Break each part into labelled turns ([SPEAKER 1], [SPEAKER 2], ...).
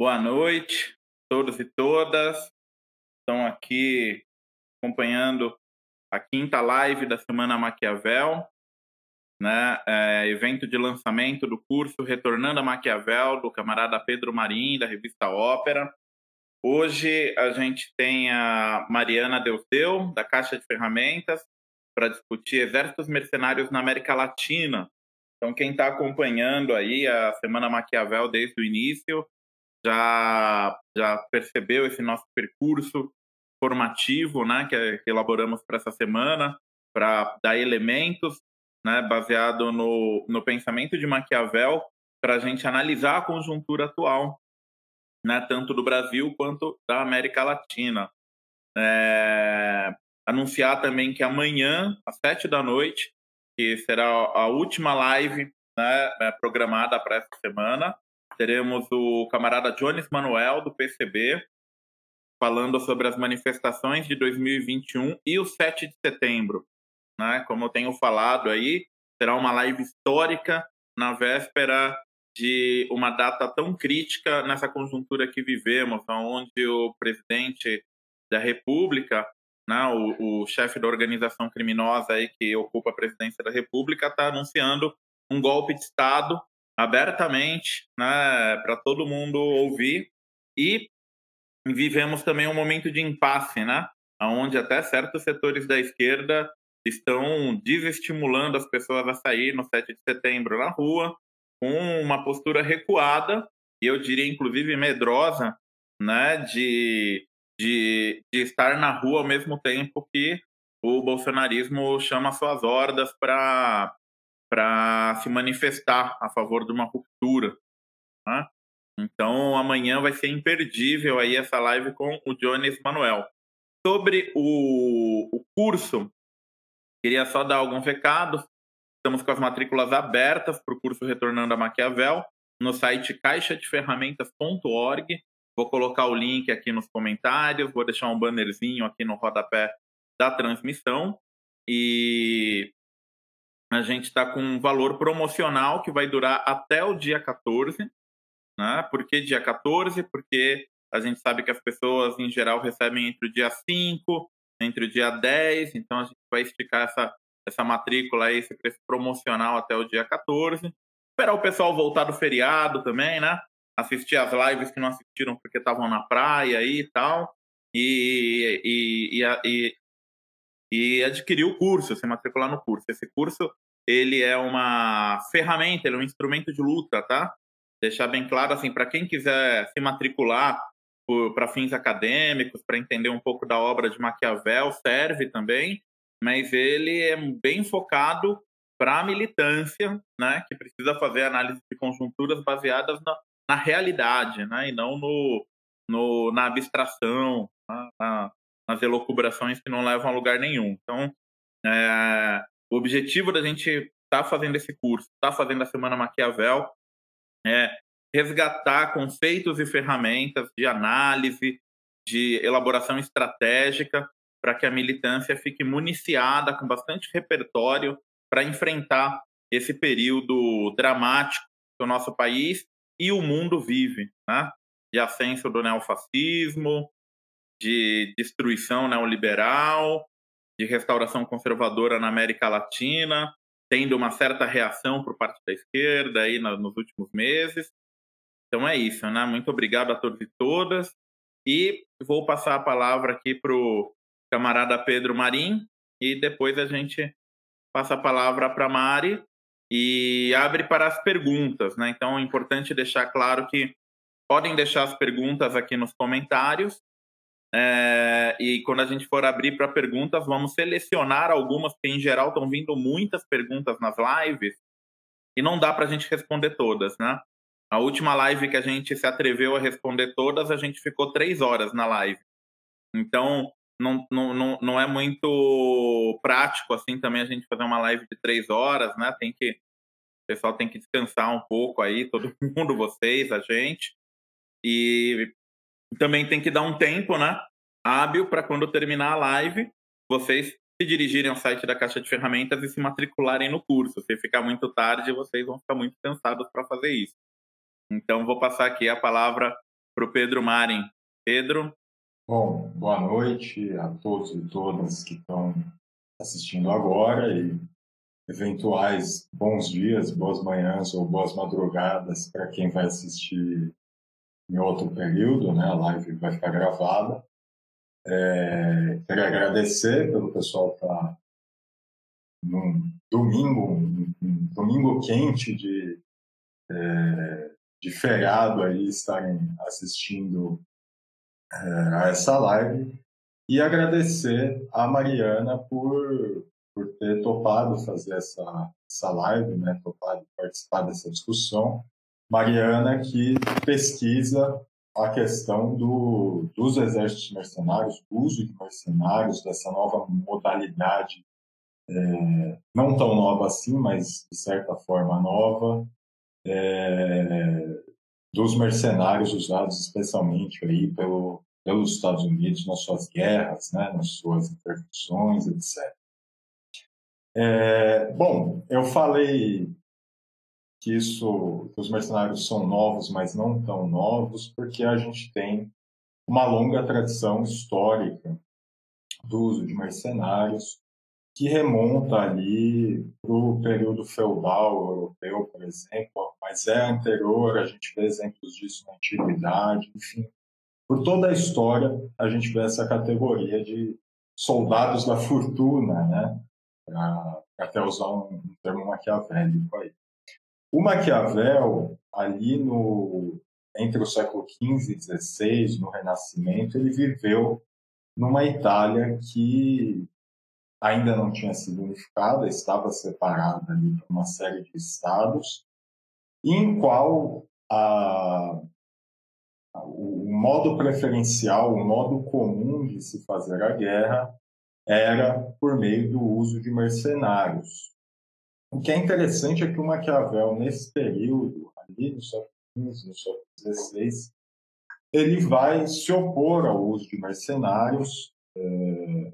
[SPEAKER 1] Boa noite, todos e todas. Estão aqui acompanhando a quinta live da Semana Maquiavel, né? É, evento de lançamento do curso Retornando a Maquiavel, do camarada Pedro Marim, da revista Ópera. Hoje a gente tem a Mariana Deusdeu, da Caixa de Ferramentas, para discutir exércitos mercenários na América Latina. Então, quem está acompanhando aí a Semana Maquiavel desde o início, já, já percebeu esse nosso percurso formativo né, que, elaboramos para essa semana, para dar elementos né, baseado no, no pensamento de Maquiavel para a gente analisar a conjuntura atual, né, tanto do Brasil quanto da América Latina. É, anunciar também que amanhã, às sete da noite, que será a última live né, é, programada para essa semana, teremos o camarada Jones Manuel, do PCB, falando sobre as manifestações de 2021 e o 7 de setembro. Né? Como eu tenho falado aí, será uma live histórica na véspera de uma data tão crítica nessa conjuntura que vivemos, onde o presidente da República, né, o, o chefe da organização criminosa aí que ocupa a presidência da República, está anunciando um golpe de Estado abertamente, né, para todo mundo ouvir. E vivemos também um momento de impasse, né, onde até certos setores da esquerda estão desestimulando as pessoas a sair no 7 de setembro na rua, com uma postura recuada, e eu diria inclusive medrosa, né, de, de, de estar na rua ao mesmo tempo que o bolsonarismo chama suas hordas para para se manifestar a favor de uma ruptura. Né? Então, amanhã vai ser imperdível aí essa live com o Jones Manuel. Sobre o, o curso, queria só dar alguns recados. Estamos com as matrículas abertas para o curso Retornando a Maquiavel no site caixadeferramentas.org. Vou colocar o link aqui nos comentários, vou deixar um bannerzinho aqui no rodapé da transmissão. E a gente está com um valor promocional que vai durar até o dia 14. Né? Por que dia 14? Porque a gente sabe que as pessoas, em geral, recebem entre o dia 5, entre o dia 10, então a gente vai esticar essa, essa matrícula, esse preço promocional até o dia 14. Esperar o pessoal voltar do feriado também, né? Assistir as lives que não assistiram porque estavam na praia aí e tal. E, e, e, e, e adquirir o curso, se matricular no curso. Esse curso ele é uma ferramenta, ele é um instrumento de luta, tá? Deixar bem claro assim para quem quiser se matricular para fins acadêmicos, para entender um pouco da obra de Maquiavel, serve também, mas ele é bem focado para a militância, né, que precisa fazer análise de conjunturas baseadas na, na realidade, né, e não no, no na abstração, na, nas elucubrações que não levam a lugar nenhum. Então, é, o objetivo da gente estar tá fazendo esse curso, estar tá fazendo a Semana Maquiavel, é resgatar conceitos e ferramentas de análise, de elaboração estratégica, para que a militância fique municiada com bastante repertório para enfrentar esse período dramático que o nosso país e o mundo vive, né? de ascenso do neofascismo, de destruição neoliberal, de restauração conservadora na América Latina, tendo uma certa reação por parte da esquerda aí nos últimos meses. Então é isso, né? Muito obrigado a todos e todas. E vou passar a palavra aqui para o camarada Pedro Marim e depois a gente passa a palavra para Mari e abre para as perguntas, né? Então é importante deixar claro que podem deixar as perguntas aqui nos comentários é, e quando a gente for abrir para perguntas, vamos selecionar algumas, porque em geral estão vindo muitas perguntas nas lives e não dá para a gente responder todas, né? A última live que a gente se atreveu a responder todas, a gente ficou três horas na live. Então, não, não, não, não é muito prático assim também a gente fazer uma live de três horas, né? Tem que o pessoal tem que descansar um pouco aí, todo mundo, vocês, a gente. E também tem que dar um tempo, né? Hábil para quando terminar a live, vocês se dirigirem ao site da Caixa de Ferramentas e se matricularem no curso. Se ficar muito tarde, vocês vão ficar muito cansados para fazer isso. Então, vou passar aqui a palavra para o Pedro Marin. Pedro?
[SPEAKER 2] Bom, boa noite a todos e todas que estão assistindo agora e eventuais bons dias, boas manhãs ou boas madrugadas para quem vai assistir em outro período, né? A live vai ficar gravada. É, quero agradecer pelo pessoal estar tá num domingo, um, um domingo quente de, é, de feriado aí estarem assistindo é, a essa live e agradecer a Mariana por, por ter topado fazer essa, essa live, né, topado participar dessa discussão. Mariana que pesquisa a questão do, dos exércitos mercenários, do uso de mercenários, dessa nova modalidade, é, não tão nova assim, mas de certa forma nova, é, dos mercenários usados especialmente aí pelo, pelos Estados Unidos nas suas guerras, né, nas suas intervenções, etc. É, bom, eu falei que isso, que os mercenários são novos, mas não tão novos, porque a gente tem uma longa tradição histórica do uso de mercenários, que remonta ali para o período feudal europeu, por exemplo, mas é anterior, a gente vê exemplos disso na antiguidade, enfim. Por toda a história, a gente vê essa categoria de soldados da fortuna, né? Pra, até usar um, termo maquiavélico aí. O Maquiavel, ali no, entre o século XV e XVI, no Renascimento, ele viveu numa Itália que ainda não tinha sido unificada, estava separada ali por uma série de estados, em qual a, o modo preferencial, o modo comum de se fazer a guerra era por meio do uso de mercenários. O que é interessante é que o Maquiavel, nesse período, ali no século XV, no século XVI, ele vai se opor ao uso de mercenários, é,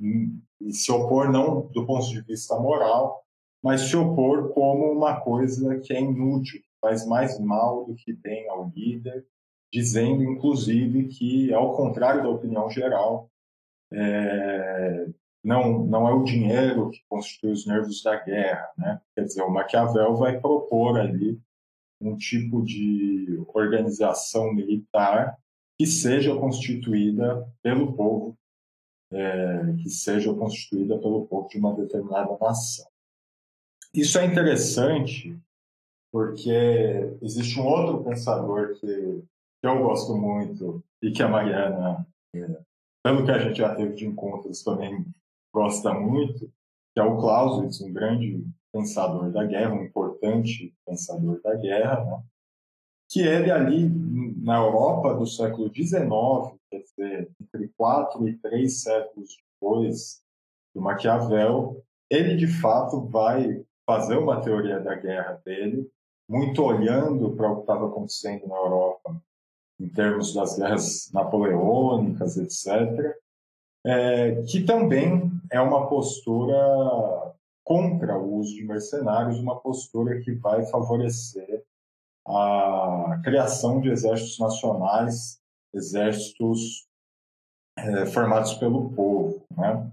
[SPEAKER 2] e se opor não do ponto de vista moral, mas se opor como uma coisa que é inútil, que faz mais mal do que bem ao líder, dizendo, inclusive, que, ao contrário da opinião geral, é, não, não é o dinheiro que constitui os nervos da guerra. Né? Quer dizer, o Maquiavel vai propor ali um tipo de organização militar que seja constituída pelo povo, é, que seja constituída pelo povo de uma determinada nação. Isso é interessante porque existe um outro pensador que, que eu gosto muito e que a Mariana, é, pelo que a gente já teve de encontros, também gosta muito, que é o Clausewitz, um grande pensador da guerra, um importante pensador da guerra, né? que ele ali na Europa do século XIX, quer dizer, entre quatro e três séculos depois do Maquiavel, ele de fato vai fazer uma teoria da guerra dele, muito olhando para o que estava acontecendo na Europa em termos das guerras napoleônicas, etc., é, que também é uma postura contra o uso de mercenários, uma postura que vai favorecer a criação de exércitos nacionais, exércitos é, formados pelo povo. Né?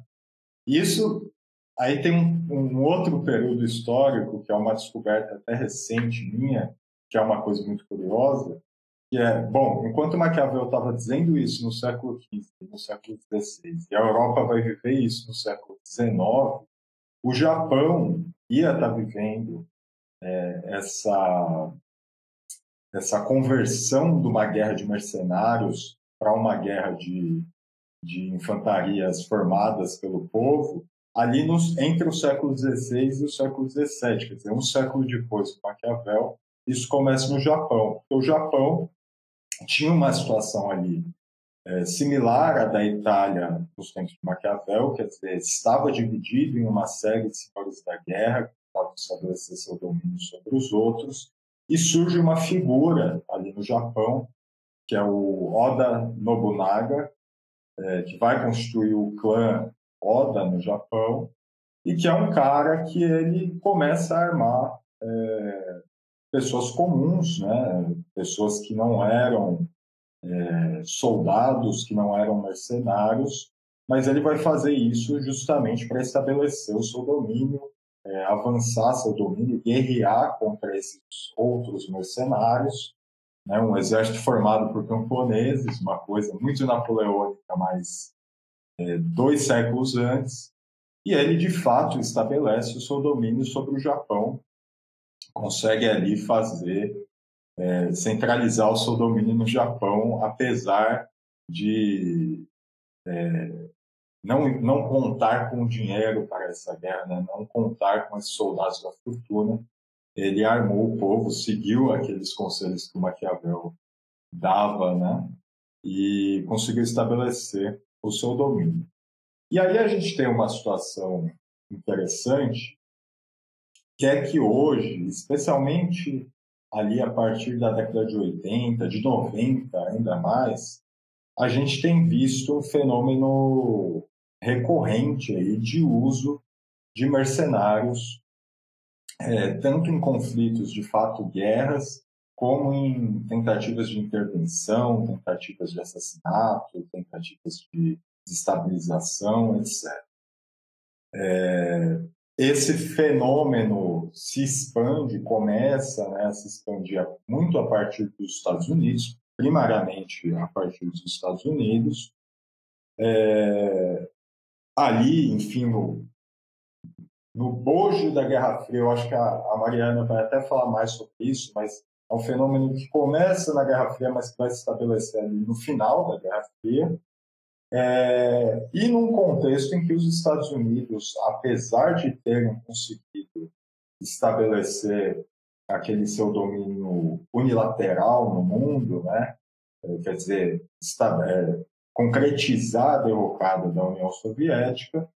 [SPEAKER 2] Isso aí tem um, um, outro período histórico que é uma descoberta até recente minha, que é uma coisa muito curiosa, que é, bom, enquanto Maquiavel estava dizendo isso no século XV, no século XVI, e a Europa vai viver isso no século XIX, o Japão ia estar tá vivendo é, essa, essa conversão de uma guerra de mercenários para uma guerra de, de infantarias formadas pelo povo, ali nos, entre o século XVI e o século XVII, quer dizer, um século depois do Maquiavel, isso começa no Japão. O Japão tinha uma situação ali é, similar à da Itália nos tempos de Maquiavel, quer dizer, estava dividido em uma série de senhores da guerra que estavam estabelecer seu domínio sobre os outros, e surge uma figura ali no Japão, que é o Oda Nobunaga, é, que vai constituir o clã Oda no Japão, e que é um cara que ele começa a armar é, pessoas comuns, né? Pessoas que não eram é, soldados que não eram mercenários, mas ele vai fazer isso justamente para estabelecer o seu domínio, é, avançar seu domínio, guerrear contra esses outros mercenários, né, um exército formado por camponeses, uma coisa muito napoleônica, mas é, dois séculos antes, e ele de fato estabelece o seu domínio sobre o Japão, consegue ali fazer é, centralizar o seu domínio no Japão, apesar de é, não, não contar com dinheiro para essa guerra, né? não contar com esses soldados da fortuna. Ele armou o povo, seguiu aqueles conselhos que o Maquiavel dava, né? E conseguiu estabelecer o seu domínio. E aí a gente tem uma situação interessante, que é que hoje, especialmente ali a partir da década de 80, de 90 ainda mais, a gente tem visto um fenômeno recorrente aí de uso de mercenários, é, tanto em conflitos de fato guerras, como em tentativas de intervenção, tentativas de assassinato, tentativas de desestabilização, etc. É, esse fenômeno se expande, começa né, a se expandir muito a partir dos Estados Unidos, primariamente a partir dos Estados Unidos. É, ali, enfim, no, no bojo da Guerra Fria, eu acho que a, a Mariana vai até falar mais sobre isso, mas é um fenômeno que começa na Guerra Fria, mas que vai se estabelecer ali no final da Guerra Fria. É, e num contexto em que os Estados Unidos, apesar de terem conseguido estabelecer aquele seu domínio unilateral no mundo, né, é, quer dizer, está, é, concretizar a derrocada da União Soviética,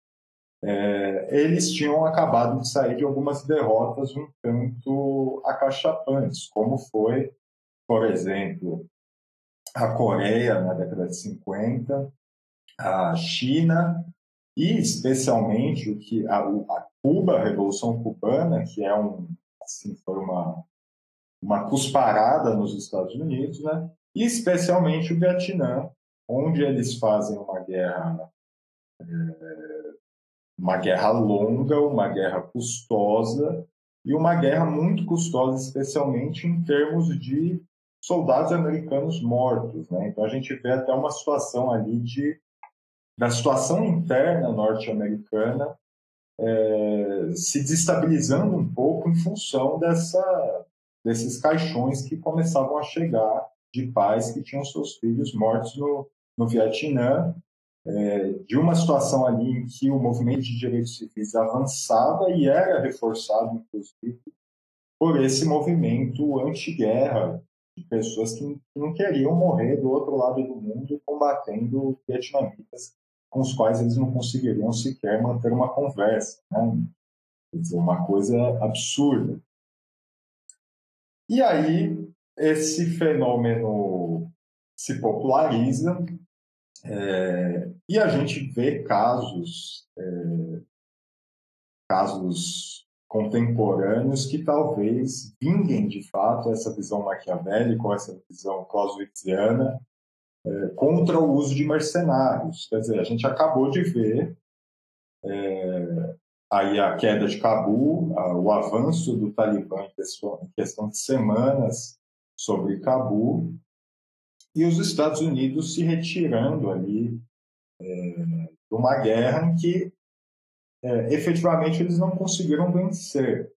[SPEAKER 2] é, eles tinham acabado de sair de algumas derrotas um tanto acachapantes, como foi, por exemplo, a Coreia na década de 50, a China e especialmente o que a, a Cuba, a Revolução Cubana, que é um assim foi uma uma cusparada nos Estados Unidos, né? E especialmente o Vietnã, onde eles fazem uma guerra é, uma guerra longa, uma guerra custosa e uma guerra muito custosa, especialmente em termos de soldados americanos mortos, né? Então a gente vê até uma situação ali de da situação interna norte-americana é, se desestabilizando um pouco em função dessa, desses caixões que começavam a chegar de pais que tinham seus filhos mortos no, no Vietnã, é, de uma situação ali em que o movimento de direitos civis avançava e era reforçado, inclusive, por esse movimento anti-guerra de pessoas que não queriam morrer do outro lado do mundo combatendo vietnamitas com os quais eles não conseguiriam sequer manter uma conversa. Né? Dizer, uma coisa absurda. E aí, esse fenômeno se populariza é, e a gente vê casos, é, casos contemporâneos que talvez vinguem de fato essa visão maquiavélica ou essa visão clausewitziana é, contra o uso de mercenários. Quer dizer, a gente acabou de ver é, aí a queda de Cabul, a, o avanço do Talibã em questão, em questão de semanas sobre Cabul, e os Estados Unidos se retirando ali é, de uma guerra em que é, efetivamente eles não conseguiram vencer.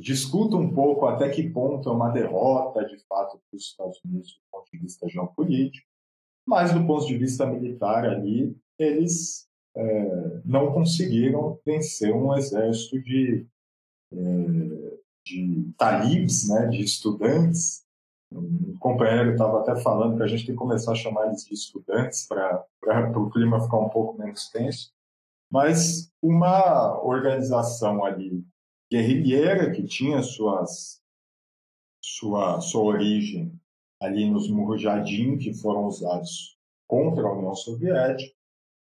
[SPEAKER 2] Discuto um pouco até que ponto é uma derrota de fato para os Estados Unidos do ponto de vista geopolítico, mas do ponto de vista militar ali, eles é, não conseguiram vencer um exército de, é, de talibs, né, de estudantes. Um companheiro estava até falando que a gente tem que começar a chamar eles de estudantes para o clima ficar um pouco menos tenso. Mas uma organização ali guerrilheira que tinha suas, sua, sua origem ali nos Mujahideen, que foram usados contra a União Soviética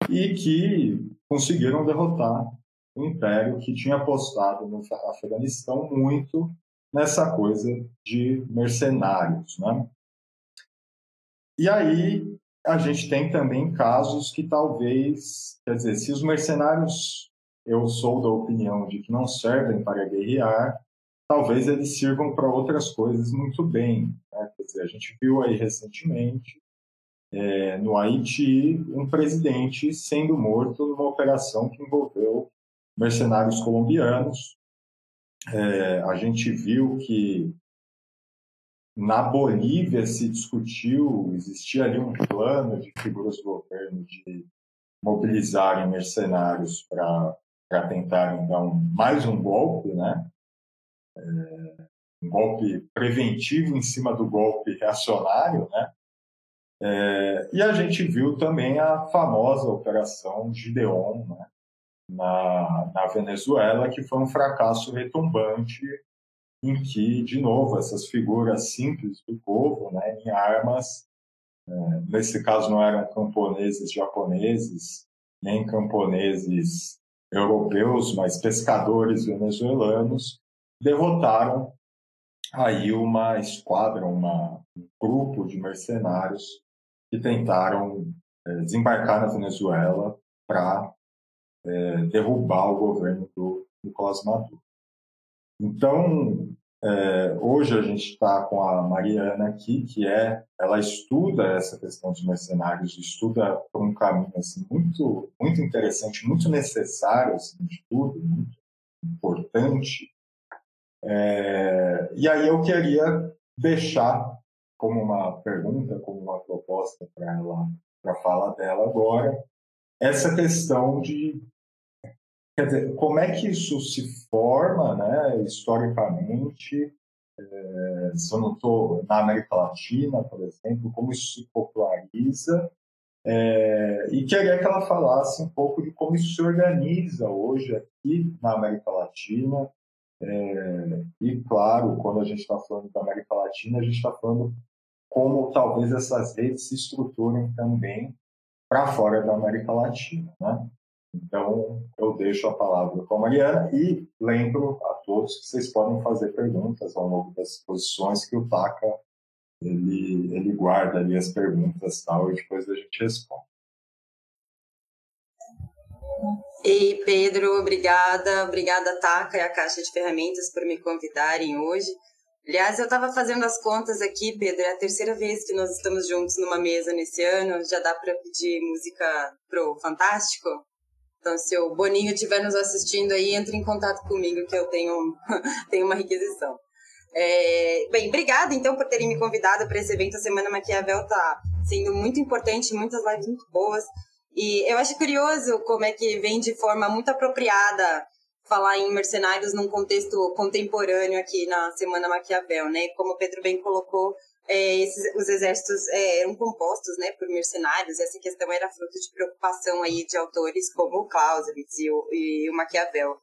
[SPEAKER 2] e que conseguiram derrotar o império que tinha apostado no Afeganistão muito nessa coisa de mercenários, né? E aí a gente tem também casos que talvez, quer dizer, se os mercenários, eu sou da opinião de que não servem para guerrear, talvez eles sirvam para outras coisas muito bem. Né? Quer dizer, a gente viu aí recentemente é, no Haiti um presidente sendo morto numa operação que envolveu mercenários colombianos. É, a gente viu que na Bolívia se discutiu, existia ali um plano de figuras do governo de mobilizarem mercenários para tentarem dar um, mais um golpe, né? É, um golpe preventivo em cima do golpe reacionário, né? É, e a gente viu também a famosa Operação Gideon né, na, na Venezuela, que foi um fracasso retumbante, em que, de novo, essas figuras simples do povo, né, em armas, é, nesse caso não eram camponeses japoneses, nem camponeses europeus, mas pescadores venezuelanos, derrotaram aí uma esquadra, uma, um grupo de mercenários que tentaram é, desembarcar na Venezuela para é, derrubar o governo do Nicolás Maduro. Então, é, hoje a gente está com a Mariana aqui, que é, ela estuda essa questão dos mercenários, estuda por um caminho assim muito, muito interessante, muito necessário, assim, de tudo, muito importante. É, e aí eu queria deixar como uma pergunta, como uma proposta para ela, para a fala dela agora, essa questão de quer dizer, como é que isso se forma, né, historicamente, é, se eu não estou na América Latina, por exemplo, como isso se populariza, é, e queria que ela falasse um pouco de como isso se organiza hoje aqui na América Latina, é, e claro, quando a gente está falando da América Latina, a gente está falando como talvez essas redes se estruturem também para fora da América Latina. Né? Então, eu deixo a palavra com a Mariana e lembro a todos que vocês podem fazer perguntas ao longo das exposições que o TACA ele, ele guarda ali as perguntas tal, e depois a gente responde.
[SPEAKER 3] Ei, Pedro, obrigada. Obrigada, Taca e a Caixa de Ferramentas por me convidarem hoje. Aliás, eu estava fazendo as contas aqui, Pedro, é a terceira vez que nós estamos juntos numa mesa nesse ano. Já dá para pedir música pro Fantástico? Então, se o Boninho estiver nos assistindo aí, entre em contato comigo que eu tenho, tenho uma requisição. É, bem, obrigada então por terem me convidado para esse evento. A Semana Maquiavel está sendo muito importante, muitas lives muito boas. E eu acho curioso como é que vem de forma muito apropriada falar em mercenários num contexto contemporâneo aqui na Semana Maquiavel, né? Como o Pedro bem colocou, é, esses, os exércitos é, eram compostos né, por mercenários, essa questão era fruto de preocupação aí de autores como o Clausewitz e o, e o Maquiavel.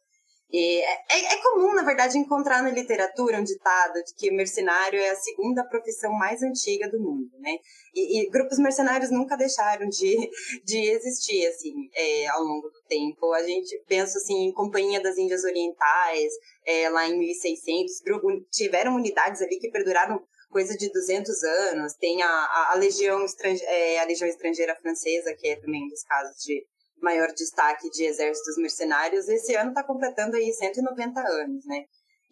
[SPEAKER 3] E é, é, é, comum, na verdade, encontrar na literatura um ditado de que mercenário é a segunda profissão mais antiga do mundo, né? E, e grupos mercenários nunca deixaram de, de existir, assim, é, ao longo do tempo. A gente pensa, assim, em Companhia das Índias Orientais, é, lá em 1600, grupo, tiveram unidades ali que perduraram coisa de 200 anos. Tem a, a, a Legião, estrange, é, a Legião Estrangeira Francesa, que é também um dos casos de maior destaque de exércitos mercenários, esse ano está completando aí 190 anos, né?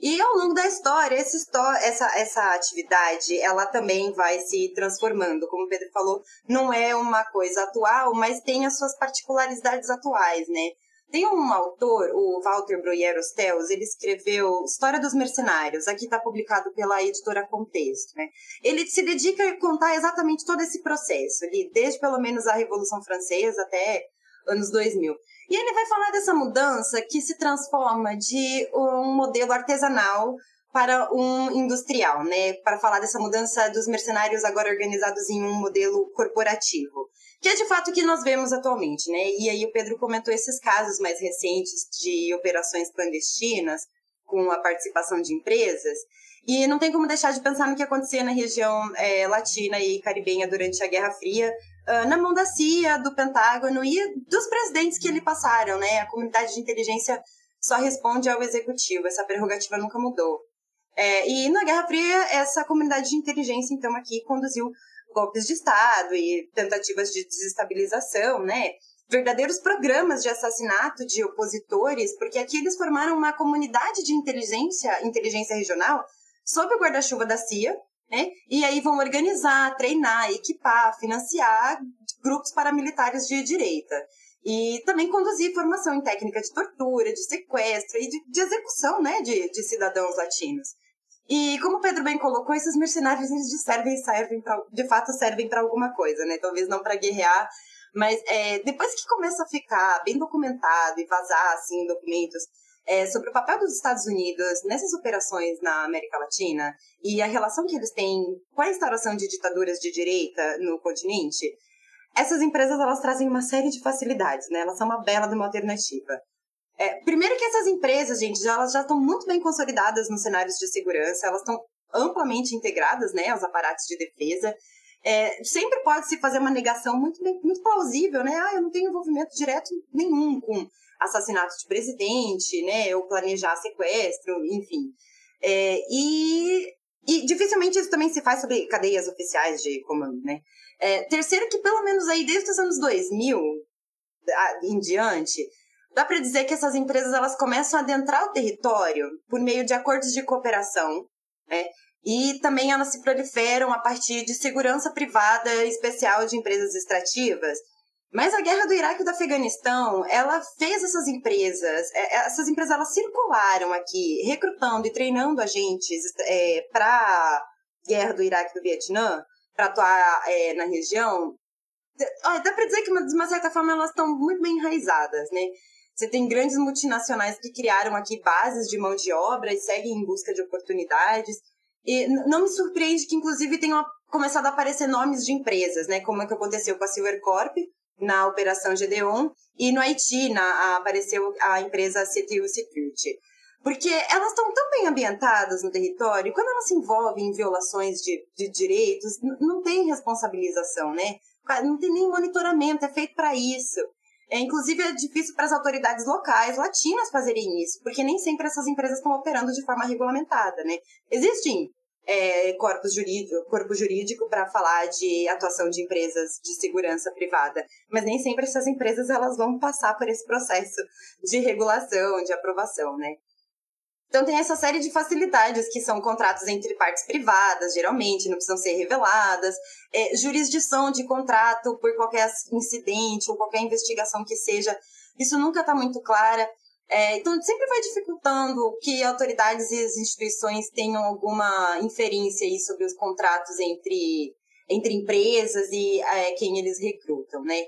[SPEAKER 3] E ao longo da história, essa, essa, atividade, ela também vai se transformando. Como o Pedro falou, não é uma coisa atual, mas tem as suas particularidades atuais, né? Tem um autor, o Walter Breuer Teus, ele escreveu História dos Mercenários, aqui está publicado pela editora Contexto. Né? Ele se dedica a contar exatamente todo esse processo, ali, desde pelo menos a Revolução Francesa até anos 2000. E ele vai falar dessa mudança que se transforma de um modelo artesanal para um industrial, né? Para falar dessa mudança dos mercenários agora organizados em um modelo corporativo, que é de fato o que nós vemos atualmente, né? E aí o Pedro comentou esses casos mais recentes de operações clandestinas com a participação de empresas. E não tem como deixar de pensar no que acontecia na região é, latina e caribenha durante a Guerra Fria, uh, na mão da CIA, do Pentágono e dos presidentes que ele passaram, né? A comunidade de inteligência só responde ao executivo, essa prerrogativa nunca mudou. É, e na Guerra Fria, essa comunidade de inteligência, então, aqui conduziu golpes de Estado e tentativas de desestabilização, né? Verdadeiros programas de assassinato de opositores, porque aqui eles formaram uma comunidade de inteligência, inteligência regional, sob o guarda-chuva da CIA, né? E aí vão organizar, treinar, equipar, financiar grupos paramilitares de direita. E também conduzir formação em técnica de tortura, de sequestro e de, de execução né, de, de cidadãos latinos. E como o Pedro bem colocou, esses mercenários eles servem servem pra, de fato servem para alguma coisa, né? Talvez não para guerrear, mas é, depois que começa a ficar bem documentado e vazar assim documentos é, sobre o papel dos Estados Unidos nessas operações na América Latina e a relação que eles têm com a instauração de ditaduras de direita no continente, essas empresas elas trazem uma série de facilidades, né? Elas são uma bela de uma alternativa. É, primeiro que essas empresas, gente, já, elas já estão muito bem consolidadas nos cenários de segurança, elas estão amplamente integradas né, aos aparatos de defesa. É, sempre pode se fazer uma negação muito, muito plausível, né? Ah, eu não tenho envolvimento direto nenhum com assassinato de presidente, né? Ou planejar sequestro, enfim. É, e, e dificilmente isso também se faz sobre cadeias oficiais de comando, né? É, terceiro que pelo menos aí desde os anos 2000 em diante, Dá para dizer que essas empresas elas começam a adentrar o território por meio de acordos de cooperação, né? E também elas se proliferam a partir de segurança privada especial de empresas extrativas. Mas a guerra do Iraque e do Afeganistão, ela fez essas empresas, é, é, essas empresas elas circularam aqui, recrutando e treinando agentes é, para guerra do Iraque e do Vietnã, para atuar é, na região. Dá para dizer que, de uma certa forma, elas estão muito bem enraizadas, né? Você tem grandes multinacionais que criaram aqui bases de mão de obra e seguem em busca de oportunidades. E não me surpreende que, inclusive, tenham começado a aparecer nomes de empresas, né? Como é que aconteceu com a Silvercorp na Operação Gedeon e no Haiti na, apareceu a empresa CTU Security. Porque elas estão tão bem ambientadas no território, quando elas se envolvem em violações de, de direitos, não tem responsabilização, né? Não tem nem monitoramento, é feito para isso. É, inclusive, é difícil para as autoridades locais latinas fazerem isso, porque nem sempre essas empresas estão operando de forma regulamentada, né? Existem é, corpos jurídico, corpo jurídico para falar de atuação de empresas de segurança privada, mas nem sempre essas empresas elas vão passar por esse processo de regulação, de aprovação, né? Então tem essa série de facilidades que são contratos entre partes privadas, geralmente, não precisam ser reveladas, é, jurisdição de contrato por qualquer incidente ou qualquer investigação que seja, isso nunca está muito clara. É, então sempre vai dificultando que autoridades e as instituições tenham alguma inferência aí sobre os contratos entre, entre empresas e é, quem eles recrutam, né?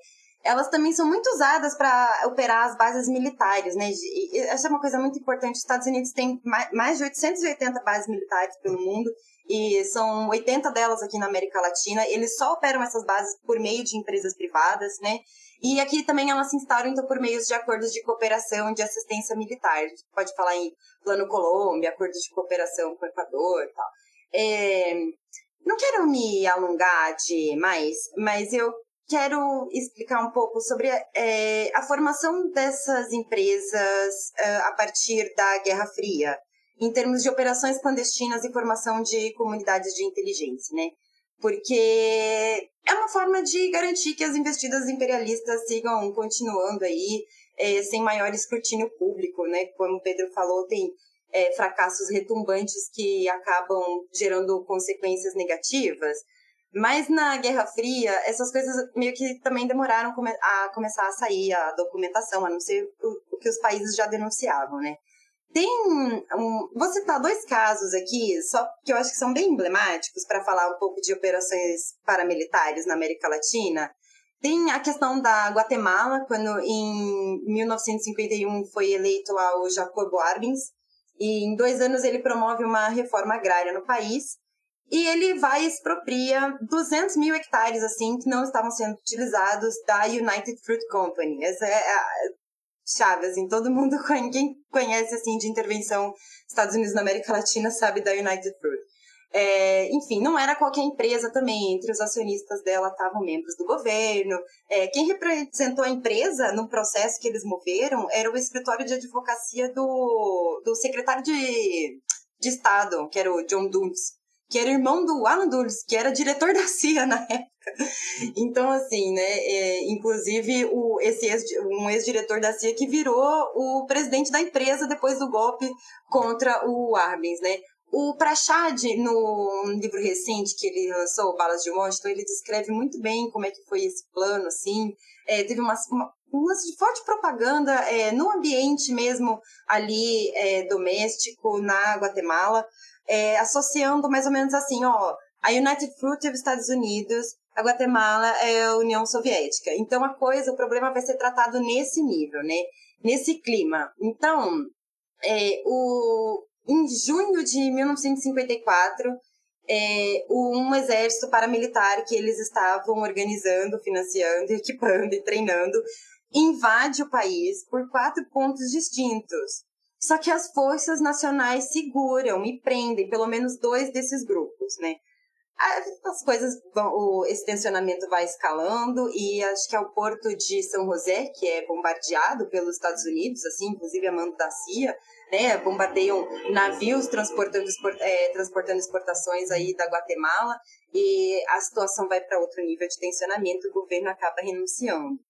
[SPEAKER 3] Elas também são muito usadas para operar as bases militares, né? E essa é uma coisa muito importante. Os Estados Unidos têm mais de 880 bases militares pelo mundo e são 80 delas aqui na América Latina. Eles só operam essas bases por meio de empresas privadas, né? E aqui também elas se instauram então por meio de acordos de cooperação e de assistência militar. A gente pode falar em Plano Colômbia, acordos de cooperação com o Equador, e tal. É... Não quero me alongar demais, mas eu quero explicar um pouco sobre é, a formação dessas empresas é, a partir da Guerra Fria, em termos de operações clandestinas e formação de comunidades de inteligência, né? Porque é uma forma de garantir que as investidas imperialistas sigam continuando aí, é, sem maior escrutínio público, né? Como o Pedro falou, tem é, fracassos retumbantes que acabam gerando consequências negativas. Mas na Guerra Fria, essas coisas meio que também demoraram a começar a sair a documentação, a não ser o que os países já denunciavam, né? Tem um, vou citar dois casos aqui, só que eu acho que são bem emblemáticos para falar um pouco de operações paramilitares na América Latina. Tem a questão da Guatemala, quando em 1951 foi eleito lá o Jacobo Arbenz, e em dois anos ele promove uma reforma agrária no país, e ele vai e expropria 200 mil hectares, assim, que não estavam sendo utilizados da United Fruit Company. Essa é a chave, assim, todo mundo, quem conhece, assim, de intervenção Estados Unidos na América Latina sabe da United Fruit. É, enfim, não era qualquer empresa também, entre os acionistas dela estavam membros do governo. É, quem representou a empresa no processo que eles moveram era o escritório de advocacia do, do secretário de de Estado, que era o John Dulles, que era irmão do Alan Dulles, que era diretor da CIA na época. Então, assim, né? É, inclusive, o, esse ex, um ex-diretor da CIA que virou o presidente da empresa depois do golpe contra o Arbenz, né? O Prachad, no livro recente que ele lançou, Balas de Washington, ele descreve muito bem como é que foi esse plano, assim. É, teve uma, uma, um lance de forte propaganda é, no ambiente mesmo ali é, doméstico, na Guatemala, é, associando mais ou menos assim, ó, a United Fruit é os Estados Unidos, a Guatemala é a União Soviética. Então a coisa, o problema vai ser tratado nesse nível, né? Nesse clima. Então, é, o, em junho de 1954, é, um exército paramilitar que eles estavam organizando, financiando, equipando e treinando invade o país por quatro pontos distintos. Só que as forças nacionais seguram e prendem pelo menos dois desses grupos, né? as coisas vão, esse tensionamento vai escalando e acho que é o porto de São José que é bombardeado pelos Estados Unidos, assim, inclusive a mando da CIA, né, bombardeiam navios transportando, é, transportando exportações aí da Guatemala e a situação vai para outro nível de tensionamento, o governo acaba renunciando.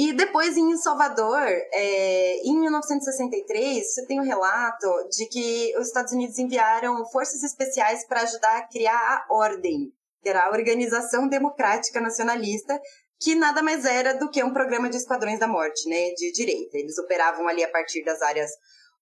[SPEAKER 3] E depois, em Salvador, é, em 1963, você tem um relato de que os Estados Unidos enviaram forças especiais para ajudar a criar a Ordem, que era a Organização Democrática Nacionalista, que nada mais era do que um programa de esquadrões da morte, né, de direita. Eles operavam ali a partir das áreas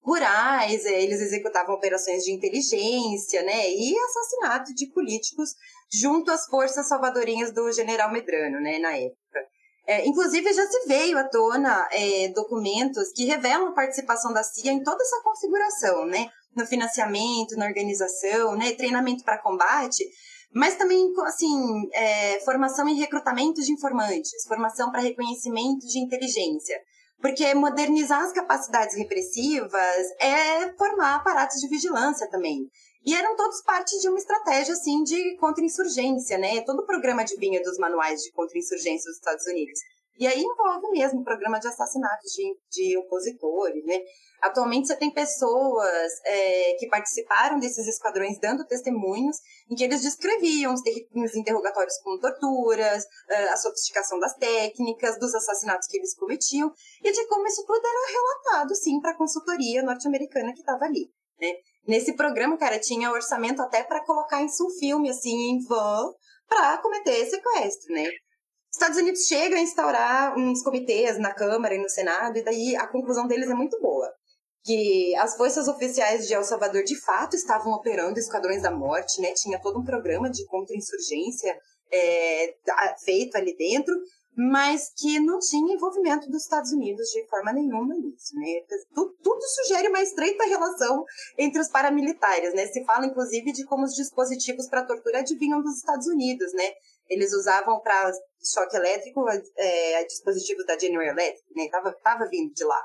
[SPEAKER 3] rurais, é, eles executavam operações de inteligência, né, e assassinato de políticos junto às forças salvadorinhas do general Medrano, né, na época. É, inclusive, já se veio à tona é, documentos que revelam a participação da CIA em toda essa configuração, né? No financiamento, na organização, né? Treinamento para combate, mas também, assim, é, formação em recrutamento de informantes, formação para reconhecimento de inteligência. Porque modernizar as capacidades repressivas é formar aparatos de vigilância também. E eram todos parte de uma estratégia, assim, de contra-insurgência, né? Todo o programa adivinha dos manuais de contra-insurgência dos Estados Unidos. E aí envolve mesmo o programa de assassinatos de, de opositores, né? Atualmente você tem pessoas é, que participaram desses esquadrões dando testemunhos em que eles descreviam os, os interrogatórios com torturas, é, a sofisticação das técnicas, dos assassinatos que eles cometiam e de como isso tudo era relatado, sim, para a consultoria norte-americana que estava ali, né? Nesse programa, cara, tinha orçamento até para colocar isso um filme, assim, em van, para cometer sequestro, né? Estados Unidos chega a instaurar uns comitês na Câmara e no Senado, e daí a conclusão deles é muito boa. Que as forças oficiais de El Salvador de fato estavam operando esquadrões da morte, né? Tinha todo um programa de contra-insurgência é, feito ali dentro, mas que não tinha envolvimento dos Estados Unidos de forma nenhuma nisso, né? Tudo, tudo sugere uma estreita relação entre os paramilitares, né? Se fala, inclusive, de como os dispositivos para tortura adivinham dos Estados Unidos, né? Eles usavam para choque elétrico é, dispositivos da General Electric, né? Tava, tava vindo de lá.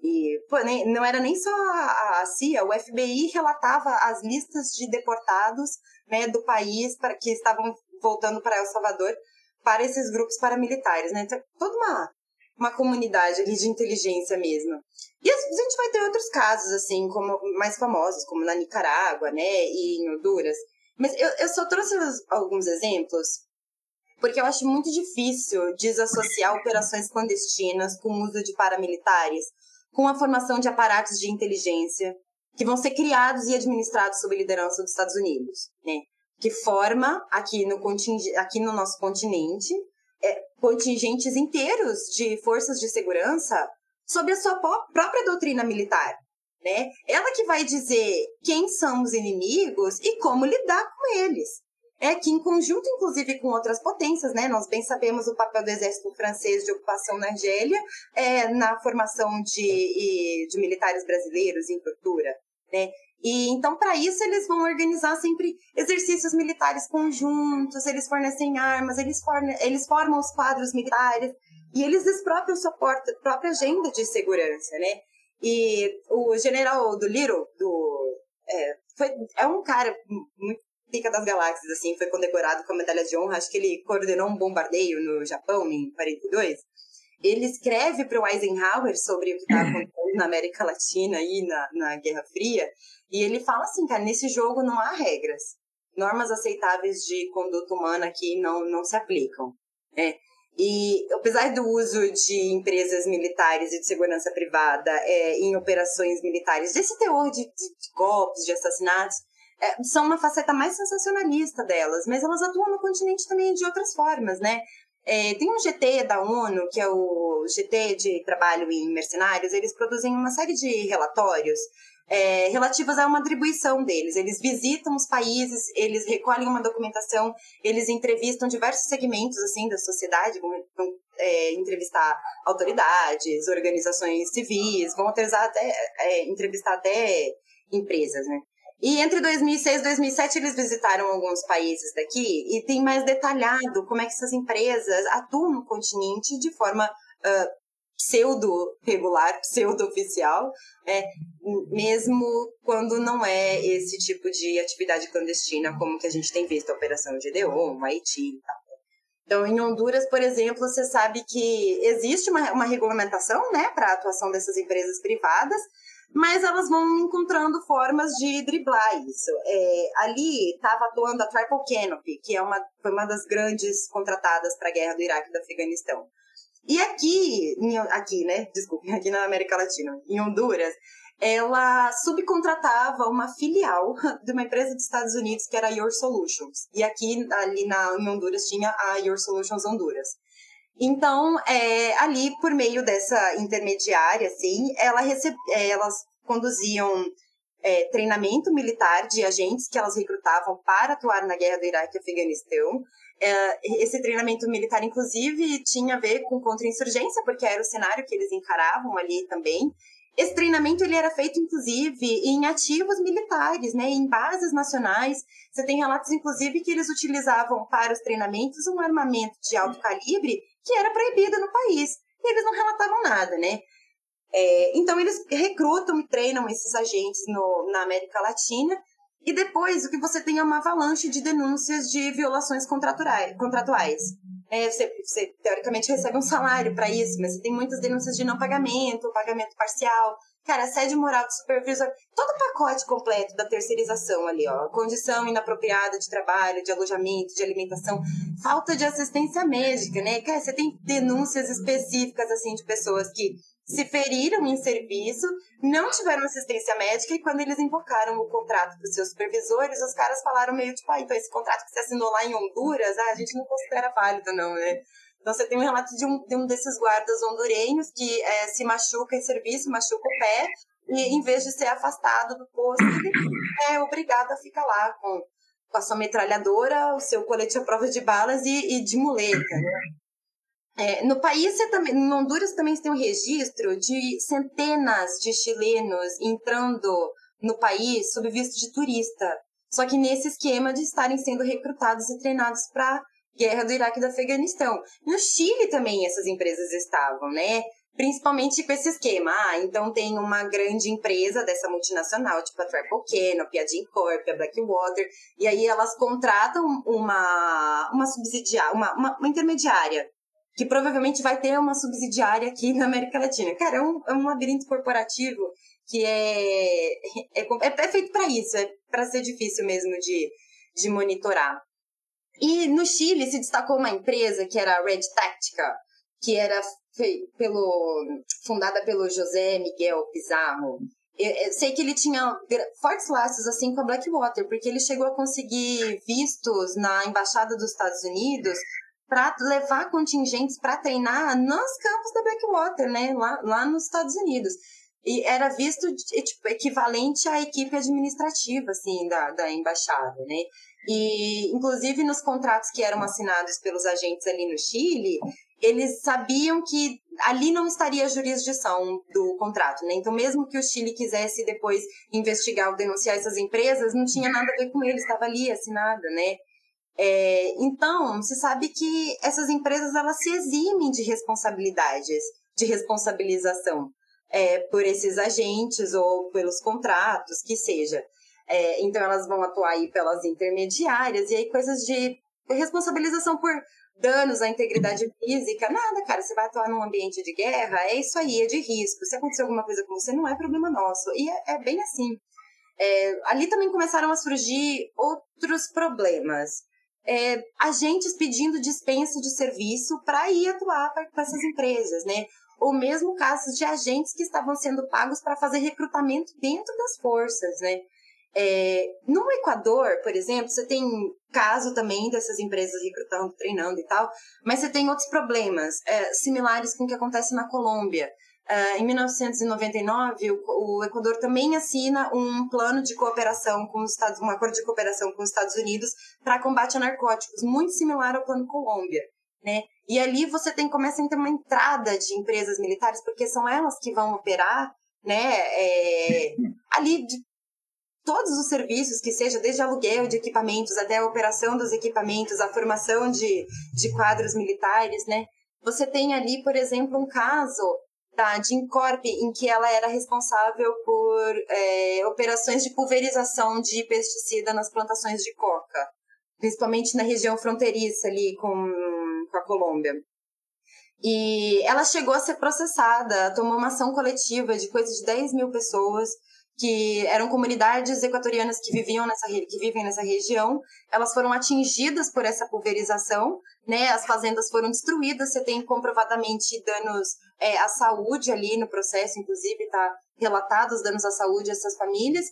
[SPEAKER 3] E, pô, nem, não era nem só a, a CIA, o FBI relatava as listas de deportados né, do país para que estavam voltando para El Salvador para esses grupos paramilitares, né? Então, toda uma, uma comunidade ali de inteligência mesmo. E a gente vai ter outros casos, assim, como mais famosos, como na Nicarágua, né? E em Honduras. Mas eu, eu só trouxe alguns exemplos porque eu acho muito difícil desassociar operações clandestinas com o uso de paramilitares, com a formação de aparatos de inteligência que vão ser criados e administrados sob liderança dos Estados Unidos, né? Que forma aqui no, aqui no nosso continente é, contingentes inteiros de forças de segurança sob a sua própria doutrina militar. Né? Ela que vai dizer quem são os inimigos e como lidar com eles. É que, em conjunto, inclusive, com outras potências, né? Nós bem sabemos o papel do exército francês de ocupação na Argélia é, na formação de, de militares brasileiros em tortura. Né? E então, para isso, eles vão organizar sempre exercícios militares conjuntos, eles fornecem armas, eles, forne eles formam os quadros militares e eles despropriam sua própria, própria agenda de segurança, né? E o general do Little, do, é, foi, é um cara muito pica das galáxias, assim, foi condecorado com a medalha de honra, acho que ele coordenou um bombardeio no Japão em 42. Ele escreve para o Eisenhower sobre o que está acontecendo na América Latina e na, na Guerra Fria, e ele fala assim, cara, nesse jogo não há regras. Normas aceitáveis de conduta humana aqui não, não se aplicam. É. E apesar do uso de empresas militares e de segurança privada é, em operações militares, desse teor de, de, de golpes, de assassinatos, é, são uma faceta mais sensacionalista delas, mas elas atuam no continente também de outras formas, né? É, tem um GT da ONU, que é o GT de Trabalho em Mercenários, eles produzem uma série de relatórios é, relativos a uma atribuição deles. Eles visitam os países, eles recolhem uma documentação, eles entrevistam diversos segmentos assim da sociedade, vão, vão é, entrevistar autoridades, organizações civis, vão até, é, entrevistar até empresas, né? E entre 2006 e 2007 eles visitaram alguns países daqui e tem mais detalhado como é que essas empresas atuam no continente de forma uh, pseudo-regular, pseudo-oficial, é, mesmo quando não é esse tipo de atividade clandestina como que a gente tem visto a Operação Gedeon, Haiti e tal. Então, em Honduras, por exemplo, você sabe que existe uma, uma regulamentação né, para a atuação dessas empresas privadas, mas elas vão encontrando formas de driblar isso. É, ali estava atuando a Triple Canopy, que é uma, foi uma das grandes contratadas para a guerra do Iraque e do Afeganistão. E aqui, aqui, né? Desculpe, aqui na América Latina, em Honduras, ela subcontratava uma filial de uma empresa dos Estados Unidos que era a Your Solutions. E aqui, ali na, em Honduras, tinha a Your Solutions Honduras. Então, é, ali, por meio dessa intermediária, assim, ela recebe, é, elas conduziam é, treinamento militar de agentes que elas recrutavam para atuar na guerra do Iraque e Afeganistão. É, esse treinamento militar, inclusive, tinha a ver com contra-insurgência, porque era o cenário que eles encaravam ali também. Esse treinamento ele era feito, inclusive, em ativos militares, né, em bases nacionais. Você tem relatos, inclusive, que eles utilizavam para os treinamentos um armamento de alto calibre que era proibido no país. E eles não relatavam nada, né? É, então, eles recrutam e treinam esses agentes no, na América Latina. E depois, o que você tem é uma avalanche de denúncias de violações contratuais. contratuais. É, você, você, teoricamente recebe um salário para isso, mas você tem muitas denúncias de não pagamento, pagamento parcial, cara, assédio moral do supervisor, todo o pacote completo da terceirização ali, ó, condição inapropriada de trabalho, de alojamento, de alimentação, falta de assistência médica, né? Cara, você tem denúncias específicas assim de pessoas que se feriram em serviço, não tiveram assistência médica e quando eles invocaram o contrato dos seus supervisores, os caras falaram meio tipo, ah, então esse contrato que você assinou lá em Honduras, ah, a gente não considera válido não, né? Então você tem um relato de um, de um desses guardas hondurenhos que é, se machuca em serviço, machuca o pé e em vez de ser afastado do posto, é obrigado a ficar lá com, com a sua metralhadora, o seu colete à prova de balas e, e de muleta, né? É, no país, você também, em Honduras também tem um registro de centenas de chilenos entrando no país sob visto de turista. Só que nesse esquema de estarem sendo recrutados e treinados para guerra do Iraque e do Afeganistão. No Chile também essas empresas estavam, né? Principalmente com esse esquema. Ah, então tem uma grande empresa dessa multinacional, tipo a Triple Canopy, a Jim Corp, a Blackwater, e aí elas contratam uma, uma subsidiária, uma, uma, uma intermediária que provavelmente vai ter uma subsidiária aqui na América Latina. Cara, é um, é um labirinto corporativo que é, é, é, feito para isso, é para ser difícil mesmo de, de monitorar. E no Chile se destacou uma empresa que era a Red Tactica, que era pelo, fundada pelo José Miguel Pizarro. Eu, eu sei que ele tinha fortes laços assim com a Blackwater, porque ele chegou a conseguir vistos na embaixada dos Estados Unidos para levar contingentes para treinar nos campos da Blackwater, né, lá, lá nos Estados Unidos. E era visto tipo, equivalente à equipe administrativa, assim, da, da embaixada, né? E, inclusive, nos contratos que eram assinados pelos agentes ali no Chile, eles sabiam que ali não estaria a jurisdição do contrato, né? Então, mesmo que o Chile quisesse depois investigar ou denunciar essas empresas, não tinha nada a ver com ele, estava ali assinada, né? É, então, se sabe que essas empresas elas se eximem de responsabilidades, de responsabilização é, por esses agentes ou pelos contratos, que seja. É, então, elas vão atuar aí pelas intermediárias, e aí coisas de responsabilização por danos à integridade física, nada, cara, você vai atuar num ambiente de guerra, é isso aí, é de risco. Se acontecer alguma coisa com você, não é problema nosso. E é, é bem assim. É, ali também começaram a surgir outros problemas. É, agentes pedindo dispensa de serviço para ir atuar para essas empresas, né? Ou mesmo casos de agentes que estavam sendo pagos para fazer recrutamento dentro das forças, né? É, no Equador, por exemplo, você tem caso também dessas empresas recrutando, treinando e tal, mas você tem outros problemas é, similares com o que acontece na Colômbia. Uh, em 1999, o, o, Equador também assina um plano de cooperação com os Estados, um acordo de cooperação com os Estados Unidos para combate a narcóticos, muito similar ao plano Colômbia, né? E ali você tem começa a ter uma entrada de empresas militares, porque são elas que vão operar, né? É, ali de todos os serviços, que seja desde aluguel de equipamentos até a operação dos equipamentos, a formação de, de quadros militares, né? Você tem ali, por exemplo, um caso da Dincorp, em que ela era responsável por é, operações de pulverização de pesticida nas plantações de coca, principalmente na região fronteiriça ali com, com a Colômbia. E ela chegou a ser processada, tomou uma ação coletiva de coisa de 10 mil pessoas, que eram comunidades equatorianas que viviam nessa que vivem nessa região, elas foram atingidas por essa pulverização, né? As fazendas foram destruídas, você tem comprovadamente danos é, à saúde ali no processo, inclusive está relatado os danos à saúde dessas famílias.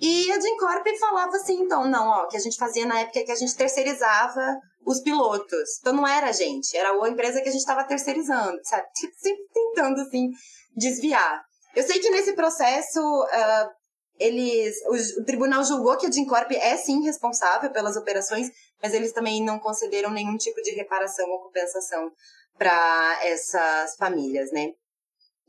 [SPEAKER 3] E a Dincorp falava assim, então, não, ó, que a gente fazia na época é que a gente terceirizava os pilotos. Então não era a gente, era a empresa que a gente estava terceirizando, sabe? Sempre tentando, assim, desviar. Eu sei que nesse processo uh, eles, o, o, tribunal julgou que a Dincorp é sim responsável pelas operações, mas eles também não concederam nenhum tipo de reparação ou compensação para essas famílias, né?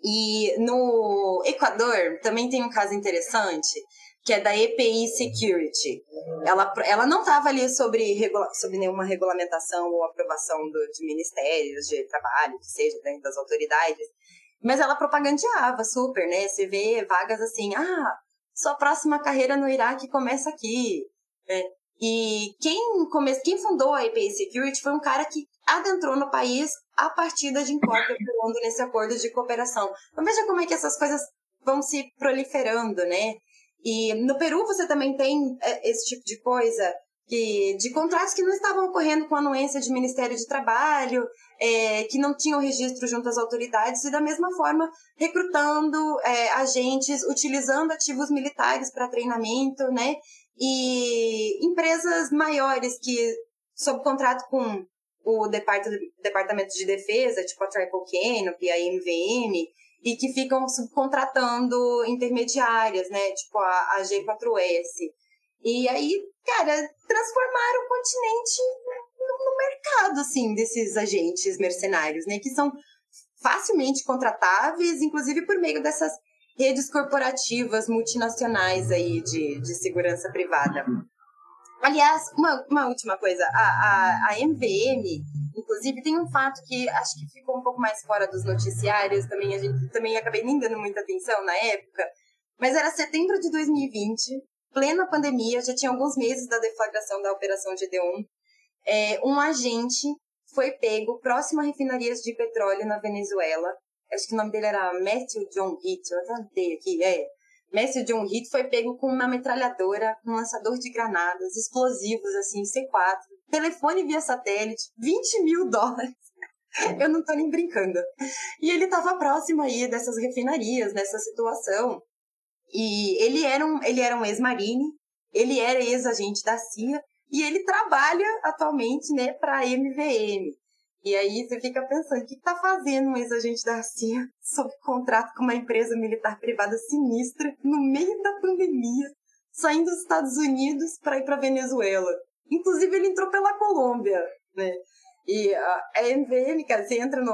[SPEAKER 3] E no Equador também tem um caso interessante, que é da EPI Security. Ela, ela não estava ali sobre, regula, sobre nenhuma regulamentação ou aprovação do, de ministérios de trabalho, que seja dentro das autoridades, mas ela propagandeava super, né? Você vê vagas assim, ah, sua próxima carreira no Iraque começa aqui. É. E quem, come... quem fundou a EPA Security foi um cara que adentrou no país a partir da Gincorp atuando nesse acordo de cooperação. Então veja como é que essas coisas vão se proliferando, né? E no Peru você também tem é, esse tipo de coisa que, de contratos que não estavam ocorrendo com anuência de Ministério de Trabalho, é, que não tinham registro junto às autoridades, e da mesma forma recrutando é, agentes, utilizando ativos militares para treinamento, né? E empresas maiores que, sob contrato com o Departamento de Defesa, tipo a Triple Canopy, a MVM, e que ficam subcontratando intermediárias, né? Tipo a, a G4S. E aí, cara, transformaram o continente no, mercado, assim, desses agentes mercenários, né? Que são facilmente contratáveis, inclusive por meio dessas redes corporativas multinacionais aí de, de segurança privada. Aliás, uma, uma última coisa, a, a, a MVM, inclusive, tem um fato que acho que ficou um pouco mais fora dos noticiários, também a gente também acabei nem dando muita atenção na época, mas era setembro de 2020, plena pandemia, já tinha alguns meses da deflagração da Operação Gedeon, é, um agente foi pego próximo a refinarias de petróleo na Venezuela. Acho que o nome dele era Matthew John Heath, eu até anotei aqui, é. Matthew John Heath foi pego com uma metralhadora, um lançador de granadas, explosivos, assim, C4, telefone via satélite, 20 mil dólares. Eu não tô nem brincando. E ele estava próximo aí dessas refinarias, nessa situação. E ele era um, ele era um ex-marine, ele era ex-agente da CIA e ele trabalha atualmente, né, para a MVM. E aí você fica pensando, o que está fazendo um ex-agente da CIA sob contrato com uma empresa militar privada sinistra no meio da pandemia, saindo dos Estados Unidos para ir para Venezuela? Inclusive ele entrou pela Colômbia, né? E a MVM, cara, você entra no,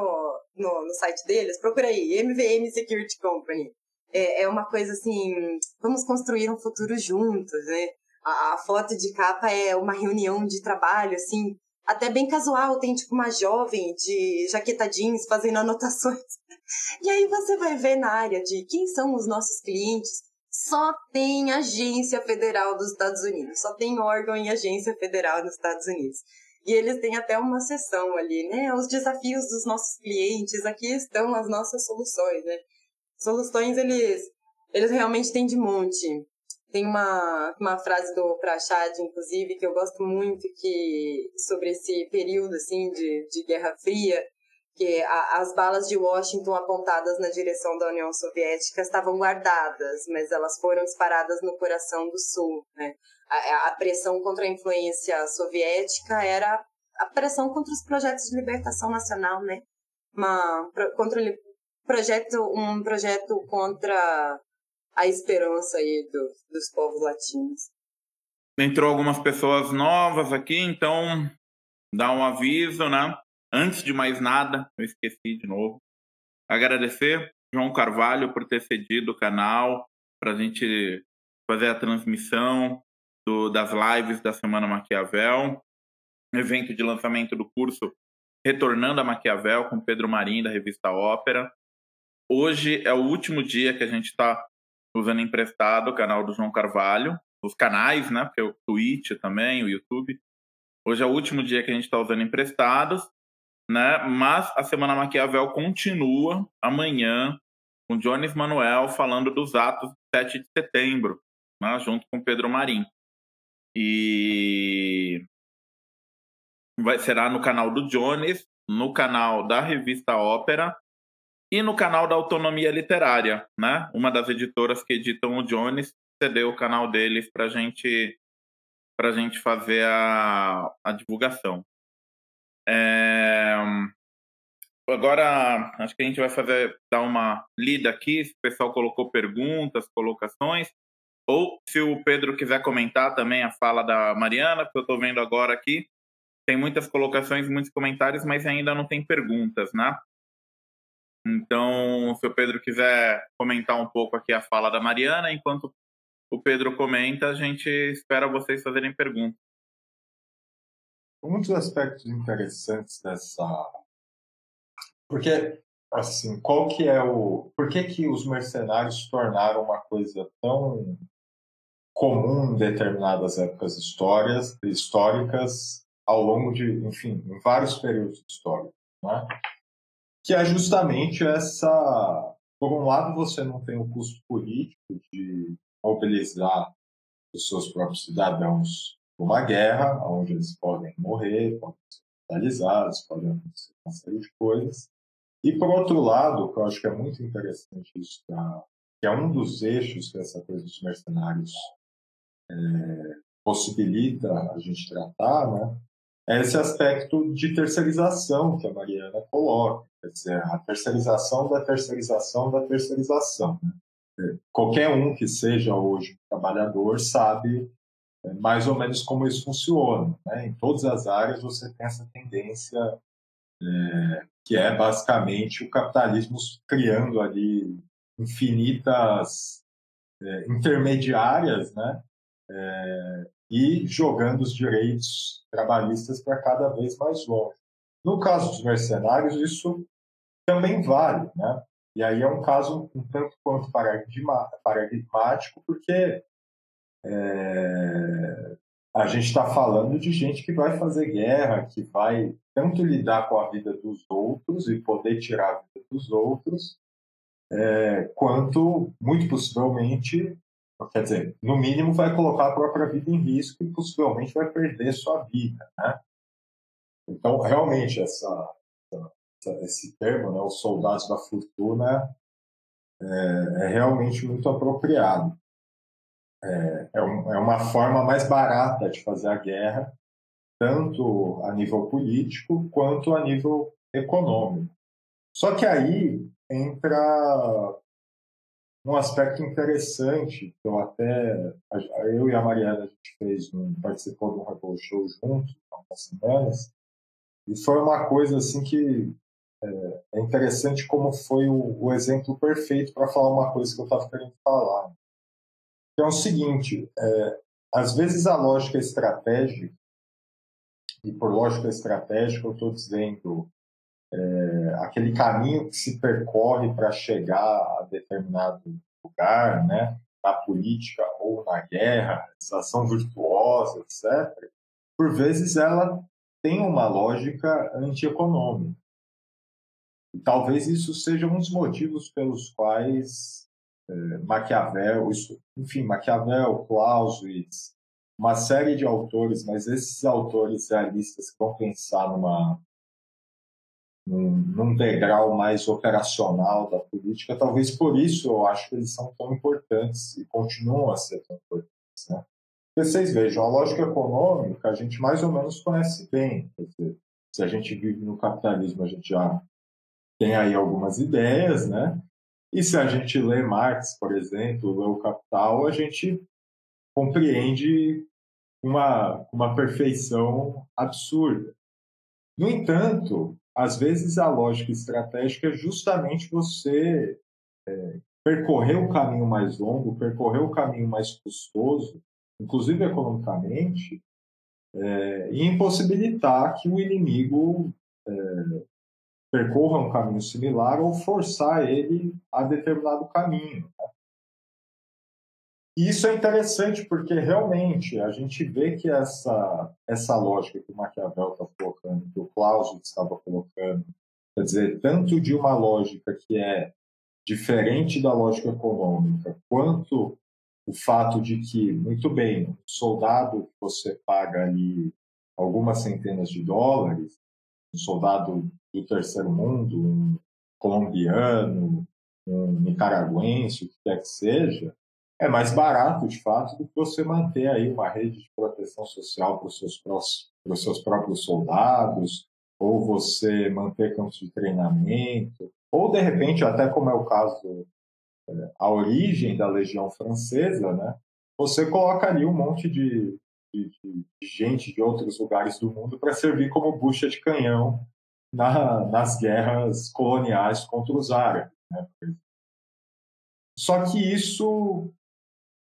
[SPEAKER 3] no, no site deles, procura aí, MVM Security Company é, é uma coisa assim, vamos construir um futuro juntos, né? A, a foto de capa é uma reunião de trabalho, assim, até bem casual, tem tipo uma jovem de jaqueta jeans fazendo anotações. E aí você vai ver na área de quem são os nossos clientes, só tem agência federal dos Estados Unidos, só tem órgão em agência federal dos Estados Unidos. E eles têm até uma sessão ali, né? Os desafios dos nossos clientes, aqui estão as nossas soluções, né? Soluções, eles, eles realmente têm de monte. Tem uma, uma frase do Prachad, inclusive, que eu gosto muito, que sobre esse período, assim, de, de Guerra Fria, que a, as balas de Washington apontadas na direção da União Soviética estavam guardadas, mas elas foram disparadas no coração do Sul. Né? A, a pressão contra a influência soviética era a pressão contra os projetos de libertação nacional, né? Uma, contra projeto, um projeto contra a esperança aí do, dos povos latinos.
[SPEAKER 1] Entrou algumas pessoas novas aqui, então dá um aviso, né? Antes de mais nada, eu esqueci de novo, agradecer João Carvalho por ter cedido o canal para a gente fazer a transmissão do, das lives da Semana Maquiavel, evento de lançamento do curso Retornando a Maquiavel com Pedro Marim, da revista Ópera. Hoje é o último dia que a gente está usando emprestado o canal do João Carvalho, os canais, né? Porque o Twitch também, o YouTube. Hoje é o último dia que a gente está usando emprestados né? Mas a Semana Maquiavel continua amanhã com Jones Manuel falando dos atos de 7 de setembro, né? junto com Pedro Marim. E vai será no canal do Jones, no canal da revista Ópera e no canal da Autonomia Literária, né? Uma das editoras que editam o Jones cedeu o canal deles para gente para gente fazer a, a divulgação. É... Agora, acho que a gente vai fazer dar uma lida aqui, se o pessoal colocou perguntas, colocações, ou se o Pedro quiser comentar também a fala da Mariana, que eu estou vendo agora aqui, tem muitas colocações, muitos comentários, mas ainda não tem perguntas, né? Então, se o Pedro quiser comentar um pouco aqui a fala da Mariana, enquanto o Pedro comenta, a gente espera vocês fazerem perguntas
[SPEAKER 2] um dos aspectos interessantes dessa porque assim qual que é o por que que os mercenários tornaram uma coisa tão comum em determinadas épocas histórias históricas ao longo de enfim em vários períodos históricos né? Que é justamente essa por um lado você não tem o custo político de mobilizar os seus próprios cidadãos uma guerra, onde eles podem morrer, podem ser hospitalizados, podem acontecer uma série de coisas. E, por outro lado, que eu acho que é muito interessante isso, que é um dos eixos que essa coisa dos mercenários é, possibilita a gente tratar, né? Esse aspecto de terceirização que a Mariana coloca, quer dizer, a terceirização da terceirização da terceirização. Né? É, qualquer um que seja hoje um trabalhador sabe é mais ou menos como isso funciona. Né? Em todas as áreas você tem essa tendência é, que é basicamente o capitalismo criando ali infinitas é, intermediárias, né? É, e jogando os direitos trabalhistas para cada vez mais longe. No caso dos mercenários, isso também vale, né? E aí é um caso um tanto quanto paradigmático, porque é, a gente está falando de gente que vai fazer guerra, que vai tanto lidar com a vida dos outros e poder tirar a vida dos outros, é, quanto, muito possivelmente, quer dizer, no mínimo vai colocar a própria vida em risco e possivelmente vai perder sua vida. Né? Então, realmente, essa, essa, esse termo, né, os soldados da fortuna, é, é realmente muito apropriado é, é, um, é uma forma mais barata de fazer a guerra, tanto a nível político quanto a nível econômico. Só que aí entra um aspecto interessante, que eu até, eu e a Mariana, a gente fez, um, participou de um Rebel Show juntos, há umas semanas, e foi uma coisa assim que é, é interessante como foi o, o exemplo perfeito para falar uma coisa que eu estava querendo falar. Que é o seguinte: é, às vezes a lógica estratégica, e por lógica estratégica eu estou dizendo é, aquele caminho que se percorre para chegar a determinado lugar, né, na política ou na guerra, ação virtuosa, etc., por vezes ela tem uma lógica antieconômica. E talvez isso seja um dos motivos pelos quais é, Maquiavel, isso, enfim, Maquiavel, Clausewitz, uma série de autores, mas esses autores realistas que vão pensar numa num, num degrau mais operacional da política, talvez por isso eu acho que eles são tão importantes e continuam a ser tão importantes. Né? Vocês vejam, a lógica econômica a gente mais ou menos conhece bem. Dizer, se a gente vive no capitalismo, a gente já tem aí algumas ideias, né? E se a gente lê Marx, por exemplo, lê o Capital, a gente compreende uma, uma perfeição absurda. No entanto, às vezes a lógica estratégica é justamente você é, percorrer o caminho mais longo, percorrer o caminho mais custoso, inclusive economicamente, é, e impossibilitar que o inimigo é, percorra um caminho similar ou forçar ele a determinado caminho. Né? E isso é interessante porque realmente a gente vê que essa, essa lógica que o Maquiavel está colocando, que o Clausewitz estava colocando, quer dizer, tanto de uma lógica que é diferente da lógica econômica, quanto o fato de que, muito bem, um soldado você paga ali algumas centenas de dólares, um soldado do terceiro mundo, um colombiano, um nicaragüense, o que quer que seja, é mais barato, de fato, do que você manter aí uma rede de proteção social para os seus, para os seus próprios soldados, ou você manter campos de treinamento, ou de repente, até como é o caso, é, a origem da Legião Francesa, né? Você coloca ali um monte de, de, de gente de outros lugares do mundo para servir como bucha de canhão na, nas guerras coloniais contra os árabes. Né? Só que isso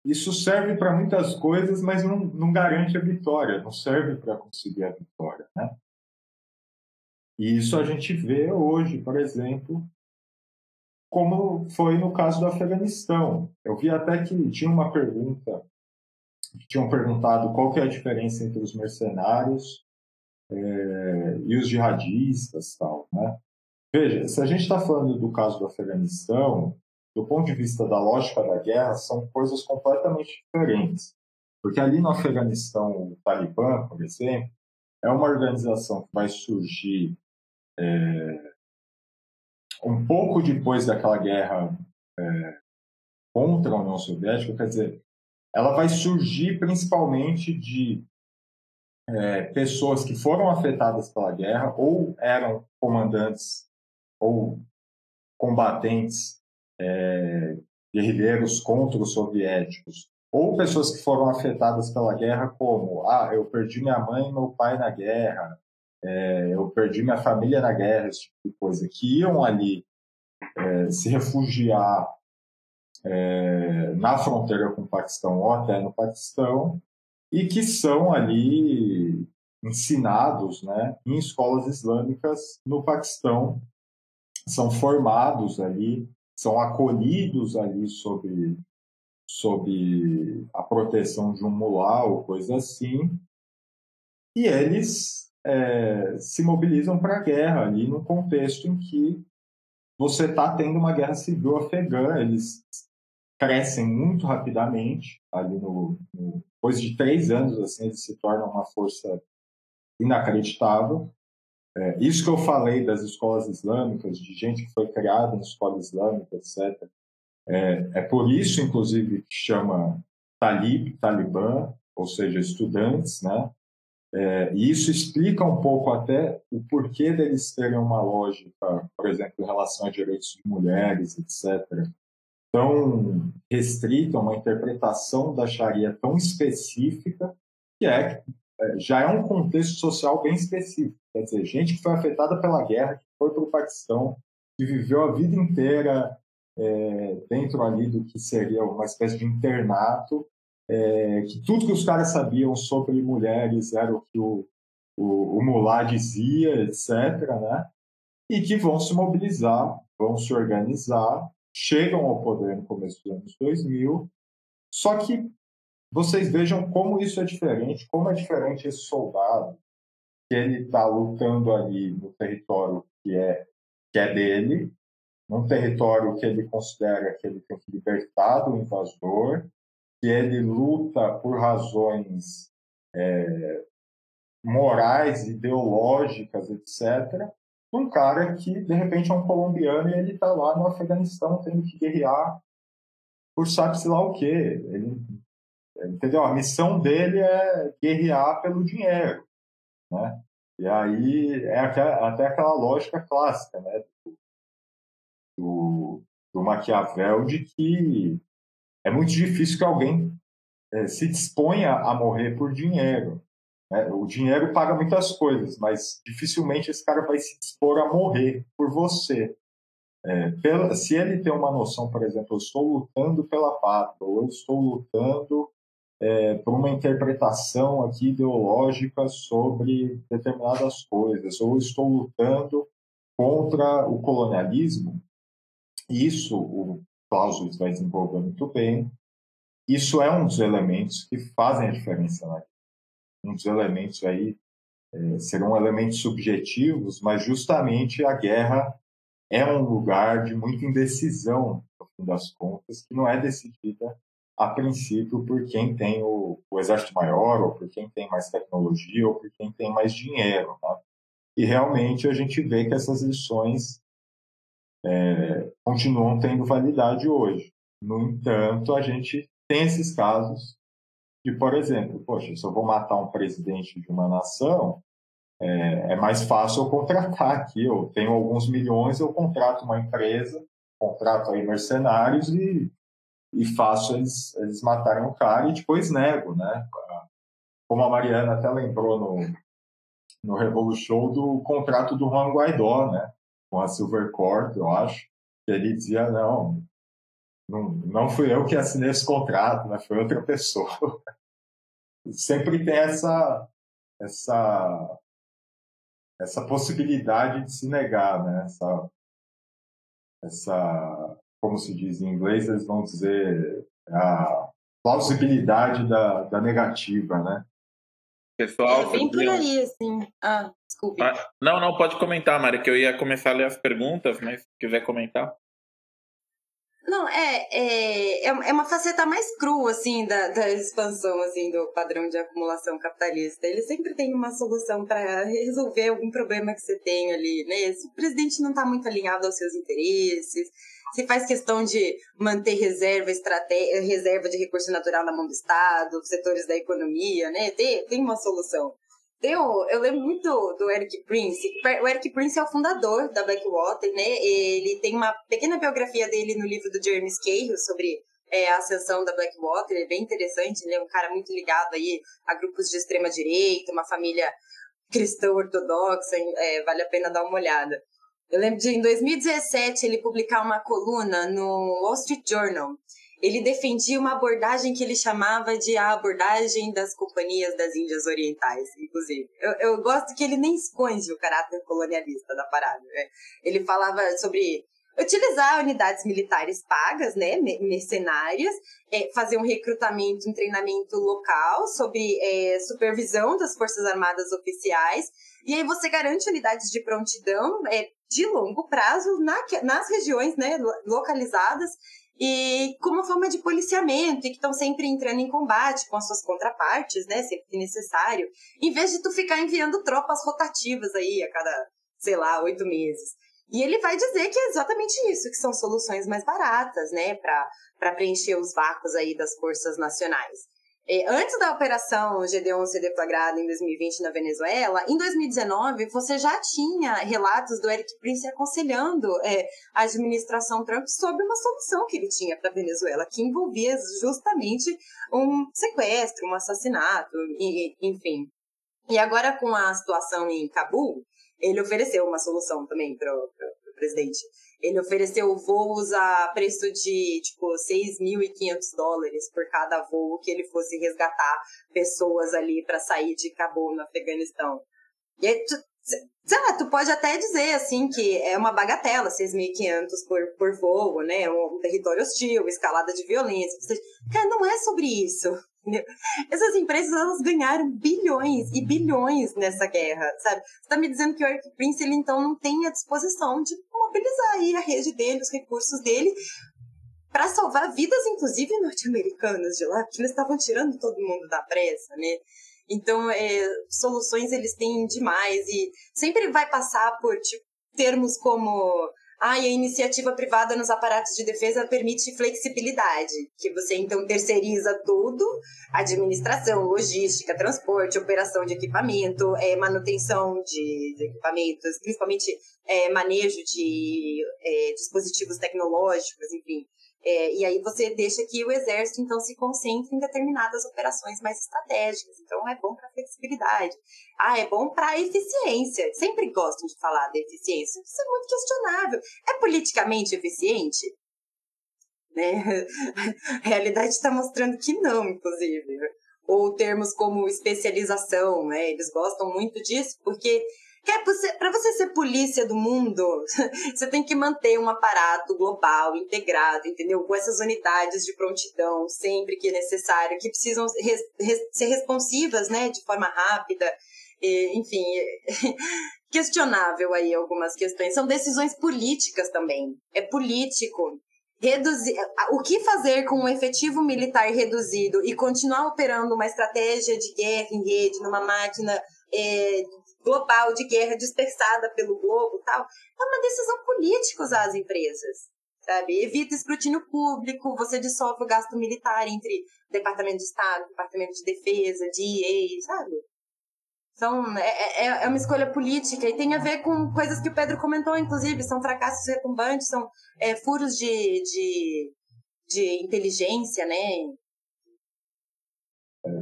[SPEAKER 2] isso serve para muitas coisas, mas não, não garante a vitória, não serve para conseguir a vitória. Né? E isso a gente vê hoje, por exemplo, como foi no caso do Afeganistão. Eu vi até que tinha uma pergunta, tinham perguntado qual que é a diferença entre os mercenários é, e os jihadistas tal, né? Veja, se a gente está falando do caso do Afeganistão, do ponto de vista da lógica da guerra, são coisas completamente diferentes. Porque ali no Afeganistão, o Talibã, por exemplo, é uma organização que vai surgir é, um pouco depois daquela guerra é, contra a União Soviética, quer dizer, ela vai surgir principalmente de é, pessoas que foram afetadas pela guerra ou eram comandantes ou combatentes é, guerrilheiros contra os soviéticos, ou pessoas que foram afetadas pela guerra, como ah, eu perdi minha mãe e meu pai na guerra, é, eu perdi minha família na guerra, esse tipo de coisa, que iam ali é, se refugiar é, na fronteira com o Paquistão ou até no Paquistão, e que são ali ensinados né, em escolas islâmicas no Paquistão, são formados ali são acolhidos ali sob, sob a proteção de um mulá ou coisa assim, e eles é, se mobilizam para a guerra ali num contexto em que você está tendo uma guerra civil afegã, eles crescem muito rapidamente, ali no, no, depois de três anos assim eles se tornam uma força inacreditável, é, isso que eu falei das escolas islâmicas, de gente que foi criada em escola islâmica, etc. É, é por isso, inclusive, que chama Talib, Talibã, ou seja, estudantes, né? É, e isso explica um pouco até o porquê deles terem uma lógica, por exemplo, em relação a direitos de mulheres, etc., tão restrita, uma interpretação da Sharia tão específica, que é, já é um contexto social bem específico. Quer dizer, gente que foi afetada pela guerra, que foi para o Paquistão, que viveu a vida inteira é, dentro ali do que seria uma espécie de internato, é, que tudo que os caras sabiam sobre mulheres era o que o, o, o mulá dizia, etc., né? E que vão se mobilizar, vão se organizar, chegam ao poder no começo dos anos 2000, só que vocês vejam como isso é diferente, como é diferente esse soldado que ele está lutando ali no território que é, que é dele, num território que ele considera que ele tem que libertar do invasor, que ele luta por razões é, morais, ideológicas, etc., um cara que, de repente, é um colombiano e ele está lá no Afeganistão tendo que guerrear por sabe-se lá o quê. Ele, entendeu? A missão dele é guerrear pelo dinheiro, né? E aí é até aquela lógica clássica, né? Do, do Maquiavel de que é muito difícil que alguém é, se disponha a morrer por dinheiro. Né? O dinheiro paga muitas coisas, mas dificilmente esse cara vai se dispor a morrer por você. É, pela, se ele tem uma noção, por exemplo, eu estou lutando pela pátria, ou eu estou lutando é, por uma interpretação aqui ideológica sobre determinadas coisas, ou estou lutando contra o colonialismo, isso o Clausewitz vai desenvolver muito bem, isso é um dos elementos que fazem a diferença na um dos elementos aí é, serão elementos subjetivos, mas justamente a guerra é um lugar de muita indecisão, no fim das contas, que não é decidida a princípio por quem tem o, o exército maior, ou por quem tem mais tecnologia, ou por quem tem mais dinheiro. Tá? E realmente a gente vê que essas lições é, continuam tendo validade hoje. No entanto, a gente tem esses casos que, por exemplo, poxa, se eu vou matar um presidente de uma nação, é, é, mais fácil eu contratar aqui. Eu tenho alguns milhões, eu contrato uma empresa, contrato aí mercenários e, e faço eles, eles matarem o cara e depois nego, né? Como a Mariana até lembrou no, no Revolution do contrato do Juan Guaidó, né? Com a Silvercorp, eu acho, que ele dizia, não, não, não fui eu que assinei esse contrato, né? Foi outra pessoa. Sempre tem essa, essa, essa possibilidade de se negar, né? Essa, essa, como se diz em inglês, eles vão dizer a plausibilidade da, da negativa, né?
[SPEAKER 3] Pessoal, é bem por aí, assim. Ah, desculpe. Ah,
[SPEAKER 1] não, não, pode comentar, Mari, que eu ia começar a ler as perguntas, mas se quiser comentar.
[SPEAKER 3] Não, é, é, é, é uma faceta mais crua, assim, da, da expansão, assim, do padrão de acumulação capitalista. Ele sempre tem uma solução para resolver algum problema que você tem ali, né? Se o presidente não está muito alinhado aos seus interesses, se faz questão de manter reserva, reserva de recurso natural na mão do Estado, setores da economia, né? Tem, tem uma solução. O, eu lembro muito do Eric Prince. O Eric Prince é o fundador da Blackwater, né? Ele tem uma pequena biografia dele no livro do Jeremy Scahill sobre é, a ascensão da Blackwater. É bem interessante. Ele é um cara muito ligado aí a grupos de extrema direita, uma família cristã ortodoxa. É, vale a pena dar uma olhada. Eu lembro de em 2017 ele publicar uma coluna no Wall Street Journal ele defendia uma abordagem que ele chamava de a abordagem das companhias das Índias Orientais, inclusive. Eu, eu gosto que ele nem esconde o caráter colonialista da parada. Né? Ele falava sobre utilizar unidades militares pagas, né, mercenárias, é, fazer um recrutamento, um treinamento local sobre é, supervisão das forças armadas oficiais, e aí você garante unidades de prontidão é, de longo prazo na, nas regiões né, localizadas e como forma de policiamento e que estão sempre entrando em combate com as suas contrapartes, né, sempre que necessário, em vez de tu ficar enviando tropas rotativas aí a cada, sei lá, oito meses. E ele vai dizer que é exatamente isso, que são soluções mais baratas, né, para preencher os vácuos aí das forças nacionais. É, antes da operação Gedeon ser deflagrada em 2020 na Venezuela, em 2019 você já tinha relatos do Eric Prince aconselhando é, a administração Trump sobre uma solução que ele tinha para a Venezuela, que envolvia justamente um sequestro, um assassinato, e, enfim. E agora com a situação em Cabul, ele ofereceu uma solução também para o presidente. Ele ofereceu voos a preço de, tipo, 6.500 dólares por cada voo que ele fosse resgatar pessoas ali para sair de Cabul, no Afeganistão. E aí, tu, sei lá, tu pode até dizer, assim, que é uma bagatela, 6.500 por, por voo, né? Um território hostil, escalada de violência. Cara, não é sobre isso. Essas empresas elas ganharam bilhões e bilhões nessa guerra, sabe? Você está me dizendo que o Eric Prince ele então não tem a disposição de mobilizar aí a rede dele, os recursos dele para salvar vidas, inclusive norte-americanas de lá, porque eles estavam tirando todo mundo da pressa, né? Então, é, soluções eles têm demais e sempre vai passar por tipo, termos como ah, e a iniciativa privada nos aparatos de defesa permite flexibilidade, que você então terceiriza tudo, administração, logística, transporte, operação de equipamento, é, manutenção de, equipamentos, principalmente é, manejo de é, dispositivos tecnológicos, enfim. É, e aí você deixa que o exército então se concentre em determinadas operações mais estratégicas. Então é bom para flexibilidade. Ah, é bom para eficiência. Sempre gostam de falar da eficiência. Isso é muito questionável. É politicamente eficiente? Né? A realidade está mostrando que não, inclusive. Ou termos como especialização, né? Eles gostam muito disso porque para você ser polícia do mundo, você tem que manter um aparato global, integrado, entendeu? Com essas unidades de prontidão, sempre que necessário, que precisam res, res, ser responsivas, né, de forma rápida. E, enfim, questionável aí algumas questões. São decisões políticas também. É político. Reduzir, o que fazer com um efetivo militar reduzido e continuar operando uma estratégia de guerra em rede, numa máquina é, global de guerra dispersada pelo globo tal, é uma decisão política usar as empresas, sabe? Evita escrutínio público, você dissolve o gasto militar entre Departamento de Estado, Departamento de Defesa, DEA, sabe? Então, é, é, é uma escolha política e tem a ver com coisas que o Pedro comentou, inclusive, são fracassos retumbantes, são é, furos de, de, de inteligência, né?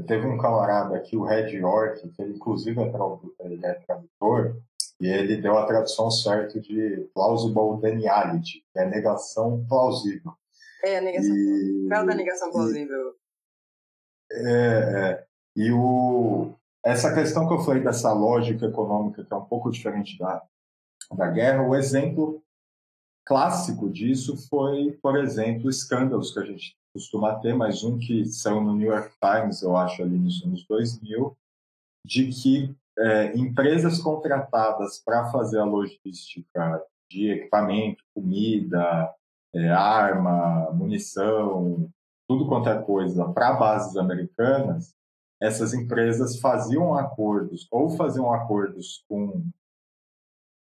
[SPEAKER 2] Teve um camarada aqui, o Red York, que ele inclusive é, é tradutor, e ele deu a tradução certa de plausible deniality, que é negação plausível.
[SPEAKER 3] É, a negação. E, Qual é negação plausível?
[SPEAKER 2] É, é, e o, essa questão que eu falei dessa lógica econômica, que é um pouco diferente da, da guerra, o exemplo clássico disso foi, por exemplo, escândalos que a gente costuma ter, mas um que saiu no New York Times, eu acho, ali nos anos 2000, de que é, empresas contratadas para fazer a logística de equipamento, comida, é, arma, munição, tudo quanto é coisa para bases americanas, essas empresas faziam acordos ou faziam acordos com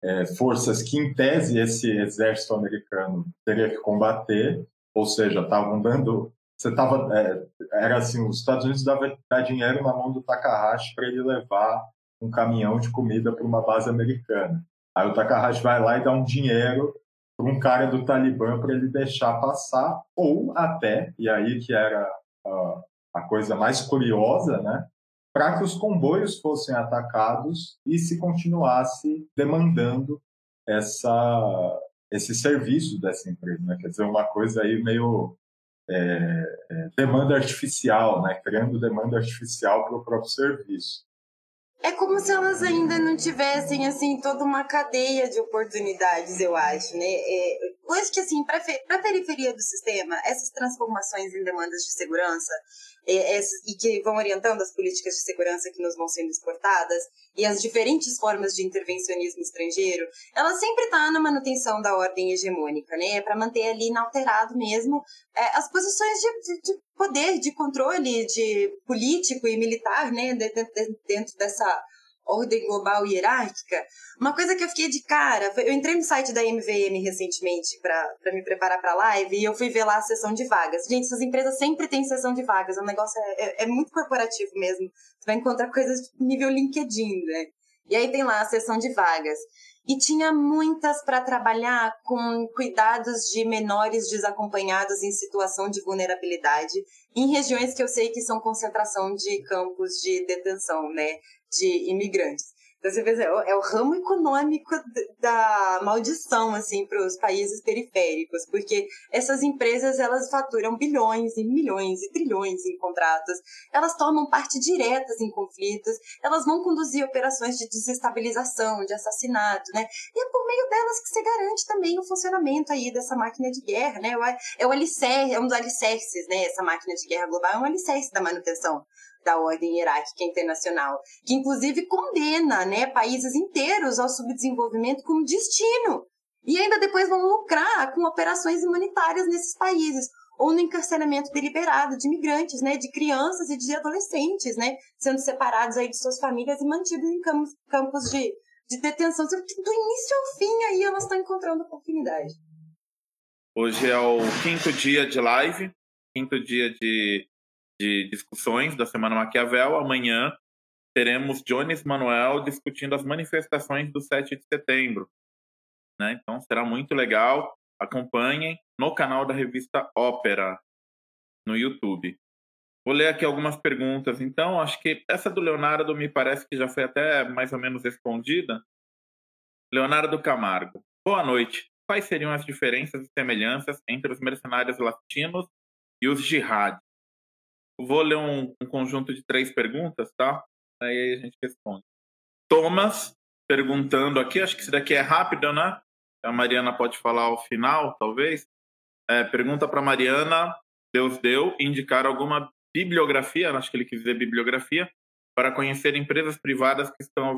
[SPEAKER 2] é, forças que, em tese, esse exército americano teria que combater, ou seja, estavam dando. Você tava, é, era assim: os Estados Unidos davam dar dinheiro na mão do Takahashi para ele levar um caminhão de comida para uma base americana. Aí o Takahashi vai lá e dá um dinheiro para um cara do Talibã para ele deixar passar, ou até, e aí que era uh, a coisa mais curiosa, né? Para que os comboios fossem atacados e se continuasse demandando essa, esse serviço dessa empresa, né? Quer dizer, uma coisa aí meio é, é, demanda artificial, né? Criando demanda artificial para o próprio serviço.
[SPEAKER 3] É como se elas ainda não tivessem, assim, toda uma cadeia de oportunidades, eu acho, né? É, eu acho que, assim, para a periferia do sistema, essas transformações em demandas de segurança, e que vão orientando as políticas de segurança que nos vão sendo exportadas, e as diferentes formas de intervencionismo estrangeiro, ela sempre está na manutenção da ordem hegemônica, né? Para manter ali inalterado mesmo é, as posições de, de, de, poder, de controle, de político e militar, né? Dentro dessa ordem global e hierárquica. Uma coisa que eu fiquei de cara, eu entrei no site da MVM recentemente para me preparar para a live e eu fui ver lá a sessão de vagas. Gente, essas empresas sempre têm sessão de vagas, o negócio é, é, é muito corporativo mesmo. Você vai encontrar coisas nível LinkedIn, né? E aí tem lá a sessão de vagas. E tinha muitas para trabalhar com cuidados de menores desacompanhados em situação de vulnerabilidade, em regiões que eu sei que são concentração de campos de detenção, né? De imigrantes. Então, você vê, é o ramo econômico da maldição, assim, para os países periféricos, porque essas empresas, elas faturam bilhões e milhões e trilhões em contratos, elas tomam parte diretas em conflitos, elas vão conduzir operações de desestabilização, de assassinato, né? E é por meio delas que se garante também o funcionamento aí dessa máquina de guerra, né? É o alicerce, é um dos alicerces, né? Essa máquina de guerra global é um alicerce da manutenção da ordem hierárquica internacional, que inclusive condena né, países inteiros ao subdesenvolvimento como destino. E ainda depois vão lucrar com operações humanitárias nesses países, ou no encarceramento deliberado de imigrantes, né, de crianças e de adolescentes, né, sendo separados aí de suas famílias e mantidos em campos, campos de, de detenção. Do início ao fim aí elas estão encontrando oportunidade.
[SPEAKER 1] Hoje é o quinto dia de live, quinto dia de de discussões da Semana Maquiavel. Amanhã teremos Jones Manuel discutindo as manifestações do 7 de setembro. Né? Então será muito legal. Acompanhem no canal da revista Ópera, no YouTube. Vou ler aqui algumas perguntas. Então, acho que essa do Leonardo me parece que já foi até mais ou menos respondida. Leonardo Camargo. Boa noite. Quais seriam as diferenças e semelhanças entre os mercenários latinos e os jihad? Vou ler um, um conjunto de três perguntas, tá? Aí a gente responde. Thomas perguntando aqui, acho que isso daqui é rápido, né? A Mariana pode falar ao final, talvez. É, pergunta para Mariana, Deus deu, indicar alguma bibliografia, acho que ele quis dizer bibliografia, para conhecer empresas privadas que estão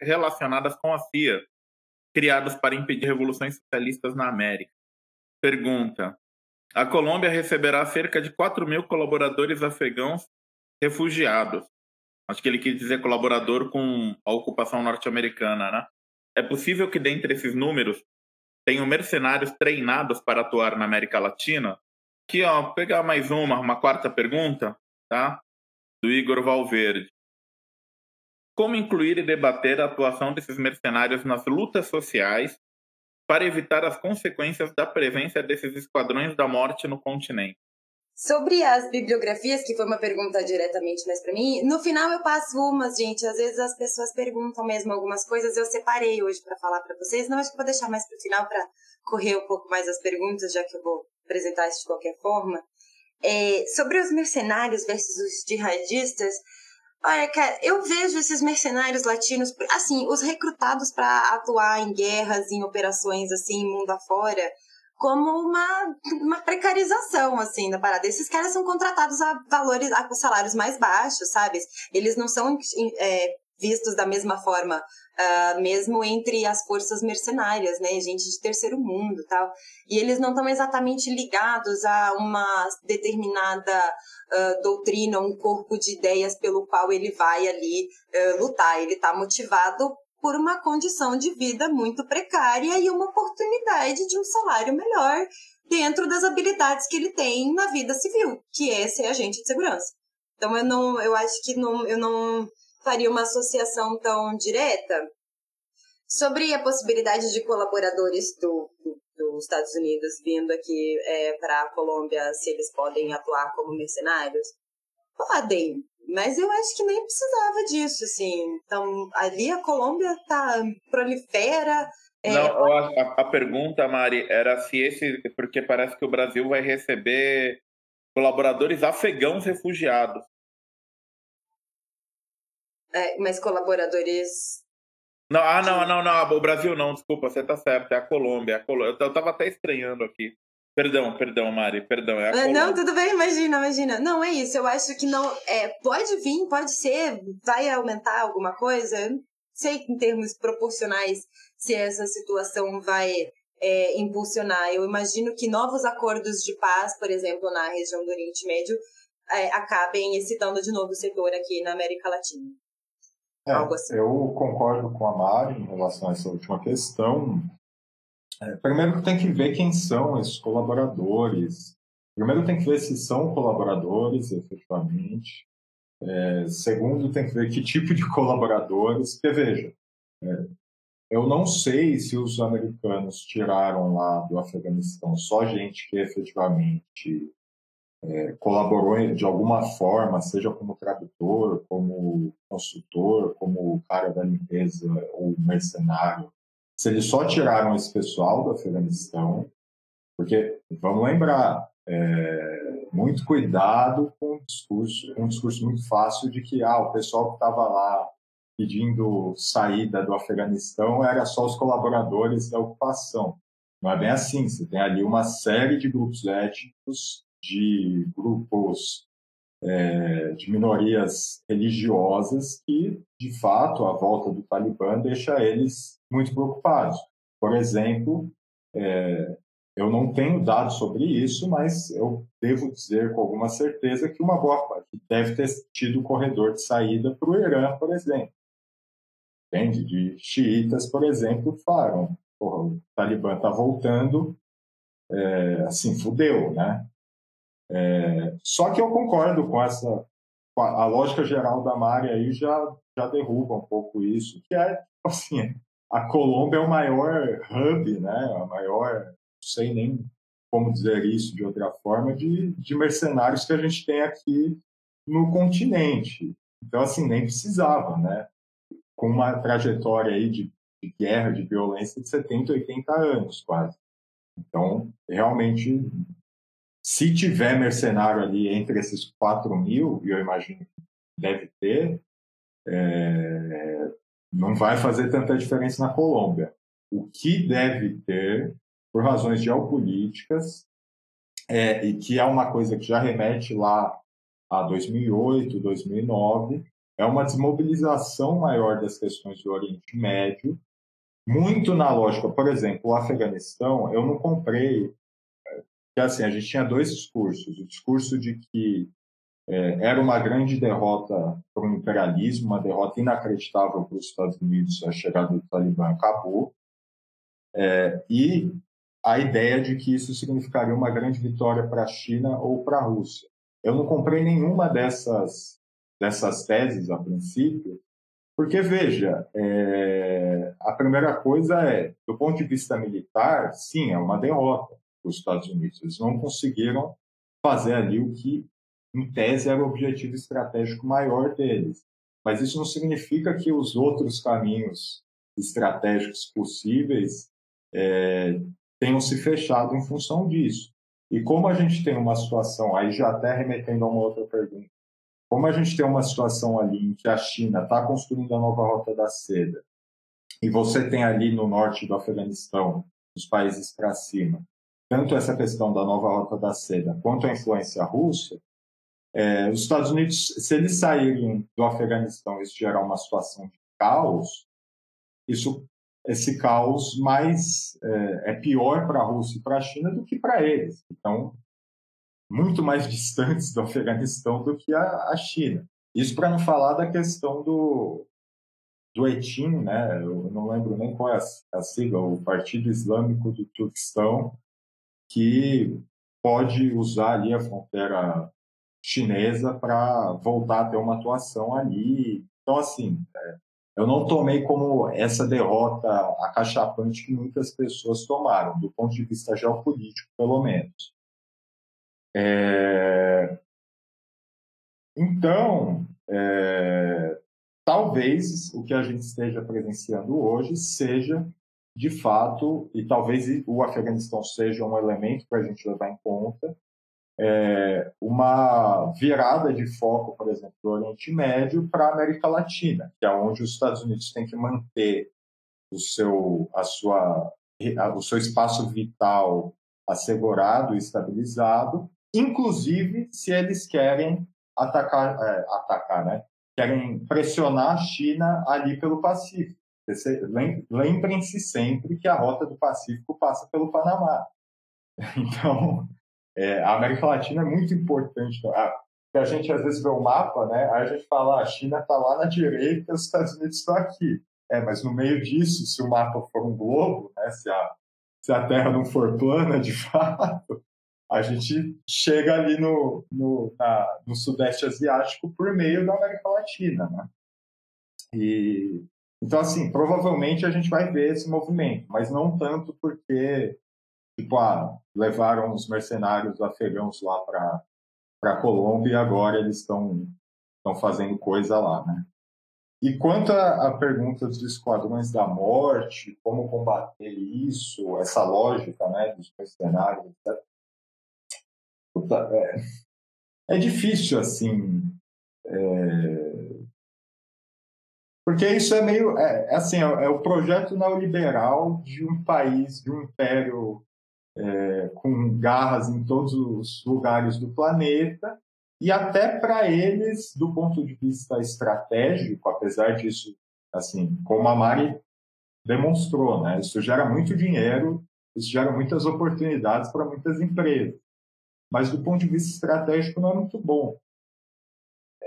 [SPEAKER 1] relacionadas com a CIA, criadas para impedir revoluções socialistas na América. Pergunta: a Colômbia receberá cerca de 4 mil colaboradores afegãos refugiados. Acho que ele quis dizer colaborador com a ocupação norte-americana, né? É possível que dentre esses números tenham mercenários treinados para atuar na América Latina? Aqui, ó, pegar mais uma, uma quarta pergunta, tá? Do Igor Valverde. Como incluir e debater a atuação desses mercenários nas lutas sociais para evitar as consequências da presença desses esquadrões da morte no continente.
[SPEAKER 3] Sobre as bibliografias, que foi uma pergunta diretamente mais para mim, no final eu passo umas, gente. Às vezes as pessoas perguntam mesmo algumas coisas, eu separei hoje para falar para vocês. Não, acho que vou deixar mais para o final para correr um pouco mais as perguntas, já que eu vou apresentar isso de qualquer forma. É, sobre os mercenários versus os jihadistas, Olha, cara, eu vejo esses mercenários latinos, assim, os recrutados para atuar em guerras, em operações assim, mundo afora, como uma, uma precarização, assim, da parada. Esses caras são contratados a valores, a salários mais baixos, sabe? Eles não são é, vistos da mesma forma, uh, mesmo entre as forças mercenárias, né, gente de terceiro mundo, tal. E eles não estão exatamente ligados a uma determinada uh, doutrina, um corpo de ideias pelo qual ele vai ali uh, lutar. Ele está motivado por uma condição de vida muito precária e uma oportunidade de um salário melhor dentro das habilidades que ele tem na vida civil, que é ser agente de segurança. Então eu não, eu acho que não, eu não faria uma associação tão direta. Sobre a possibilidade de colaboradores do, do dos Estados Unidos vindo aqui é, para a Colômbia, se eles podem atuar como mercenários? Podem, mas eu acho que nem precisava disso, assim. Então, ali a Colômbia tá prolifera.
[SPEAKER 1] É... Não, a, a, pergunta, Mari, era se esse. Porque parece que o Brasil vai receber colaboradores afegãos refugiados.
[SPEAKER 3] É, mas colaboradores.
[SPEAKER 1] Não, ah, não, não, não. O Brasil não, desculpa, você tá certo. É a Colômbia. É a Colômbia. Eu tava até estranhando aqui. Perdão, perdão, Mari, perdão. É
[SPEAKER 3] ah, não, tudo bem, imagina, imagina. Não, é isso. Eu acho que não. É, pode vir, pode ser, vai aumentar alguma coisa. Sei em termos proporcionais se essa situação vai é, impulsionar. Eu imagino que novos acordos de paz, por exemplo, na região do Oriente Médio, é, acabem excitando de novo o setor aqui na América Latina.
[SPEAKER 2] É, assim. Eu concordo com a Mari em relação a essa última questão. É, primeiro tem que ver quem são esses colaboradores. Primeiro tem que ver se são colaboradores, efetivamente. É, segundo, tem que ver que tipo de colaboradores. Porque, veja, é, eu não sei se os americanos tiraram lá do Afeganistão só gente que efetivamente é, colaborou de alguma forma, seja como tradutor, como consultor, como cara da limpeza ou mercenário, se eles só tiraram esse pessoal do Afeganistão, porque, vamos lembrar, é, muito cuidado com o discurso, um discurso muito fácil de que ah, o pessoal que estava lá pedindo saída do Afeganistão era só os colaboradores da ocupação. Não é bem assim, você tem ali uma série de grupos étnicos de grupos é, de minorias religiosas que, de fato, a volta do Talibã deixa eles muito preocupados. Por exemplo, é, eu não tenho dados sobre isso, mas eu devo dizer com alguma certeza que uma boa parte deve ter tido corredor de saída para o Irã, por exemplo. Entende? De xiitas, por exemplo, falaram: o Talibã está voltando, é, assim, fudeu, né? É, só que eu concordo com essa. A lógica geral da Mari aí já, já derruba um pouco isso, que é, assim, a Colômbia é o maior hub, né? A maior, não sei nem como dizer isso de outra forma, de, de mercenários que a gente tem aqui no continente. Então, assim, nem precisava, né? Com uma trajetória aí de, de guerra, de violência de 70, 80 anos, quase. Então, realmente se tiver mercenário ali entre esses 4 mil, e eu imagino que deve ter, é, não vai fazer tanta diferença na Colômbia. O que deve ter, por razões geopolíticas, é, e que é uma coisa que já remete lá a 2008, 2009, é uma desmobilização maior das questões do Oriente Médio, muito na lógica, por exemplo, o Afeganistão, eu não comprei assim, a gente tinha dois discursos. O discurso de que é, era uma grande derrota para o imperialismo, uma derrota inacreditável para os Estados Unidos, a chegada do Talibã acabou, é, e a ideia de que isso significaria uma grande vitória para a China ou para a Rússia. Eu não comprei nenhuma dessas, dessas teses a princípio, porque, veja, é, a primeira coisa é, do ponto de vista militar, sim, é uma derrota os Estados Unidos. Eles não conseguiram fazer ali o que, em tese, era o objetivo estratégico maior deles. Mas isso não significa que os outros caminhos estratégicos possíveis é, tenham se fechado em função disso. E como a gente tem uma situação, aí já até remetendo a uma outra pergunta, como a gente tem uma situação ali em que a China está construindo a nova rota da seda, e você tem ali no norte do Afeganistão, os países para cima, tanto essa questão da nova rota da seda quanto a influência russa, é, os Estados Unidos, se eles saírem do Afeganistão isso gerar uma situação de caos, isso, esse caos mais é, é pior para a Rússia e para a China do que para eles. Então, muito mais distantes do Afeganistão do que a, a China. Isso para não falar da questão do, do ETIM, né? Eu não lembro nem qual é a, a sigla, o Partido Islâmico do Turquestão, que pode usar ali a fronteira chinesa para voltar a ter uma atuação ali. Então, assim, é, eu não tomei como essa derrota acachapante que muitas pessoas tomaram, do ponto de vista geopolítico, pelo menos. É... Então, é... talvez o que a gente esteja presenciando hoje seja de fato, e talvez o Afeganistão seja um elemento para a gente levar em conta, é, uma virada de foco, por exemplo, do Oriente Médio para a América Latina, que é onde os Estados Unidos têm que manter o seu, a sua, o seu espaço vital assegurado e estabilizado, inclusive se eles querem atacar, é, atacar, né? Querem pressionar a China ali pelo Pacífico. Lembrem-se sempre que a rota do Pacífico passa pelo Panamá. Então, é, a América Latina é muito importante. Ah, a gente às vezes vê o mapa, né? Aí a gente fala, ah, a China está lá na direita, os Estados Unidos estão aqui. É, mas no meio disso, se o mapa for um globo, né? Se a, se a Terra não for plana, de fato, a gente chega ali no, no, na, no Sudeste Asiático por meio da América Latina, né? E, então, assim, provavelmente a gente vai ver esse movimento, mas não tanto porque, tipo, ah, levaram os mercenários afegãos lá para para Colômbia e agora eles estão fazendo coisa lá, né? E quanto à pergunta dos esquadrões da morte, como combater isso, essa lógica né, dos mercenários, etc. Puta, é, é difícil, assim. É... Porque isso é meio. É, é assim, é, é, o projeto neoliberal de um país, de um império é, com garras em todos os lugares do planeta, e até para eles, do ponto de vista estratégico, apesar disso, assim, como a Mari demonstrou, né? Isso gera muito dinheiro, isso gera muitas oportunidades para muitas empresas. Mas do ponto de vista estratégico não é muito bom.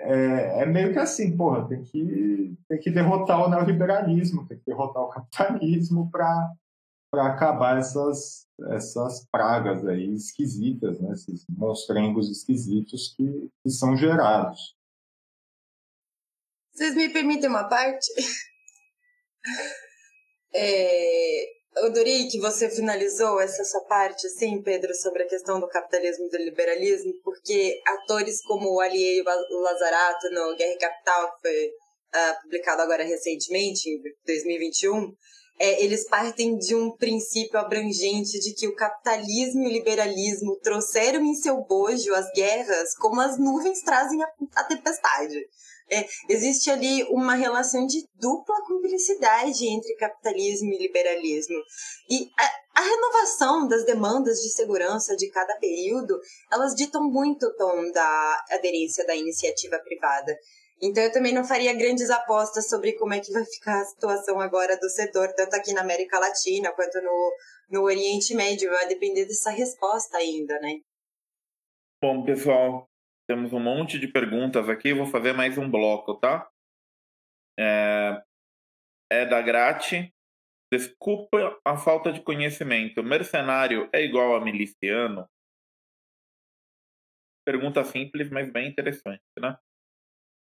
[SPEAKER 2] É, é, meio que assim, porra, tem que, tem que derrotar o neoliberalismo, tem que derrotar o capitalismo para acabar essas, essas pragas aí esquisitas, né? esses monstrengos esquisitos que, que são gerados.
[SPEAKER 3] Vocês me permitem uma parte? É, eu adorei que você finalizou essa sua parte, assim, Pedro, sobre a questão do capitalismo e do liberalismo, porque atores como o Aliei Lazarato no Guerra Capital, que foi uh, publicado agora recentemente, em 2021, é, eles partem de um princípio abrangente de que o capitalismo e o liberalismo trouxeram em seu bojo as guerras como as nuvens trazem a, a tempestade. É, existe ali uma relação de dupla cumplicidade entre capitalismo e liberalismo. E a, a, renovação das demandas de segurança de cada período, elas ditam muito o tom da aderência da iniciativa privada. Então eu também não faria grandes apostas sobre como é que vai ficar a situação agora do setor, tanto aqui na América Latina quanto no, no Oriente Médio. Vai depender dessa resposta ainda, né?
[SPEAKER 1] Bom, pessoal, temos um monte de perguntas aqui. Vou fazer mais um bloco, tá? É, é da Grati. Desculpa a falta de conhecimento. Mercenário é igual a miliciano? Pergunta simples, mas bem interessante, né?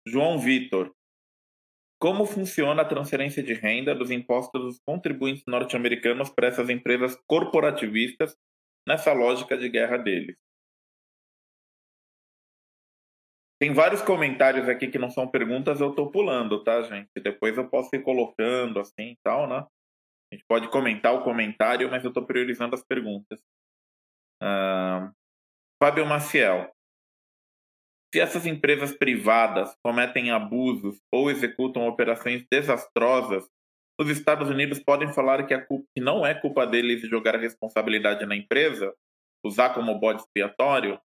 [SPEAKER 1] João Vitor. Como funciona a transferência de renda dos impostos dos contribuintes norte-americanos para essas empresas corporativistas nessa lógica de guerra deles? Tem vários comentários aqui que não são perguntas, eu estou pulando, tá, gente? Depois eu posso ir colocando assim e tal, né? A gente pode comentar o comentário, mas eu estou priorizando as perguntas. Uh, Fábio Maciel. Se essas empresas privadas cometem abusos ou executam operações desastrosas, os Estados Unidos podem falar que, culpa, que não é culpa deles jogar a responsabilidade na empresa, usar como bode expiatório.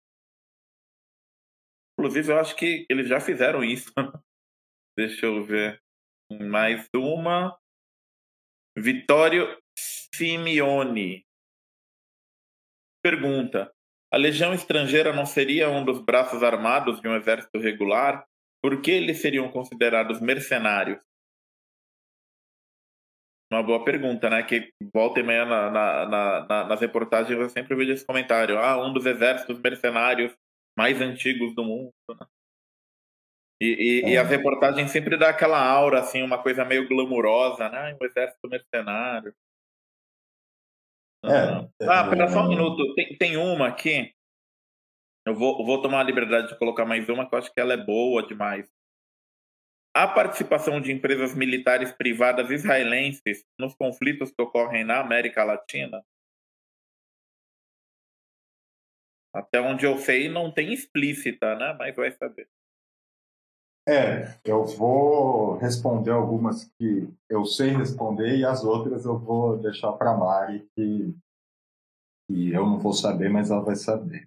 [SPEAKER 1] Inclusive, eu acho que eles já fizeram isso. Deixa eu ver. Mais uma. Vitório Simeone. Pergunta: a legião estrangeira não seria um dos braços armados de um exército regular? Por que eles seriam considerados mercenários? Uma boa pergunta, né? Que volta e meia na, na, na, nas reportagens eu sempre vejo esse comentário. Ah, um dos exércitos mercenários mais antigos do mundo. Né? E, e, é. e, as reportagens sempre dá aquela aura, assim, uma coisa meio glamurosa, né? Um exército mercenário. É, ah, pera só um minuto. Tem, tem uma aqui. Eu vou, vou tomar a liberdade de colocar mais uma, que eu acho que ela é boa demais. A participação de empresas militares privadas israelenses nos conflitos que ocorrem na América Latina? Até onde eu sei, não tem explícita, né? Mas vai saber.
[SPEAKER 2] É, eu vou responder algumas que eu sei responder e as outras eu vou deixar para Mari, que, que eu não vou saber, mas ela vai saber.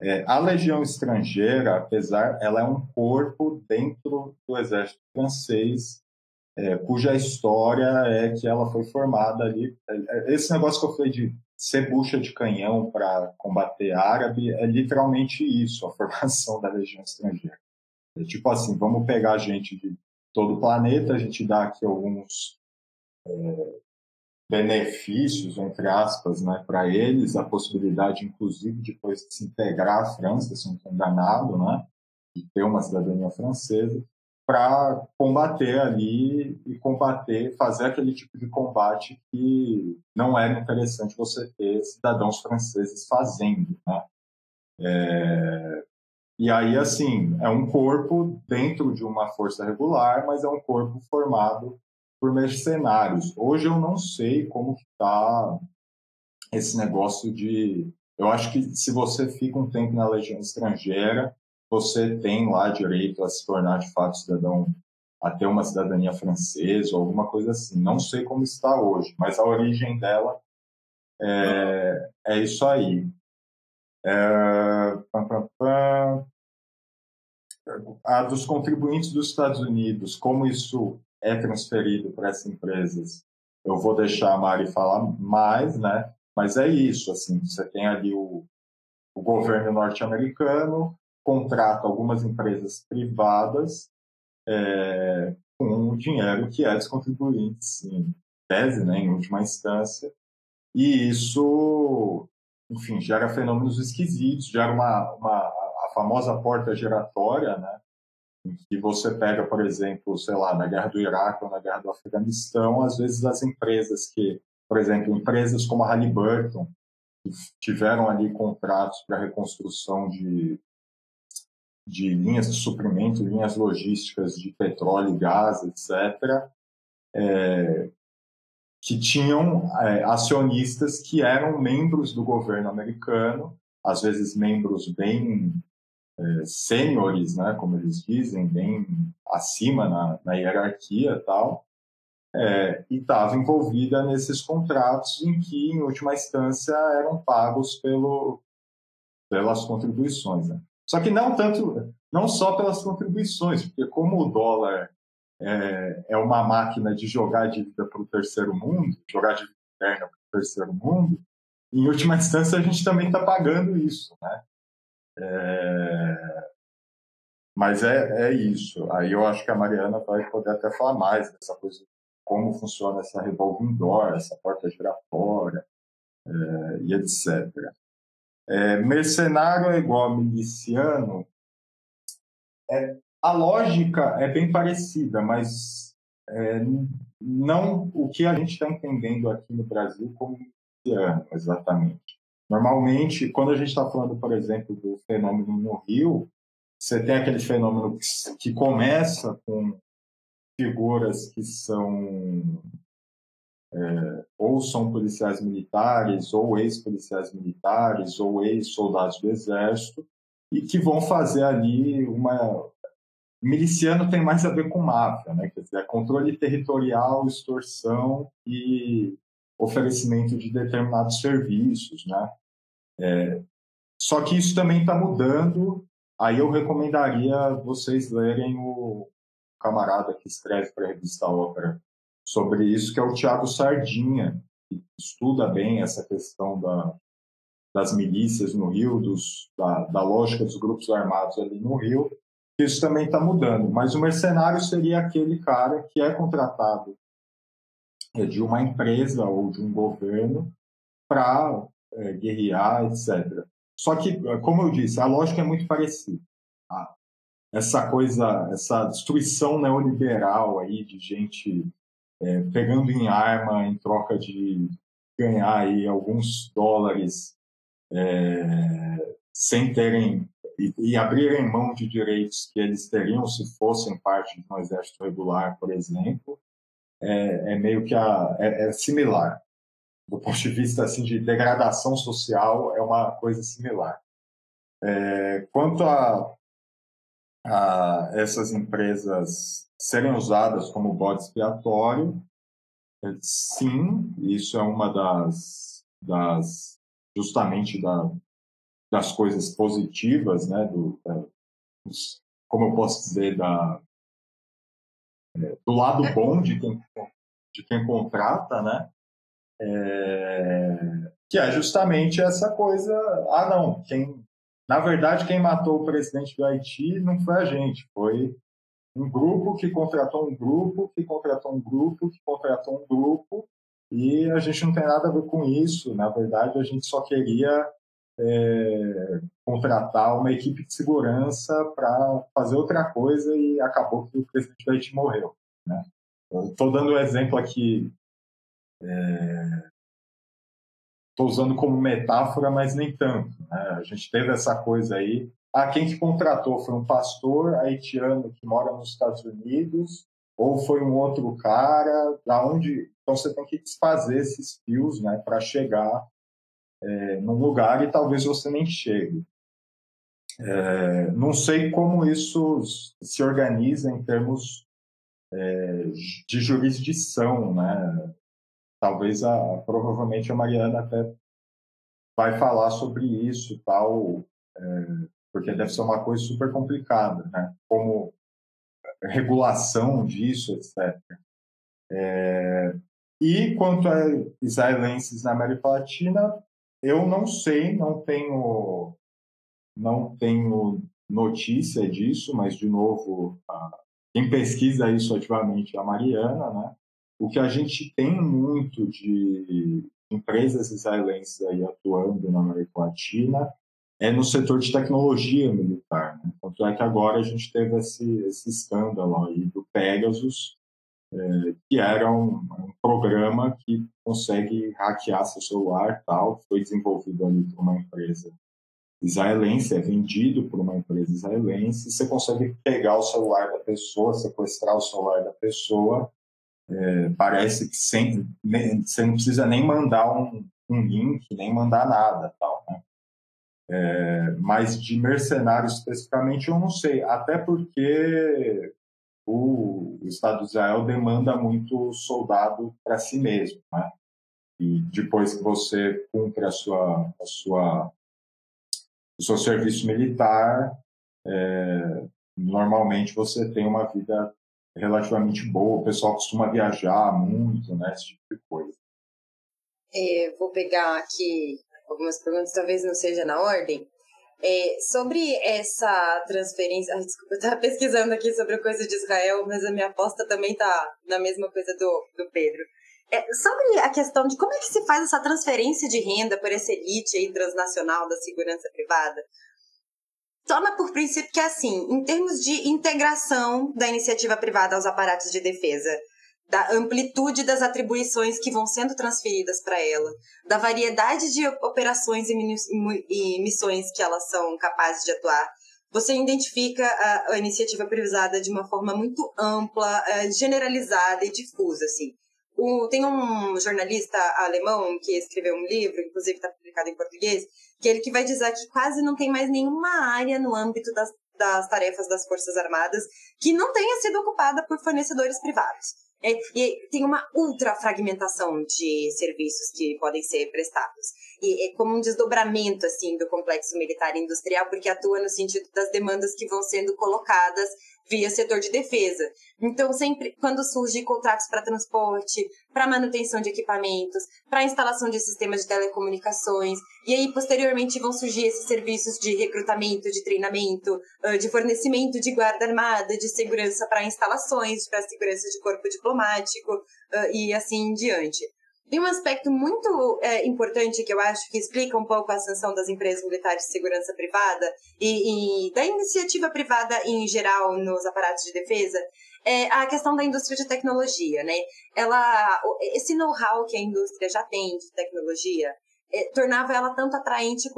[SPEAKER 2] É, a Legião Estrangeira, apesar, ela é um corpo dentro do exército francês, é, cuja história é que ela foi formada ali. É, é, esse negócio que eu falei de ser bucha de canhão para combater árabe é literalmente isso, a formação da Legião Estrangeira. É tipo assim, vamos pegar gente de todo o planeta, a gente dá aqui alguns é, benefícios, entre aspas, né, para eles, a possibilidade, inclusive, depois de se integrar à França, se estou enganado, né, de ter uma cidadania francesa, para combater ali e combater, fazer aquele tipo de combate que não era interessante você ter cidadãos franceses fazendo, né. É, E aí, assim, é um corpo dentro de uma força regular, mas é um corpo formado por mercenários. Hoje eu não sei como está esse negócio de... Eu acho que se você fica um tempo na legião estrangeira, você tem lá direito a se tornar de fato cidadão, a ter uma cidadania francesa alguma coisa assim. Não sei como está hoje, mas a origem dela é, é isso aí. É. A dos contribuintes dos Estados Unidos, como isso é transferido para essas empresas, eu vou deixar a Mari falar mais, né? Mas é isso, assim, você tem ali o, o governo norte-americano contrata algumas empresas privadas é, com o dinheiro que é dos contribuintes, em tese, né, em última instância, e isso, enfim, gera fenômenos esquisitos, gera uma, uma a famosa porta giratória, né? Em que você pega, por exemplo, sei lá, na guerra do Iraque ou na guerra do Afeganistão, às vezes as empresas que, por exemplo, empresas como a Halliburton, que tiveram ali contratos para reconstrução de, de linhas de suprimento, linhas logísticas de petróleo gás, etc., é, que tinham é, acionistas que eram membros do governo americano, às vezes membros bem é, sêniores, né, como eles dizem, bem acima na, na hierarquia tal, é, e estava envolvida nesses contratos em que, em última instância, eram pagos pelo, pelas contribuições. Né? Só que não tanto, não só pelas contribuições, porque como o dólar é, é uma máquina de jogar dívida para o terceiro mundo, jogar dívida interna para o terceiro mundo, em última instância a gente também está pagando isso, né? É... Mas é, é isso. Aí eu acho que a Mariana vai poder até falar mais dessa coisa, como funciona essa revolving door, essa porta giratória é, e etc. É, mercenário é igual a miliciano. É, a lógica é bem parecida, mas é, não o que a gente está entendendo aqui no Brasil como miliciano, exatamente. Normalmente, quando a gente está falando, por exemplo, do fenômeno no Rio, você tem aquele fenômeno que, começa com figuras que são é, ou são policiais militares, ou ex-policiais militares, ou ex-soldados do exército, e que vão fazer ali uma, miliciano tem mais a ver com máfia, né? Quer dizer, é controle territorial, extorsão e oferecimento de determinados serviços, né? É, só que isso também está mudando. Aí eu recomendaria vocês lerem o camarada que escreve para a revista Ópera sobre isso, que é o Tiago Sardinha, que estuda bem essa questão da, das milícias no Rio, dos, da, da lógica dos grupos armados ali no Rio, isso também está mudando. Mas o mercenário seria aquele cara que é contratado é, de uma empresa ou de um governo para é, guerrear, etc. Só que, como eu disse, a lógica é muito parecida. Tá? Essa coisa, essa destruição neoliberal aí de gente é, pegando em arma em troca de ganhar aí alguns dólares é, sem terem e, e abrirem mão de direitos que eles teriam se fossem parte de um exército regular, por exemplo, é, é meio que a, é, é, similar. Do ponto de vista assim, de degradação social, é uma coisa similar. É, quanto a, a essas empresas serem usadas como bode expiatório, é, sim, isso é uma das, das justamente da, das coisas positivas, né, do, da, dos, como eu posso dizer, da, é, do lado bom de quem, de quem contrata, né, é, que é justamente essa coisa, ah não, quem, na verdade quem matou o presidente do Haiti não foi a gente, foi um grupo que contratou um grupo, que contratou um grupo, que contratou um grupo, e a gente não tem nada a ver com isso. Na verdade, a gente só queria é, contratar uma equipe de segurança para fazer outra coisa e acabou que o presidente do Haiti morreu. Né? Estou dando um exemplo aqui, estou usando como metáfora, mas nem tanto. Né? A gente teve essa coisa aí, ah, quem que contratou foi um pastor haitiano que mora nos Estados Unidos ou foi um outro cara, da onde então você tem que desfazer esses fios, né, para chegar é, num lugar e talvez você nem chegue. É, não sei como isso se organiza em termos é, de jurisdição, né? Talvez a, provavelmente a Mariana até vai falar sobre isso, tal, é, porque deve ser uma coisa super complicada, né? Como regulação disso, etc. É, e quanto a israelenses na América Latina, eu não sei, não tenho, não tenho notícia disso, mas de novo, quem pesquisa isso ativamente é a Mariana, né? O que a gente tem muito de empresas israelenses aí atuando na América Latina é no setor de tecnologia militar. Né? Tanto é que agora a gente teve esse, esse escândalo aí do Pegasus, é, que era um, um, programa que consegue hackear seu celular tal, foi desenvolvido ali por uma empresa israelense, é vendido por uma empresa israelense, você consegue pegar o celular da pessoa, sequestrar o celular da pessoa, é, parece que sem, você não precisa nem mandar um, um link, nem mandar nada, tal, né? É, mas de mercenário especificamente eu não sei, até porque o, Estado de Israel demanda muito soldado para si mesmo, né? E depois que você cumpre a sua, a sua, o seu serviço militar, é, normalmente você tem uma vida relativamente boa. O pessoal costuma viajar muito, né? Esse tipo de coisa.
[SPEAKER 3] É, vou pegar aqui algumas perguntas, talvez não seja na ordem. É, sobre essa transferência. Desculpa, eu estava pesquisando aqui sobre a coisa de Israel, mas a minha aposta também está na mesma coisa do, do Pedro. É, sobre a questão de como é que se faz essa transferência de renda por essa elite aí transnacional da segurança privada, toma por princípio que, assim, em termos de integração da iniciativa privada aos aparatos de defesa, da amplitude das atribuições que vão sendo transferidas para ela, da variedade de operações e missões que elas são capazes de atuar. Você identifica a, a iniciativa privada de uma forma muito ampla, eh, generalizada e difusa, assim. O, tem um jornalista alemão que escreveu um livro, inclusive está publicado em português, que ele que vai dizer que quase não tem mais nenhuma área no âmbito das, das tarefas das Forças Armadas que não tenha sido ocupada por fornecedores privados. É, e tem uma ultra fragmentação de serviços que podem ser prestados. E é como um desdobramento assim do complexo militar industrial, porque atua no sentido das demandas que vão sendo colocadas via setor de defesa. Então, sempre quando surgem contratos para transporte, para manutenção de equipamentos, para instalação de sistemas de telecomunicações, e aí posteriormente vão surgir esses serviços de recrutamento, de treinamento, de fornecimento de guarda armada, de segurança para instalações, para segurança de corpo diplomático e assim em diante. Tem um aspecto muito é, importante que eu acho que explica um pouco a ascensão das empresas militares de segurança privada e, e da iniciativa privada em geral nos aparatos de defesa, é a questão da indústria de tecnologia, né? Ela, esse know-how que a indústria já tem de tecnologia é, tornava ela tanto atraente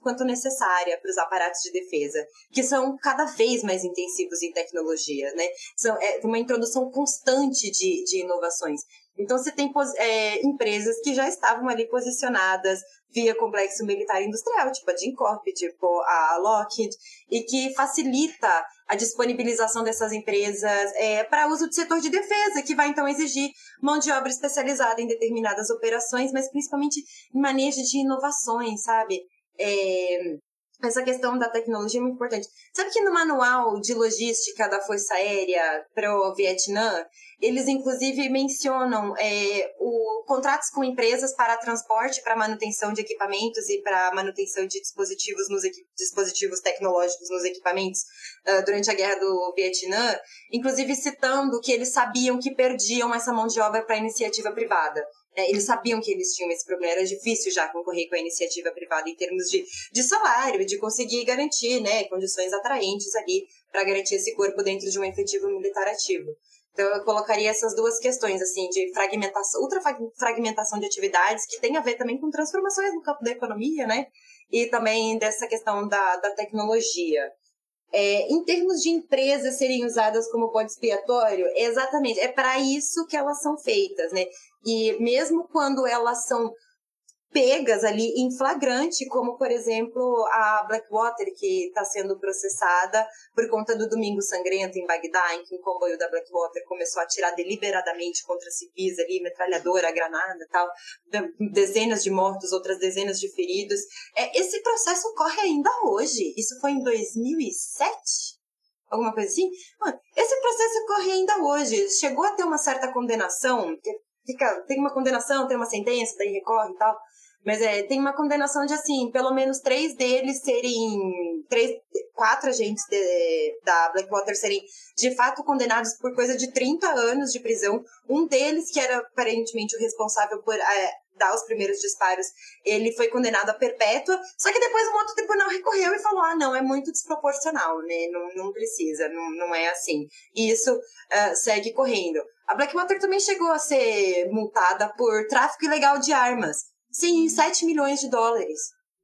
[SPEAKER 3] quanto necessária para os aparatos de defesa, que são cada vez mais intensivos em tecnologia, né? São é, uma introdução constante de, de inovações. Então, você tem é, empresas que já estavam ali posicionadas via complexo militar industrial, tipo a Dincorp, tipo a Lockheed, e que facilita a disponibilização dessas empresas é, para uso do setor de defesa, que vai então exigir mão de obra especializada em determinadas operações, mas principalmente em manejo de inovações, sabe? É, essa questão da tecnologia é muito importante. Sabe que no manual de logística da Força Aérea para o Vietnã, eles inclusive mencionam é, o, contratos com empresas para transporte, para manutenção de equipamentos e para manutenção de dispositivos, nos dispositivos tecnológicos nos equipamentos uh, durante a guerra do Vietnã, inclusive citando que eles sabiam que perdiam essa mão de obra para iniciativa privada. É, eles sabiam que eles tinham esse problema, era difícil já concorrer com a iniciativa privada em termos de, de salário, de conseguir garantir né, condições atraentes ali para garantir esse corpo dentro de um efetivo militar ativo. Então, eu colocaria essas duas questões, assim, de fragmentação, ultra fragmentação de atividades, que tem a ver também com transformações no campo da economia, né? E também dessa questão da, da tecnologia. É, em termos de empresas serem usadas como bode expiatório, é exatamente, é para isso que elas são feitas, né? E mesmo quando elas são pegas ali em flagrante, como por exemplo a Blackwater, que está sendo processada por conta do Domingo Sangrento em Bagdá, em que o comboio da Blackwater começou a atirar deliberadamente contra civis ali, metralhadora, granada tal, dezenas de mortos, outras dezenas de feridos. É, esse processo ocorre ainda hoje. Isso foi em 2007? Alguma coisa assim? Mano, esse processo ocorre ainda hoje. Chegou a ter uma certa condenação, fica, tem uma condenação, tem uma sentença, daí recorre e tal. Mas é, tem uma condenação de, assim, pelo menos três deles serem. Três, quatro agentes de, da Blackwater serem de fato condenados por coisa de 30 anos de prisão. Um deles, que era aparentemente o responsável por é, dar os primeiros disparos, ele foi condenado a perpétua. Só que depois um outro tribunal recorreu e falou: ah, não, é muito desproporcional, né? Não, não precisa, não, não é assim. E isso uh, segue correndo. A Blackwater também chegou a ser multada por tráfico ilegal de armas. Sim, 7 milhões de dólares,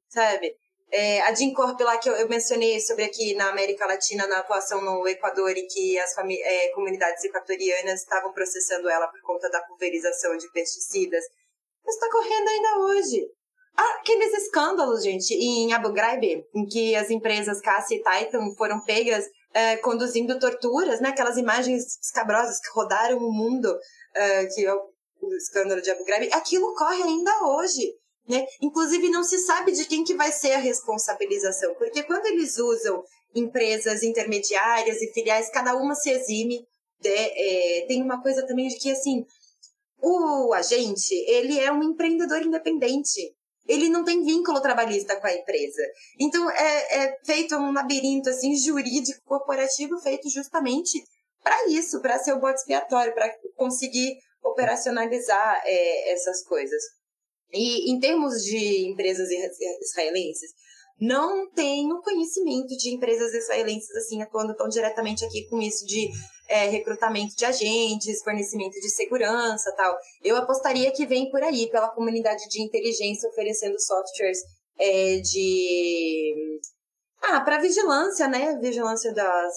[SPEAKER 3] sabe? É, a Dincorp lá que eu, eu, mencionei sobre aqui na América Latina, na atuação no Equador, e que as é, comunidades equatorianas estavam processando ela por conta da pulverização de pesticidas. Está correndo ainda hoje. Aqueles escândalos, gente, em Abu Ghraib, em que as empresas Cassia e Titan foram pegas é, conduzindo torturas, né? Aquelas imagens escabrosas que rodaram o mundo, é, que eu o escândalo de Abu Ghraib, aquilo ocorre ainda hoje. Né? Inclusive, não se sabe de quem que vai ser a responsabilização, porque quando eles usam empresas intermediárias e filiais, cada uma se exime. De, né? é, tem uma coisa também de que, assim, o agente, ele é um empreendedor independente. Ele não tem vínculo trabalhista com a empresa. Então, é, é feito um labirinto, assim, jurídico, corporativo, feito justamente para isso, para ser o bote expiatório, para conseguir operacionalizar é, essas coisas. E em termos de empresas israelenses, não tenho conhecimento de empresas israelenses assim atuando tão diretamente aqui com isso de é, recrutamento de agentes, fornecimento de segurança tal. Eu apostaria que vem por aí, pela comunidade de inteligência oferecendo softwares é, de. Ah, para vigilância, né? Vigilância das,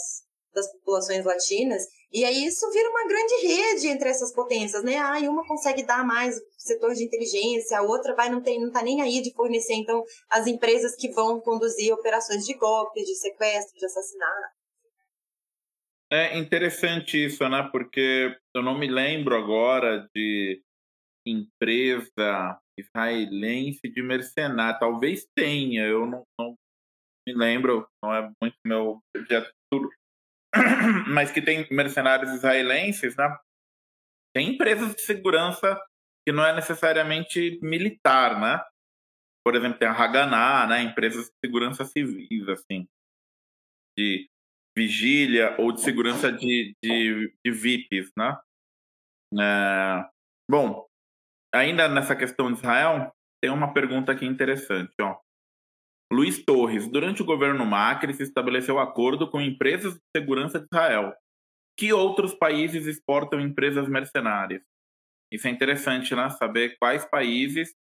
[SPEAKER 3] das populações latinas. E aí isso vira uma grande rede entre essas potências, né? Ah, uma consegue dar mais setor de inteligência, a outra vai não tem, não tá nem aí de fornecer então as empresas que vão conduzir operações de golpe, de sequestro, de assassinato.
[SPEAKER 1] É interessante isso, né? Porque eu não me lembro agora de empresa israelense de mercenário. Talvez tenha, eu não, não me lembro, não é muito meu objeto. mas que tem mercenários israelenses, né? Tem empresas de segurança que não é necessariamente militar, né? Por exemplo, tem a Haganá, né? Empresas de segurança civis, assim, de vigília ou de segurança de, de, de VIPs, né? É... Bom, ainda nessa questão de Israel, tem uma pergunta aqui interessante, ó. Luiz Torres, durante o governo Macri, se estabeleceu acordo com empresas de segurança de Israel. Que outros países exportam empresas mercenárias? Isso é interessante, né? Saber quais países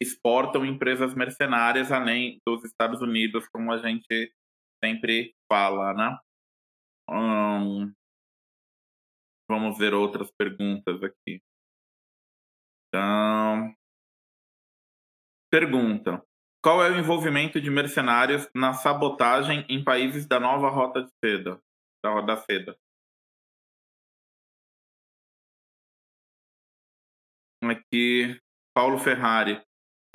[SPEAKER 1] exportam empresas mercenárias além dos Estados Unidos, como a gente sempre fala, né? Hum, vamos ver outras perguntas aqui. Então, pergunta: qual é o envolvimento de mercenários na sabotagem em países da nova rota de seda, da roda seda? Aqui, Paulo Ferrari.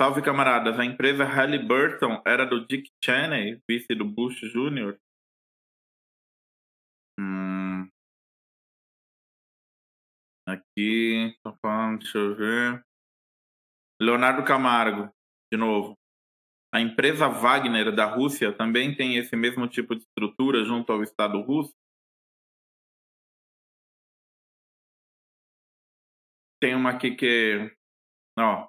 [SPEAKER 1] Salve, camaradas. A empresa Halliburton era do Dick Cheney, vice do Bush Jr.? Hum. Aqui, deixa eu ver. Leonardo Camargo, de novo. A empresa Wagner da Rússia também tem esse mesmo tipo de estrutura junto ao Estado russo? Tem uma aqui que. Ó,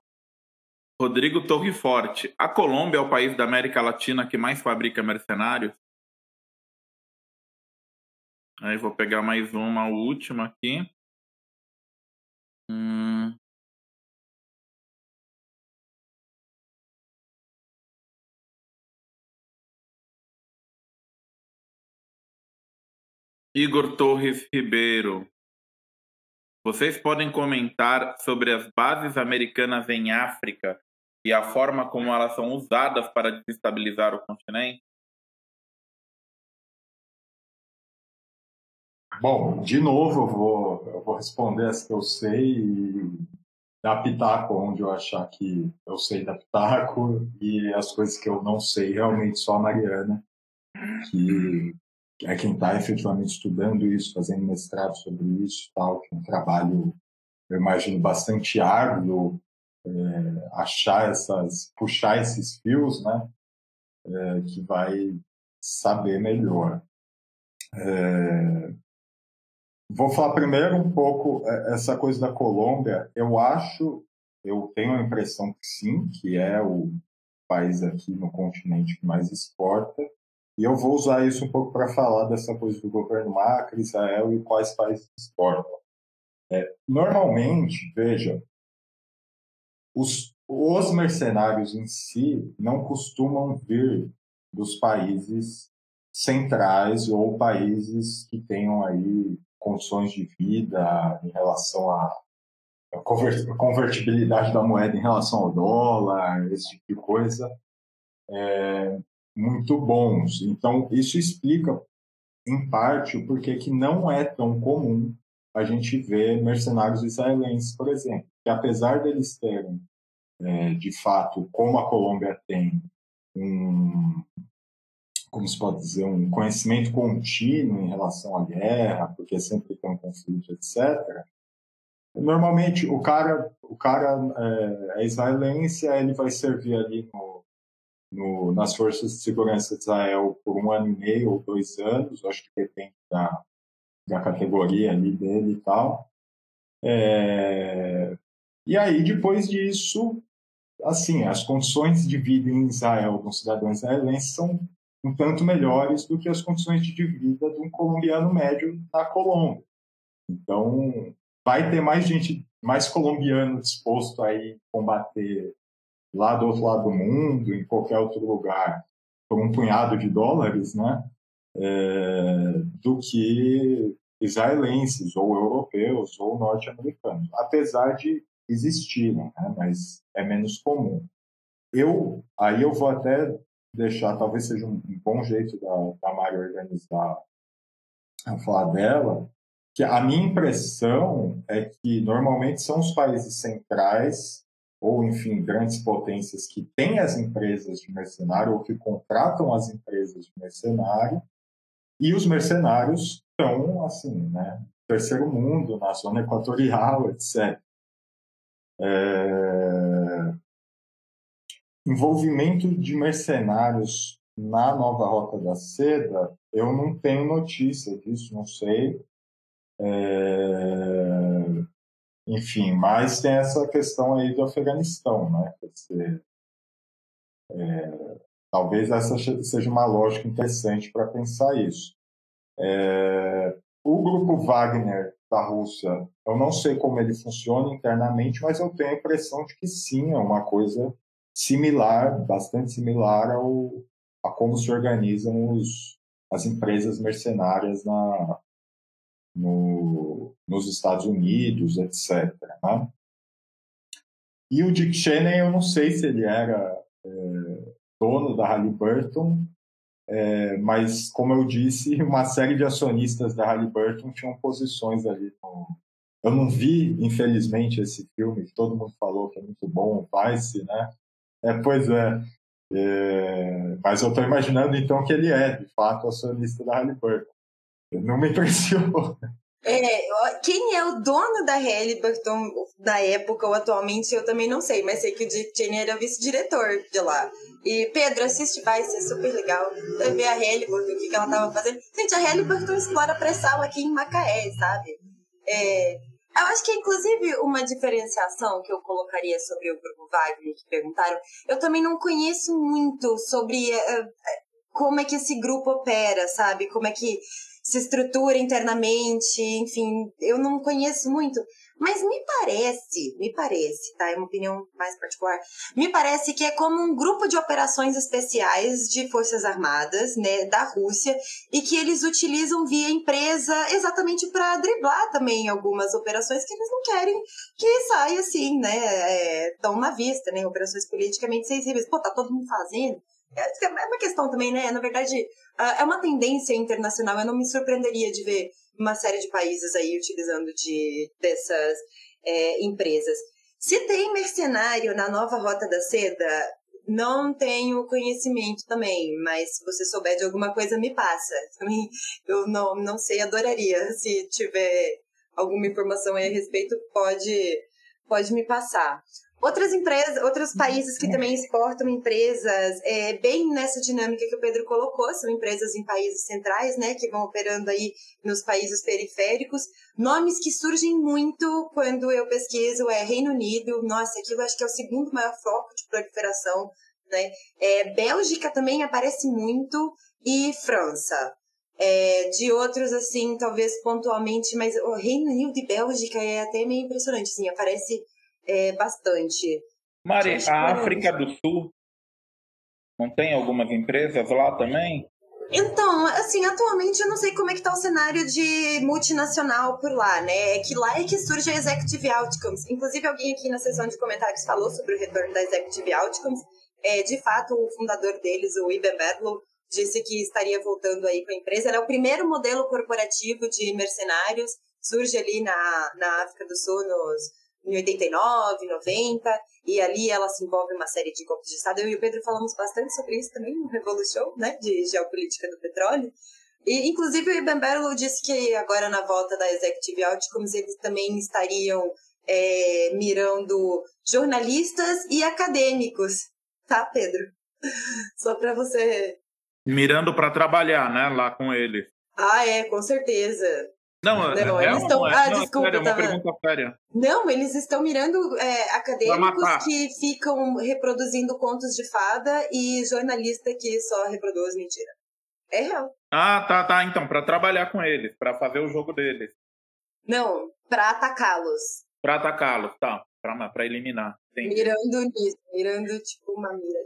[SPEAKER 1] Rodrigo Torre Forte. A Colômbia é o país da América Latina que mais fabrica mercenários? Aí vou pegar mais uma, última aqui. Hum. Igor Torres Ribeiro. Vocês podem comentar sobre as bases americanas em África e a forma como elas são usadas para desestabilizar o continente?
[SPEAKER 2] Bom, de novo, eu vou, eu vou responder as que eu sei e dar pitaco onde eu achar que eu sei dar pitaco e as coisas que eu não sei, realmente só a Mariana, que é quem está efetivamente estudando isso, fazendo mestrado sobre isso, tal, que é um trabalho, eu imagino, bastante árduo, é, achar essas, puxar esses fios, né, é, que vai saber melhor. É, vou falar primeiro um pouco é, essa coisa da Colômbia. Eu acho, eu tenho a impressão que sim, que é o país aqui no continente que mais exporta. E eu vou usar isso um pouco para falar dessa coisa do governo Macri, Israel e quais países exportam. É, normalmente, veja, os, os mercenários em si não costumam vir dos países centrais ou países que tenham aí condições de vida em relação à convertibilidade da moeda em relação ao dólar, esse tipo de coisa. É, muito bons. Então, isso explica, em parte, o porquê que não é tão comum a gente ver mercenários israelenses, por exemplo, que apesar deles terem, é, de fato, como a Colômbia tem, um, como se pode dizer, um conhecimento contínuo em relação à guerra, porque sempre tem um conflito, etc. Normalmente o cara, o cara é, é israelense, ele vai servir ali no, no, nas forças de segurança de Israel por um ano e meio ou dois anos, acho que depende da, da categoria ali dele e tal. É, e aí, depois disso, assim, as condições de vida em Israel dos cidadãos israelenses são um tanto melhores do que as condições de vida de um colombiano médio na Colômbia. Então, vai ter mais gente, mais colombiano disposto a combater lá do outro lado do mundo, em qualquer outro lugar, por um punhado de dólares, né? É, do que israelenses ou europeus ou norte-americanos, apesar de existirem, né? mas é menos comum. Eu aí eu vou até deixar, talvez seja um, um bom jeito da, da Mari organizar a falar dela, que a minha impressão é que normalmente são os países centrais ou, enfim, grandes potências que têm as empresas de mercenário ou que contratam as empresas de mercenário, e os mercenários estão, assim, né, terceiro mundo, na zona equatorial, etc. É... Envolvimento de mercenários na nova Rota da Seda, eu não tenho notícia disso, não sei. É enfim, mas tem essa questão aí do Afeganistão, né? Dizer, é, talvez essa seja uma lógica interessante para pensar isso. É, o grupo Wagner da Rússia, eu não sei como ele funciona internamente, mas eu tenho a impressão de que sim, é uma coisa similar, bastante similar ao, a como se organizam os, as empresas mercenárias na, no, nos Estados Unidos, etc. Né? E o Dick Cheney, eu não sei se ele era é, dono da Halliburton, é, mas, como eu disse, uma série de acionistas da Halliburton tinham posições ali. No... Eu não vi, infelizmente, esse filme, que todo mundo falou que é muito bom, Vice, né? É, pois é. é mas eu estou imaginando, então, que ele é, de fato, acionista da Halliburton. Não me impressionou.
[SPEAKER 3] É, quem é o dono da Halliburton na época ou atualmente, eu também não sei, mas sei que o Dick Cheney era vice-diretor de lá. E Pedro, assiste, vai ser super legal. Ver a Halliburton, o que, que ela tava fazendo. Gente, a Halliburton explora pré-sal aqui em Macaé, sabe? É, eu acho que, inclusive, uma diferenciação que eu colocaria sobre o Grupo Wagner, que perguntaram, eu também não conheço muito sobre uh, como é que esse grupo opera, sabe? Como é que se estrutura internamente, enfim, eu não conheço muito. Mas me parece, me parece, tá? É uma opinião mais particular. Me parece que é como um grupo de operações especiais de Forças Armadas, né, da Rússia, e que eles utilizam via empresa exatamente para driblar também algumas operações que eles não querem que saia assim, né? É, tão na vista, né? Operações politicamente sensíveis. Pô, tá todo mundo fazendo. É, é uma questão também, né? Na verdade, é uma tendência internacional. Eu não me surpreenderia de ver uma série de países aí utilizando de, dessas é, empresas. Se tem mercenário na nova Rota da Seda, não tenho conhecimento também, mas se você souber de alguma coisa, me passa. Eu não, não sei, adoraria. Se tiver alguma informação aí a respeito, pode, pode me passar. Outras empresas, outros países que também exportam empresas, é, bem nessa dinâmica que o Pedro colocou, são empresas em países centrais, né, que vão operando aí nos países periféricos. Nomes que surgem muito quando eu pesquiso é Reino Unido, nossa, aqui eu acho que é o segundo maior foco de proliferação, né? É, Bélgica também aparece muito e França. É, de outros, assim, talvez pontualmente, mas o Reino Unido e Bélgica é até meio impressionante, assim, aparece é, bastante.
[SPEAKER 1] Mari, a África do Sul não tem algumas empresas lá também?
[SPEAKER 3] Então, assim, atualmente eu não sei como é que tá o cenário de multinacional por lá, né? É que lá é que surge a Executive Outcomes. Inclusive, alguém aqui na sessão de comentários falou sobre o retorno da Executive Outcomes. É, de fato, o fundador deles, o Ibe Bedlow, disse que estaria voltando aí com a empresa. Ela é o primeiro modelo corporativo de mercenários, surge ali na, na África do Sul nos em 89, 90, e ali ela se envolve em uma série de golpes de Estado. Eu e o Pedro falamos bastante sobre isso também no Revolution, né, de geopolítica do petróleo. E, inclusive, o Iban Berlo disse que agora na volta da Executive Outcomes eles também estariam é, mirando jornalistas e acadêmicos, tá, Pedro? Só para você...
[SPEAKER 1] Mirando para trabalhar, né, lá com ele.
[SPEAKER 3] Ah, é, com certeza.
[SPEAKER 1] Não, não é, eles estão. É,
[SPEAKER 3] ah, não, desculpa,
[SPEAKER 1] sério, é uma pergunta séria.
[SPEAKER 3] Não, eles estão mirando é, acadêmicos que ficam reproduzindo contos de fada e jornalista que só reproduz mentira. É real.
[SPEAKER 1] Ah, tá, tá. Então, para trabalhar com eles, para fazer o jogo deles.
[SPEAKER 3] Não, para atacá-los.
[SPEAKER 1] Para atacá-los, tá. Para eliminar.
[SPEAKER 3] Entendi. Mirando nisso, mirando tipo uma mira.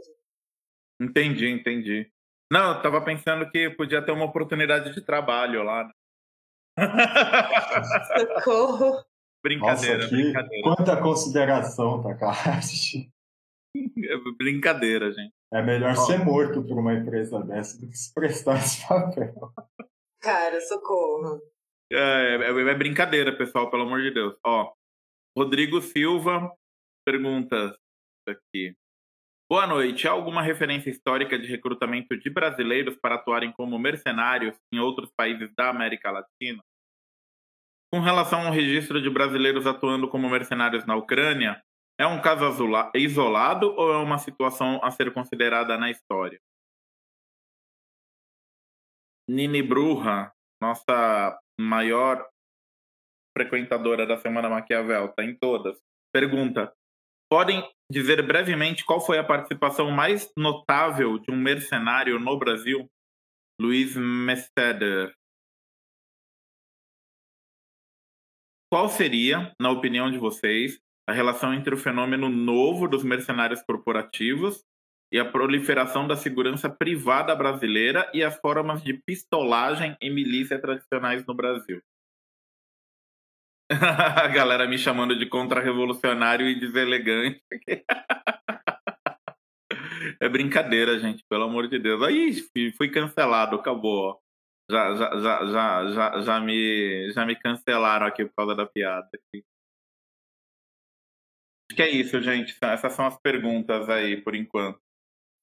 [SPEAKER 1] Entendi, entendi. Não, eu tava pensando que podia ter uma oportunidade de trabalho lá. Né?
[SPEAKER 3] Socorro.
[SPEAKER 1] Brincadeira,
[SPEAKER 2] Nossa,
[SPEAKER 1] brincadeira.
[SPEAKER 2] Quanta consideração, Takahashi.
[SPEAKER 1] brincadeira, gente.
[SPEAKER 2] É melhor Ó. ser morto por uma empresa dessa do que se prestar esse papel.
[SPEAKER 3] Cara, socorro.
[SPEAKER 1] É, é, é brincadeira, pessoal, pelo amor de Deus. Ó, Rodrigo Silva pergunta aqui. Boa noite. Há alguma referência histórica de recrutamento de brasileiros para atuarem como mercenários em outros países da América Latina? Com relação ao registro de brasileiros atuando como mercenários na Ucrânia, é um caso isolado ou é uma situação a ser considerada na história? Nini Bruja, nossa maior frequentadora da Semana Maquiavel, está em todas, pergunta: podem dizer brevemente qual foi a participação mais notável de um mercenário no Brasil? Luiz Mesteder. Qual seria, na opinião de vocês, a relação entre o fenômeno novo dos mercenários corporativos e a proliferação da segurança privada brasileira e as formas de pistolagem e milícia tradicionais no Brasil? a galera me chamando de contra-revolucionário e deselegante. é brincadeira, gente, pelo amor de Deus. Aí fui cancelado, acabou. Já, já, já, já, já, já, me, já me cancelaram aqui por causa da piada. Acho que é isso, gente. Essas são as perguntas aí, por enquanto.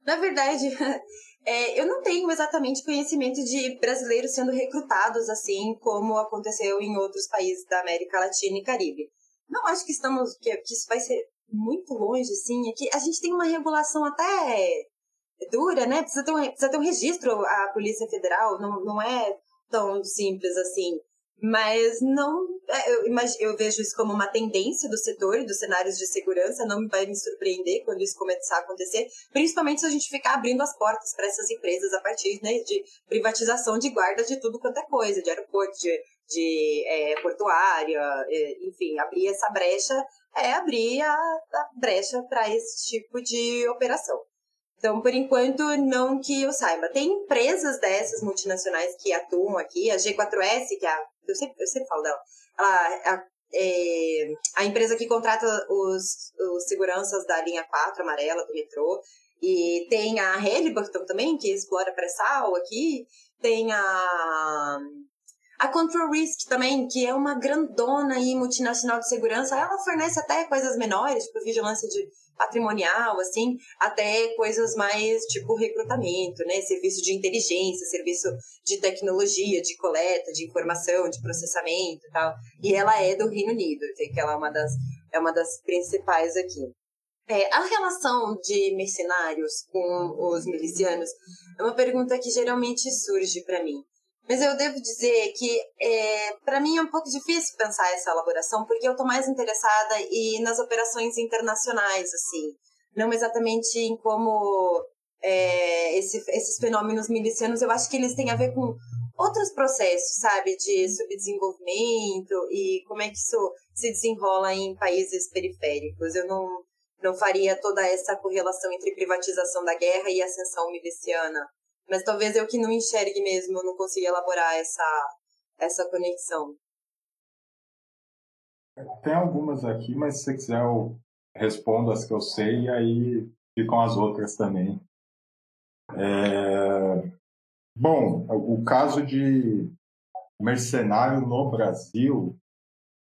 [SPEAKER 3] Na verdade, é, eu não tenho exatamente conhecimento de brasileiros sendo recrutados assim como aconteceu em outros países da América Latina e Caribe. Não acho que estamos que, que isso vai ser muito longe, assim. É que a gente tem uma regulação até dura, né? Precisa ter um, precisa ter um registro a Polícia Federal, não, não é tão simples assim. mas não. É, eu, eu vejo isso como uma tendência do setor e dos cenários de segurança. Não vai me surpreender quando isso começar a acontecer, principalmente se a gente ficar abrindo as portas para essas empresas a partir né, de privatização de guarda de tudo quanto é coisa, de aeroporto, de, de é, portuária, é, enfim, abrir essa brecha é abrir a, a brecha para esse tipo de operação. Então, por enquanto, não que eu saiba. Tem empresas dessas multinacionais que atuam aqui, a G4S, que é a, eu, sempre, eu sempre falo dela, a, a, é, a empresa que contrata os, os seguranças da linha 4 amarela do metrô, e tem a Halliburton também, que explora pré-sal aqui, tem a a Control Risk também, que é uma grandona e multinacional de segurança, ela fornece até coisas menores, tipo vigilância de patrimonial, assim, até coisas mais tipo recrutamento, né? Serviço de inteligência, serviço de tecnologia, de coleta, de informação, de processamento e tal. E ela é do Reino Unido, que ela é uma das, é uma das principais aqui. É, a relação de mercenários com os milicianos é uma pergunta que geralmente surge para mim. Mas eu devo dizer que, é, para mim, é um pouco difícil pensar essa elaboração, porque eu estou mais interessada e nas operações internacionais, assim. Não exatamente em como é, esse, esses fenômenos milicianos, eu acho que eles têm a ver com outros processos, sabe, de subdesenvolvimento e como é que isso se desenrola em países periféricos. Eu não, não faria toda essa correlação entre privatização da guerra e ascensão miliciana. Mas talvez eu que não enxergue mesmo, não consiga elaborar essa, essa conexão.
[SPEAKER 2] Tem algumas aqui, mas se você quiser eu respondo as que eu sei e aí ficam as outras também. É... Bom, o caso de mercenário no Brasil,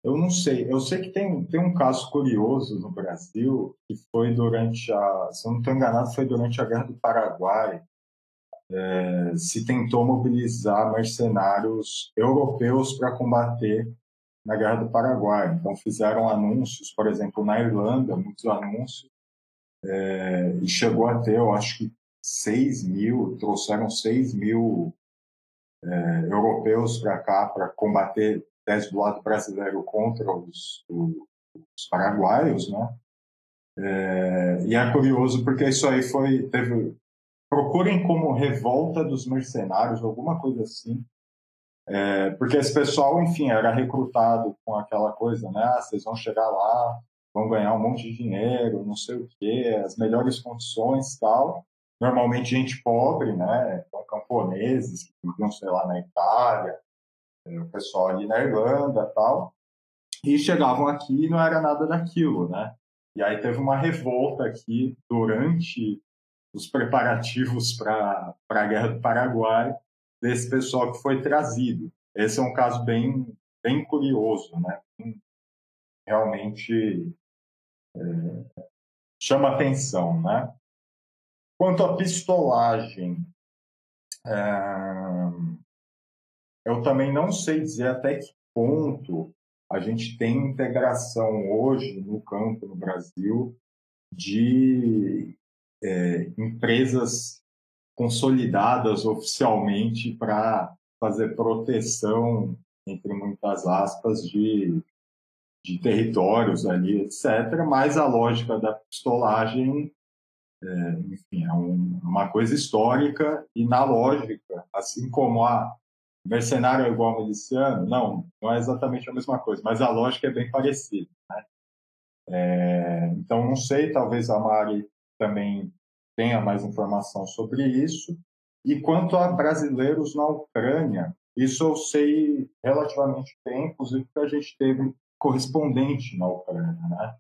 [SPEAKER 2] eu não sei. Eu sei que tem, tem um caso curioso no Brasil que foi durante a, se eu não estou enganado, foi durante a Guerra do Paraguai, é, se tentou mobilizar mercenários europeus para combater na Guerra do Paraguai. Então, fizeram anúncios, por exemplo, na Irlanda, muitos anúncios, é, e chegou a ter, eu acho que 6 mil, trouxeram 6 mil é, europeus para cá para combater desde do lado brasileiro contra os, os paraguaios, né? É, e é curioso porque isso aí foi teve procurem como revolta dos mercenários, alguma coisa assim. É, porque esse pessoal, enfim, era recrutado com aquela coisa, né? Ah, vocês vão chegar lá, vão ganhar um monte de dinheiro, não sei o quê, as melhores condições tal. Normalmente gente pobre, né? Então, camponeses que viviam, sei lá, na Itália, é, o pessoal ali na Irlanda tal. E chegavam aqui e não era nada daquilo, né? E aí teve uma revolta aqui durante os preparativos para a Guerra do Paraguai desse pessoal que foi trazido. Esse é um caso bem, bem curioso, né? Realmente é, chama atenção, né? Quanto à pistolagem, é, eu também não sei dizer até que ponto a gente tem integração hoje no campo no Brasil de é, empresas consolidadas oficialmente para fazer proteção, entre muitas aspas, de, de territórios ali, etc. Mas a lógica da pistolagem, é, enfim, é um, uma coisa histórica e na lógica, assim como a mercenário é igual miliciano, não, não é exatamente a mesma coisa, mas a lógica é bem parecida. Né? É, então, não sei, talvez a Mari também tenha mais informação sobre isso. E quanto a brasileiros na Ucrânia, isso eu sei relativamente bem, inclusive porque a gente teve correspondente na Ucrânia. Né?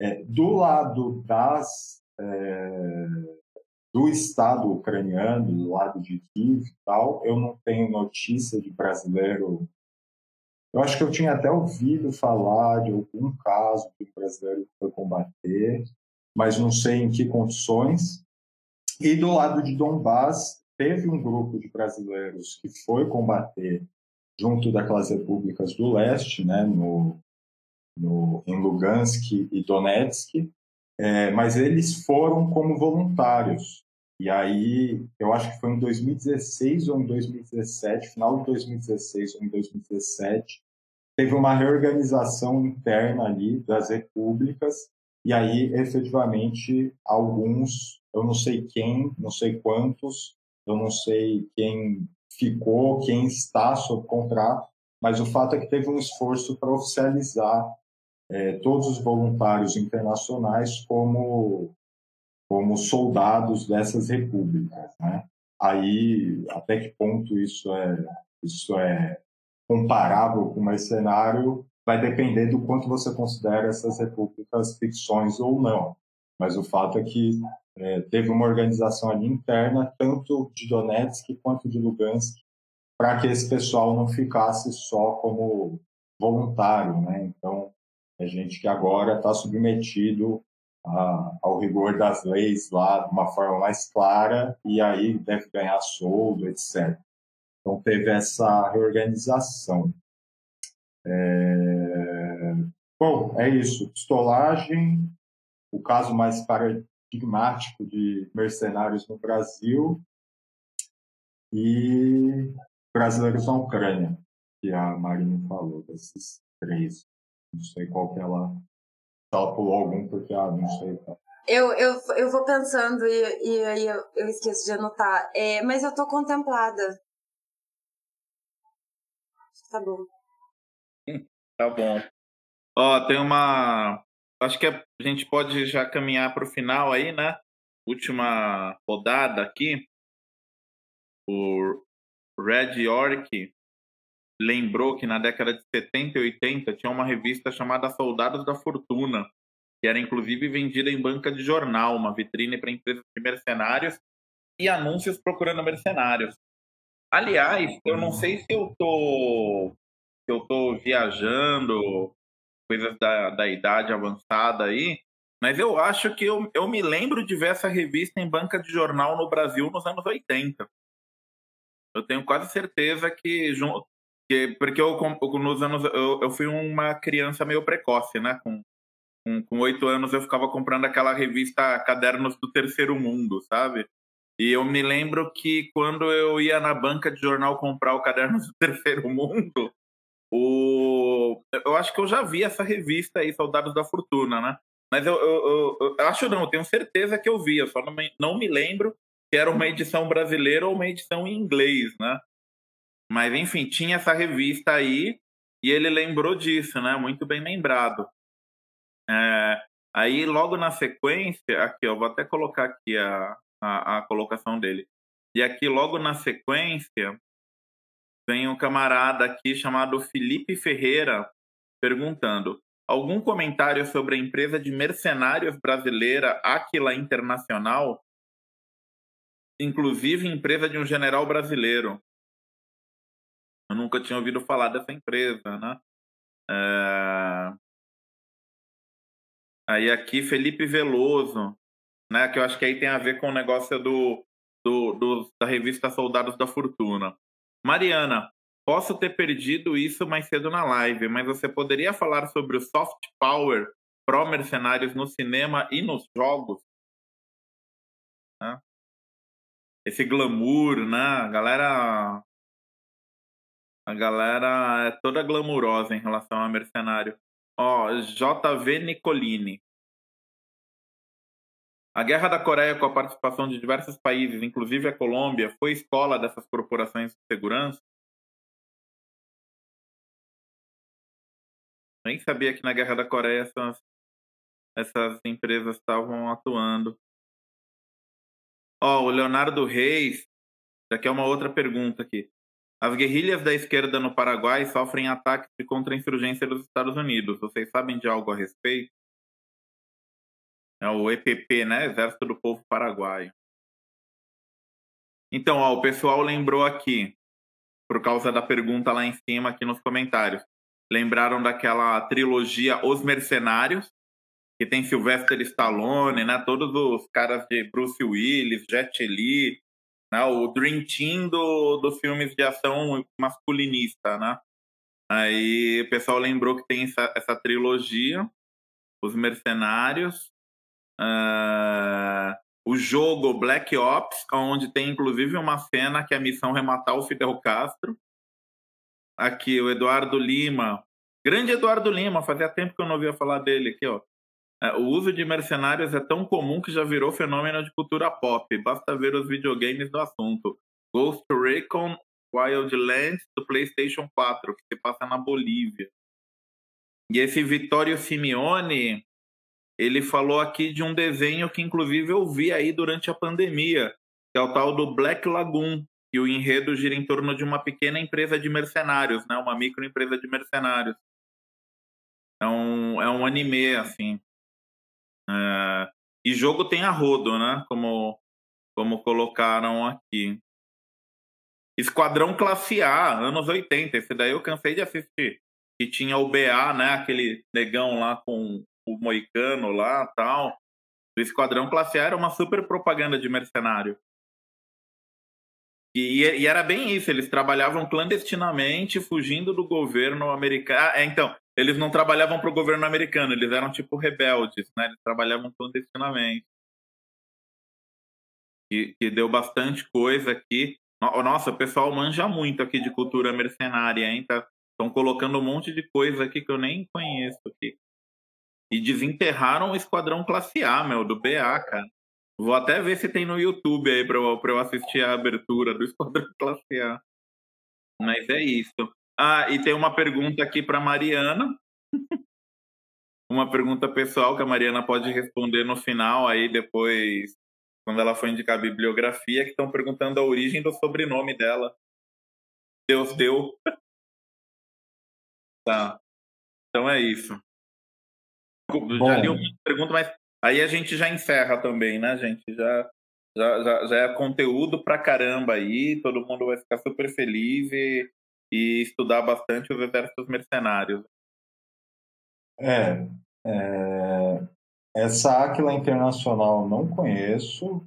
[SPEAKER 2] É, do lado das, é, do Estado ucraniano, do lado de Kiev e tal, eu não tenho notícia de brasileiro. Eu acho que eu tinha até ouvido falar de algum caso de brasileiro que foi combater, mas não sei em que condições. E do lado de Donbass, teve um grupo de brasileiros que foi combater junto daquelas repúblicas do leste, né, no, no, em Lugansk e Donetsk, é, mas eles foram como voluntários. E aí, eu acho que foi em 2016 ou em 2017, final de 2016 ou em 2017, teve uma reorganização interna ali das repúblicas, e aí, efetivamente, alguns, eu não sei quem, não sei quantos, eu não sei quem ficou, quem está sob contrato, mas o fato é que teve um esforço para oficializar é, todos os voluntários internacionais como como soldados dessas repúblicas, né? Aí, até que ponto isso é isso é comparável com mercenário vai depender do quanto você considera essas repúblicas ficções ou não. Mas o fato é que é, teve uma organização ali interna, tanto de Donetsk quanto de Lugansk, para que esse pessoal não ficasse só como voluntário, né? Então, é gente que agora está submetido a, ao rigor das leis lá de uma forma mais clara e aí deve ganhar soldo, etc. Então, teve essa reorganização. É... Bom, é isso. Pistolagem, o caso mais paradigmático de mercenários no Brasil e brasileiros na Ucrânia, que a Marina falou, desses três. Não sei qual que ela. Se ela pulou algum, porque ah, não sei. Tá.
[SPEAKER 3] Eu, eu, eu vou pensando e, e aí eu, eu esqueço de anotar. É, mas eu tô contemplada. Tá bom.
[SPEAKER 1] Tá bom. Ó, tem uma. Acho que a gente pode já caminhar para o final aí, né? Última rodada aqui. O Red York lembrou que na década de 70 e 80 tinha uma revista chamada Soldados da Fortuna, que era inclusive vendida em banca de jornal, uma vitrine para empresas de mercenários e anúncios procurando mercenários. Aliás, eu não sei se eu tô se eu tô viajando, coisas da, da idade avançada aí, mas eu acho que eu, eu me lembro de ver essa revista em banca de jornal no Brasil nos anos 80. Eu tenho quase certeza que, que porque eu, nos anos eu, eu fui uma criança meio precoce, né? Com com oito anos eu ficava comprando aquela revista Cadernos do Terceiro Mundo, sabe? E eu me lembro que quando eu ia na banca de jornal comprar o Cadernos do Terceiro Mundo, o... eu acho que eu já vi essa revista aí, Soldados da Fortuna, né? Mas eu, eu, eu, eu acho não, eu tenho certeza que eu vi, eu só não me, não me lembro que era uma edição brasileira ou uma edição em inglês, né? Mas enfim, tinha essa revista aí e ele lembrou disso, né? Muito bem lembrado. É, aí logo na sequência, aqui eu vou até colocar aqui a, a, a colocação dele. E aqui logo na sequência vem um camarada aqui chamado Felipe Ferreira perguntando: algum comentário sobre a empresa de mercenários brasileira Aquila Internacional inclusive empresa de um general brasileiro. Eu nunca tinha ouvido falar dessa empresa, né? É... Aí aqui Felipe Veloso, né? Que eu acho que aí tem a ver com o negócio do, do, do da revista Soldados da Fortuna. Mariana, posso ter perdido isso mais cedo na live, mas você poderia falar sobre o soft power pró-mercenários no cinema e nos jogos? Né? esse glamour, né? A galera. A galera é toda glamurosa em relação a mercenário. Ó, JV Nicolini. A Guerra da Coreia, com a participação de diversos países, inclusive a Colômbia, foi escola dessas corporações de segurança? Nem sabia que na Guerra da Coreia essas, essas empresas estavam atuando. Ó, oh, o Leonardo Reis, aqui é uma outra pergunta aqui. As guerrilhas da esquerda no Paraguai sofrem ataques de contra-insurgência dos Estados Unidos. Vocês sabem de algo a respeito? É o EPP, né? Exército do Povo Paraguaio. Então, ó, o pessoal lembrou aqui, por causa da pergunta lá em cima, aqui nos comentários. Lembraram daquela trilogia Os Mercenários, que tem Sylvester Stallone, né? Todos os caras de Bruce Willis, Jet Li, né? O Dream Team do, dos filmes de ação masculinista, né? Aí o pessoal lembrou que tem essa, essa trilogia, Os Mercenários, uh, o jogo Black Ops, onde tem inclusive uma cena que é a missão rematar o Fidel Castro. Aqui, o Eduardo Lima. Grande Eduardo Lima, fazia tempo que eu não ouvia falar dele aqui, ó. É, o uso de mercenários é tão comum que já virou fenômeno de cultura pop. Basta ver os videogames do assunto. Ghost Recon Wildlands do PlayStation 4, que se passa na Bolívia. E esse Vittorio Simeone, ele falou aqui de um desenho que inclusive eu vi aí durante a pandemia, que é o tal do Black Lagoon, que o enredo gira em torno de uma pequena empresa de mercenários, né? Uma microempresa de mercenários. É um, é um anime, assim. É... E jogo tem a rodo, né? Como, como colocaram aqui. Esquadrão Classe A, anos 80. Esse daí eu cansei de assistir. Que tinha o BA, né? Aquele negão lá com o moicano lá tal. O Esquadrão Classe A era uma super propaganda de mercenário. E, e, era bem isso, eles trabalhavam clandestinamente, fugindo do governo americano. Ah, é, então, eles não trabalhavam para o governo americano, eles eram tipo rebeldes, né? Eles trabalhavam clandestinamente. E, e deu bastante coisa aqui. Nossa, o pessoal manja muito aqui de cultura mercenária, hein? Estão tá, colocando um monte de coisa aqui que eu nem conheço aqui. E desenterraram o Esquadrão Classe A, meu, do BA, cara. Vou até ver se tem no YouTube aí pra eu, pra eu assistir a abertura do Esquadrão Classe A. Mas é isso. Ah, e tem uma pergunta aqui para Mariana. uma pergunta pessoal que a Mariana pode responder no final aí depois quando ela foi indicar a bibliografia, que estão perguntando a origem do sobrenome dela. Deus deu. tá. Então é isso. Bom. Já li uma pergunta, mas aí a gente já encerra também, né, gente? Já, já, já, já é conteúdo pra caramba aí, todo mundo vai ficar super feliz e, e estudar bastante os exércitos mercenários.
[SPEAKER 2] É, é, essa Aquila Internacional não conheço,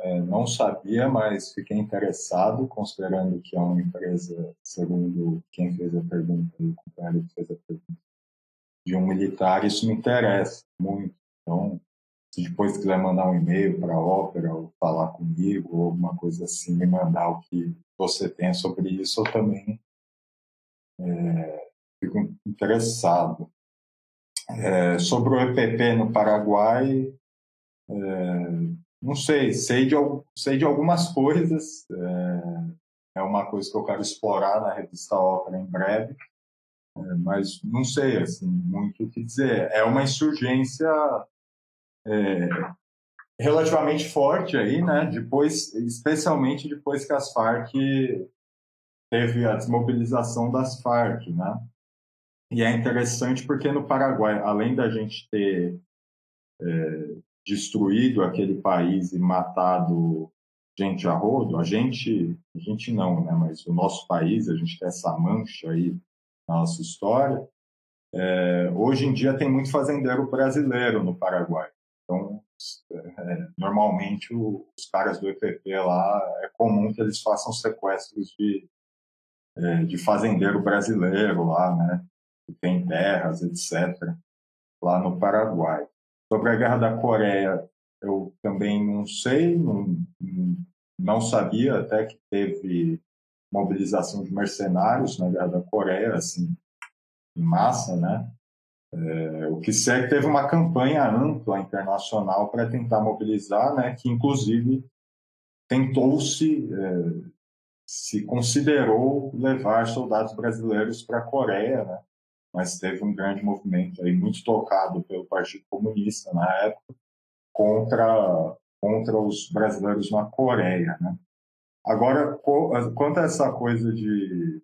[SPEAKER 2] é, não sabia, mas fiquei interessado, considerando que é uma empresa, segundo quem fez a pergunta, o companheiro que fez a pergunta, de um militar, isso me interessa muito. Então, se depois quiser mandar um e-mail para a ópera ou falar comigo ou alguma coisa assim, me mandar o que você tem sobre isso, eu também é, fico interessado. É, sobre o EPP no Paraguai, é, não sei, sei de, sei de algumas coisas, é, é, uma coisa que eu quero explorar na revista Ópera em breve, é, mas não sei assim, muito o que dizer. É uma insurgência é, relativamente forte aí, né? Depois, especialmente depois que as Farc teve a desmobilização das Farc, né? E é interessante porque no Paraguai, além da gente ter é, destruído aquele país e matado gente a rodo, a gente, a gente não, né? Mas o nosso país, a gente tem essa mancha aí nossa história. É, hoje em dia tem muito fazendeiro brasileiro no Paraguai. Então, é, normalmente o, os caras do EPP lá é comum que eles façam sequestros de, é, de fazendeiro brasileiro lá, né? que tem terras, etc., lá no Paraguai. Sobre a Guerra da Coreia, eu também não sei, não, não sabia até que teve mobilização de mercenários na Guerra da Coreia, assim, em massa, né? É, o que sei que teve uma campanha ampla internacional para tentar mobilizar, né? Que inclusive tentou-se, é, se considerou levar soldados brasileiros para a Coreia, né? mas teve um grande movimento aí, muito tocado pelo Partido Comunista na época, contra, contra os brasileiros na Coreia. Né? Agora, quanto a essa coisa de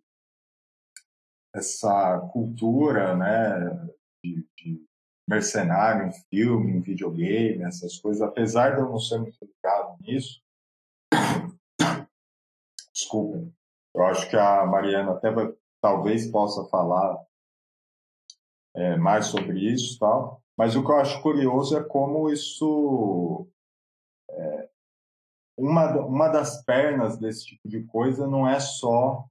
[SPEAKER 2] essa cultura né, de, de mercenário em filme, em videogame, essas coisas, apesar de eu não ser muito ligado nisso, desculpa, eu acho que a Mariana até vai, talvez possa falar é, mais sobre isso tal. Mas o que eu acho curioso é como isso. É, uma, uma das pernas desse tipo de coisa não é só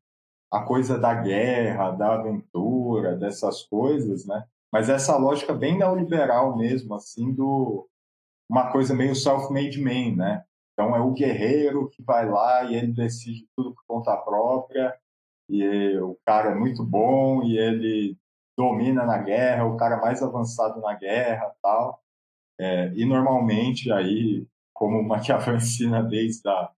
[SPEAKER 2] a coisa da guerra, da aventura, dessas coisas, né? Mas essa lógica bem neoliberal mesmo, assim, do, uma coisa meio self-made man, né? Então é o guerreiro que vai lá e ele decide tudo por conta própria, e o cara é muito bom e ele domina na guerra, o cara mais avançado na guerra tal. É, e normalmente aí, como Maquiavel ensina desde, a,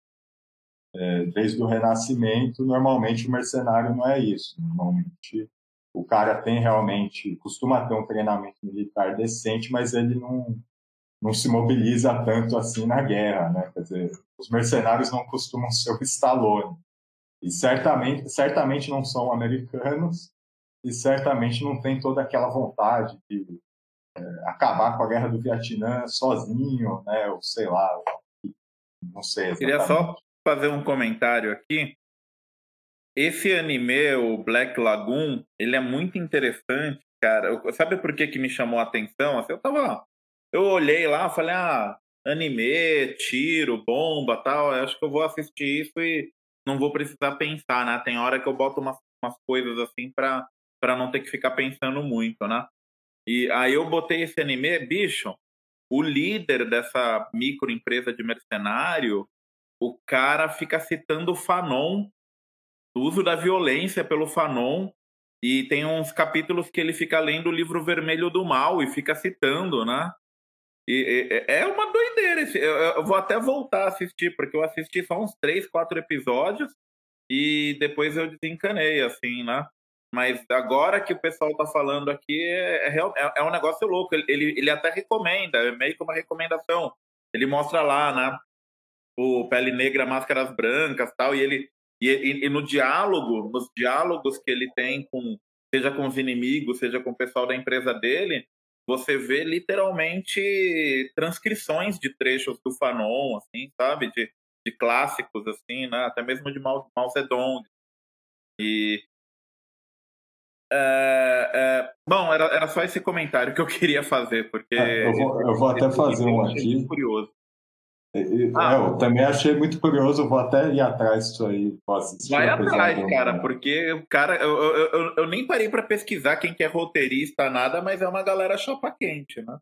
[SPEAKER 2] é, desde o Renascimento, normalmente o mercenário não é isso. Normalmente o cara tem realmente, costuma ter um treinamento militar decente, mas ele não, não se mobiliza tanto assim na guerra, né? Quer dizer, os mercenários não costumam ser o Stallone. E certamente, certamente não são americanos e certamente não tem toda aquela vontade de acabar com a guerra do Vietnã sozinho, né? Ou sei lá, não sei.
[SPEAKER 1] Exatamente. Queria só fazer um comentário aqui. Esse anime, o Black Lagoon, ele é muito interessante, cara. Sabe por que, que me chamou a atenção? Assim, eu tava eu olhei lá, falei, ah, anime, tiro, bomba tal, eu acho que eu vou assistir isso e não vou precisar pensar, né? Tem hora que eu boto umas, umas coisas assim pra, pra não ter que ficar pensando muito, né? E aí eu botei esse anime, bicho, o líder dessa microempresa de mercenário, o cara fica citando o Fanon, o uso da violência pelo Fanon, e tem uns capítulos que ele fica lendo o livro vermelho do mal e fica citando, né? E, e, é uma doideira. Esse, eu, eu, vou até voltar a assistir, porque eu assisti só uns três, quatro episódios e depois eu desencanei, assim, né? Mas agora que o pessoal tá falando aqui, é, é, é, é um negócio louco. Ele, ele, ele, até recomenda, é meio que uma recomendação. Ele mostra lá, né? O Pele Negra, Máscaras Brancas tal, e ele. E, e, e no diálogo, nos diálogos que ele tem com, seja com os inimigos, seja com o pessoal da empresa dele, você vê literalmente transcrições de trechos do Fanon, assim, sabe? De, de clássicos, assim, né? Até mesmo de Mao Zedong. E. É, é, bom, era, era só esse comentário que eu queria fazer, porque. É,
[SPEAKER 2] eu, vou, eu vou até fazer um aqui. Curioso. Ah, é, eu também achei muito curioso, vou até ir atrás disso aí.
[SPEAKER 1] Vai atrás, cara, porque o cara, eu, eu, eu, eu nem parei para pesquisar quem que é roteirista, nada, mas é uma galera chapa quente, né?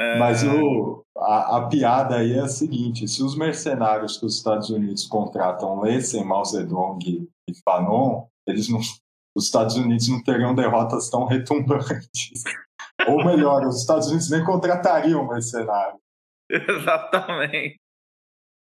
[SPEAKER 2] É... Mas o, a, a, piada aí é a seguinte: se os mercenários que os Estados Unidos contratam lessem Mao Zedong e Fanon, eles não, os Estados Unidos não teriam derrotas tão retumbantes. Ou melhor, os Estados Unidos nem contratariam mercenário.
[SPEAKER 1] Exatamente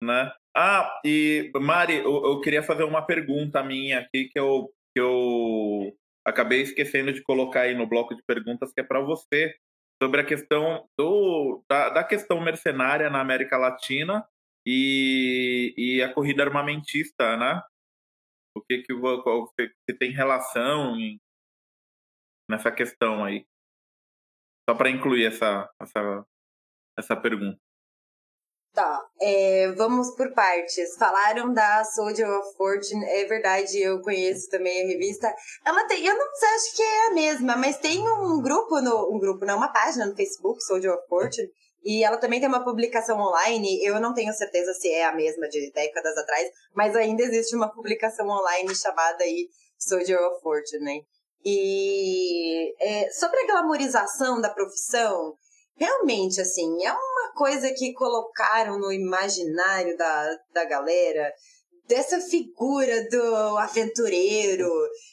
[SPEAKER 1] né? Ah, e Mari, eu, eu, queria fazer uma pergunta minha aqui que eu, que eu acabei esquecendo de colocar aí no bloco de perguntas, que é para você, sobre a questão do, da, da, questão mercenária na América Latina e, e a corrida armamentista, né? O que que, que tem relação em, nessa questão aí? Só para incluir essa, essa, essa pergunta.
[SPEAKER 3] Tá, é, vamos por partes. Falaram da Soldier of Fortune, é verdade, eu conheço também a revista. Ela tem, eu não acho que é a mesma, mas tem um grupo, no, um grupo, não, uma página no Facebook, Soldier of Fortune, e ela também tem uma publicação online. Eu não tenho certeza se é a mesma de décadas atrás, mas ainda existe uma publicação online chamada aí Soldier of Fortune, né? E é, sobre a glamorização da profissão, realmente, assim, é uma coisa que colocaram no imaginário da, da galera dessa figura do aventureiro,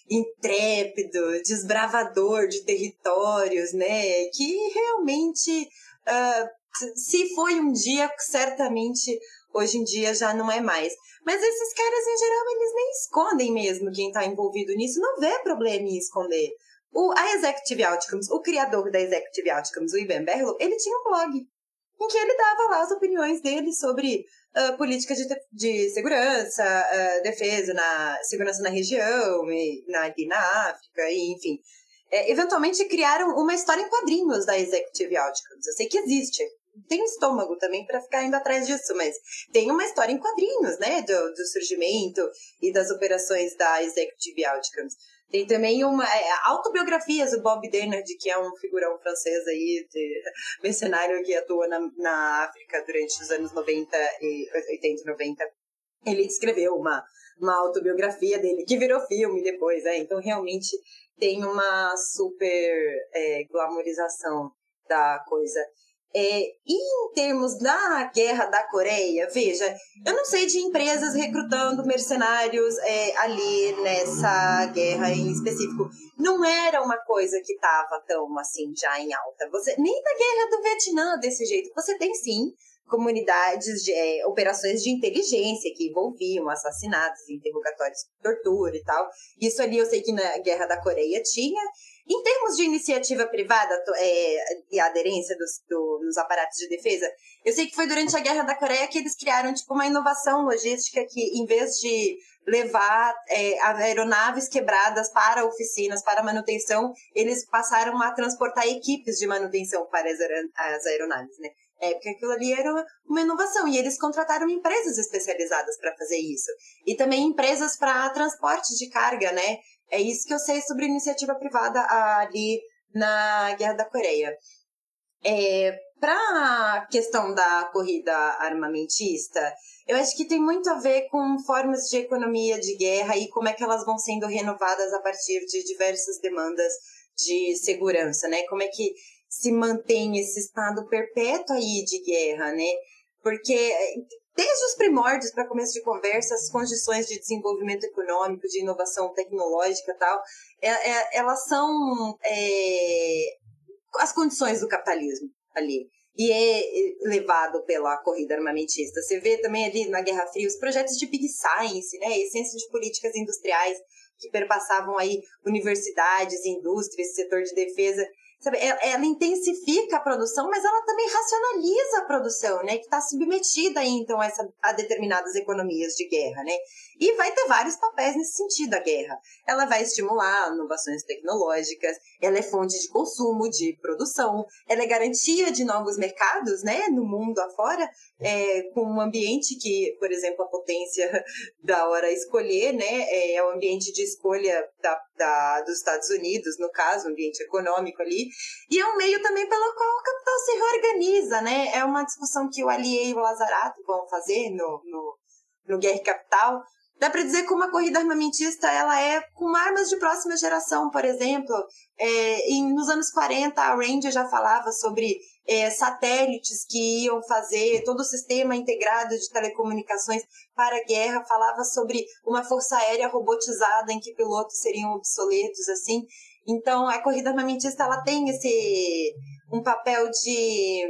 [SPEAKER 3] intrépido, desbravador de territórios, né? Que realmente, uh, se foi um dia, certamente hoje em dia já não é mais. Mas esses caras, em geral, eles nem escondem mesmo quem está envolvido nisso, não vê problema em esconder. O, a Executive Outcomes, o criador da Executive Outcomes, o Ivan Berlo, ele tinha um blog em que ele dava lá as opiniões dele sobre uh, políticas de, de segurança, uh, defesa, na segurança na região, e na, e na África, e, enfim. É, eventualmente criaram uma história em quadrinhos da Executive Outcomes. Eu sei que existe. Tem estômago também para ficar indo atrás disso, mas tem uma história em quadrinhos, né, do, do surgimento e das operações da Executive Outcomes. Tem também uma é, autobiografias do Bob Dennard, que é um figurão francês aí, de, mercenário que atua na, na África durante os anos 90 e 80 e 90. Ele escreveu uma, uma autobiografia dele, que virou filme depois, né? Então, realmente, tem uma super é, glamorização da coisa. É, e em termos da guerra da Coreia, veja, eu não sei de empresas recrutando mercenários é, ali nessa guerra em específico. Não era uma coisa que estava tão assim já em alta. Você nem na guerra do Vietnã desse jeito. Você tem sim comunidades de é, operações de inteligência que envolviam assassinatos, interrogatórios, tortura e tal. Isso ali eu sei que na Guerra da Coreia tinha. Em termos de iniciativa privada é, e aderência dos, do, nos aparatos de defesa, eu sei que foi durante a Guerra da Coreia que eles criaram tipo uma inovação logística que, em vez de levar é, aeronaves quebradas para oficinas, para manutenção, eles passaram a transportar equipes de manutenção para as aeronaves, né? É, porque aquilo ali era uma inovação e eles contrataram empresas especializadas para fazer isso. E também empresas para transporte de carga, né? É isso que eu sei sobre iniciativa privada ali na Guerra da Coreia. É, para a questão da corrida armamentista, eu acho que tem muito a ver com formas de economia de guerra e como é que elas vão sendo renovadas a partir de diversas demandas de segurança, né? Como é que se mantém esse estado perpétuo aí de guerra, né? Porque desde os primórdios, para começo de conversa, as condições de desenvolvimento econômico, de inovação tecnológica e tal, é, é, elas são é, as condições do capitalismo ali. E é levado pela corrida armamentista. Você vê também ali na Guerra Fria os projetos de Big Science, né? essência de políticas industriais que perpassavam aí universidades, indústrias, setor de defesa Sabe, ela, ela, intensifica a produção, mas ela também racionaliza a produção, né? Que está submetida então, a, essa, a determinadas economias de guerra, né? E vai ter vários papéis nesse sentido, a guerra. Ela vai estimular inovações tecnológicas, ela é fonte de consumo, de produção, ela é garantia de novos mercados, né? No mundo afora, é, com um ambiente que, por exemplo, a potência da hora escolher, né? É, é o ambiente de escolha da, da, dos Estados Unidos, no caso, ambiente econômico ali. E é um meio também pelo qual o capital se reorganiza, né? É uma discussão que o Aliê e o Lazarato vão fazer no, no, no Guerra Capital, Dá para dizer que uma corrida armamentista ela é com armas de próxima geração, por exemplo. É, em, nos anos 40, a Ranger já falava sobre é, satélites que iam fazer todo o sistema integrado de telecomunicações para a guerra, falava sobre uma força aérea robotizada em que pilotos seriam obsoletos, assim. Então, a corrida armamentista ela tem esse um papel de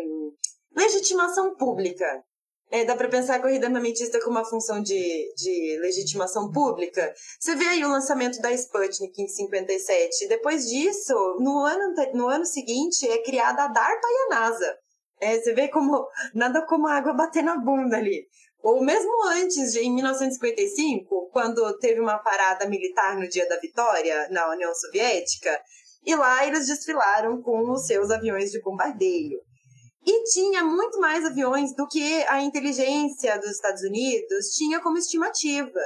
[SPEAKER 3] legitimação pública é, dá para pensar a corrida armamentista como uma função de, de legitimação pública. Você vê aí o lançamento da Sputnik em 57. Depois disso, no ano, no ano seguinte, é criada a DARPA e a NASA. É, você vê como nada como água bater na bunda ali. Ou mesmo antes, em 1955, quando teve uma parada militar no dia da vitória na União Soviética, e lá eles desfilaram com os seus aviões de bombardeio. E tinha muito mais aviões do que a inteligência dos Estados Unidos tinha como estimativa.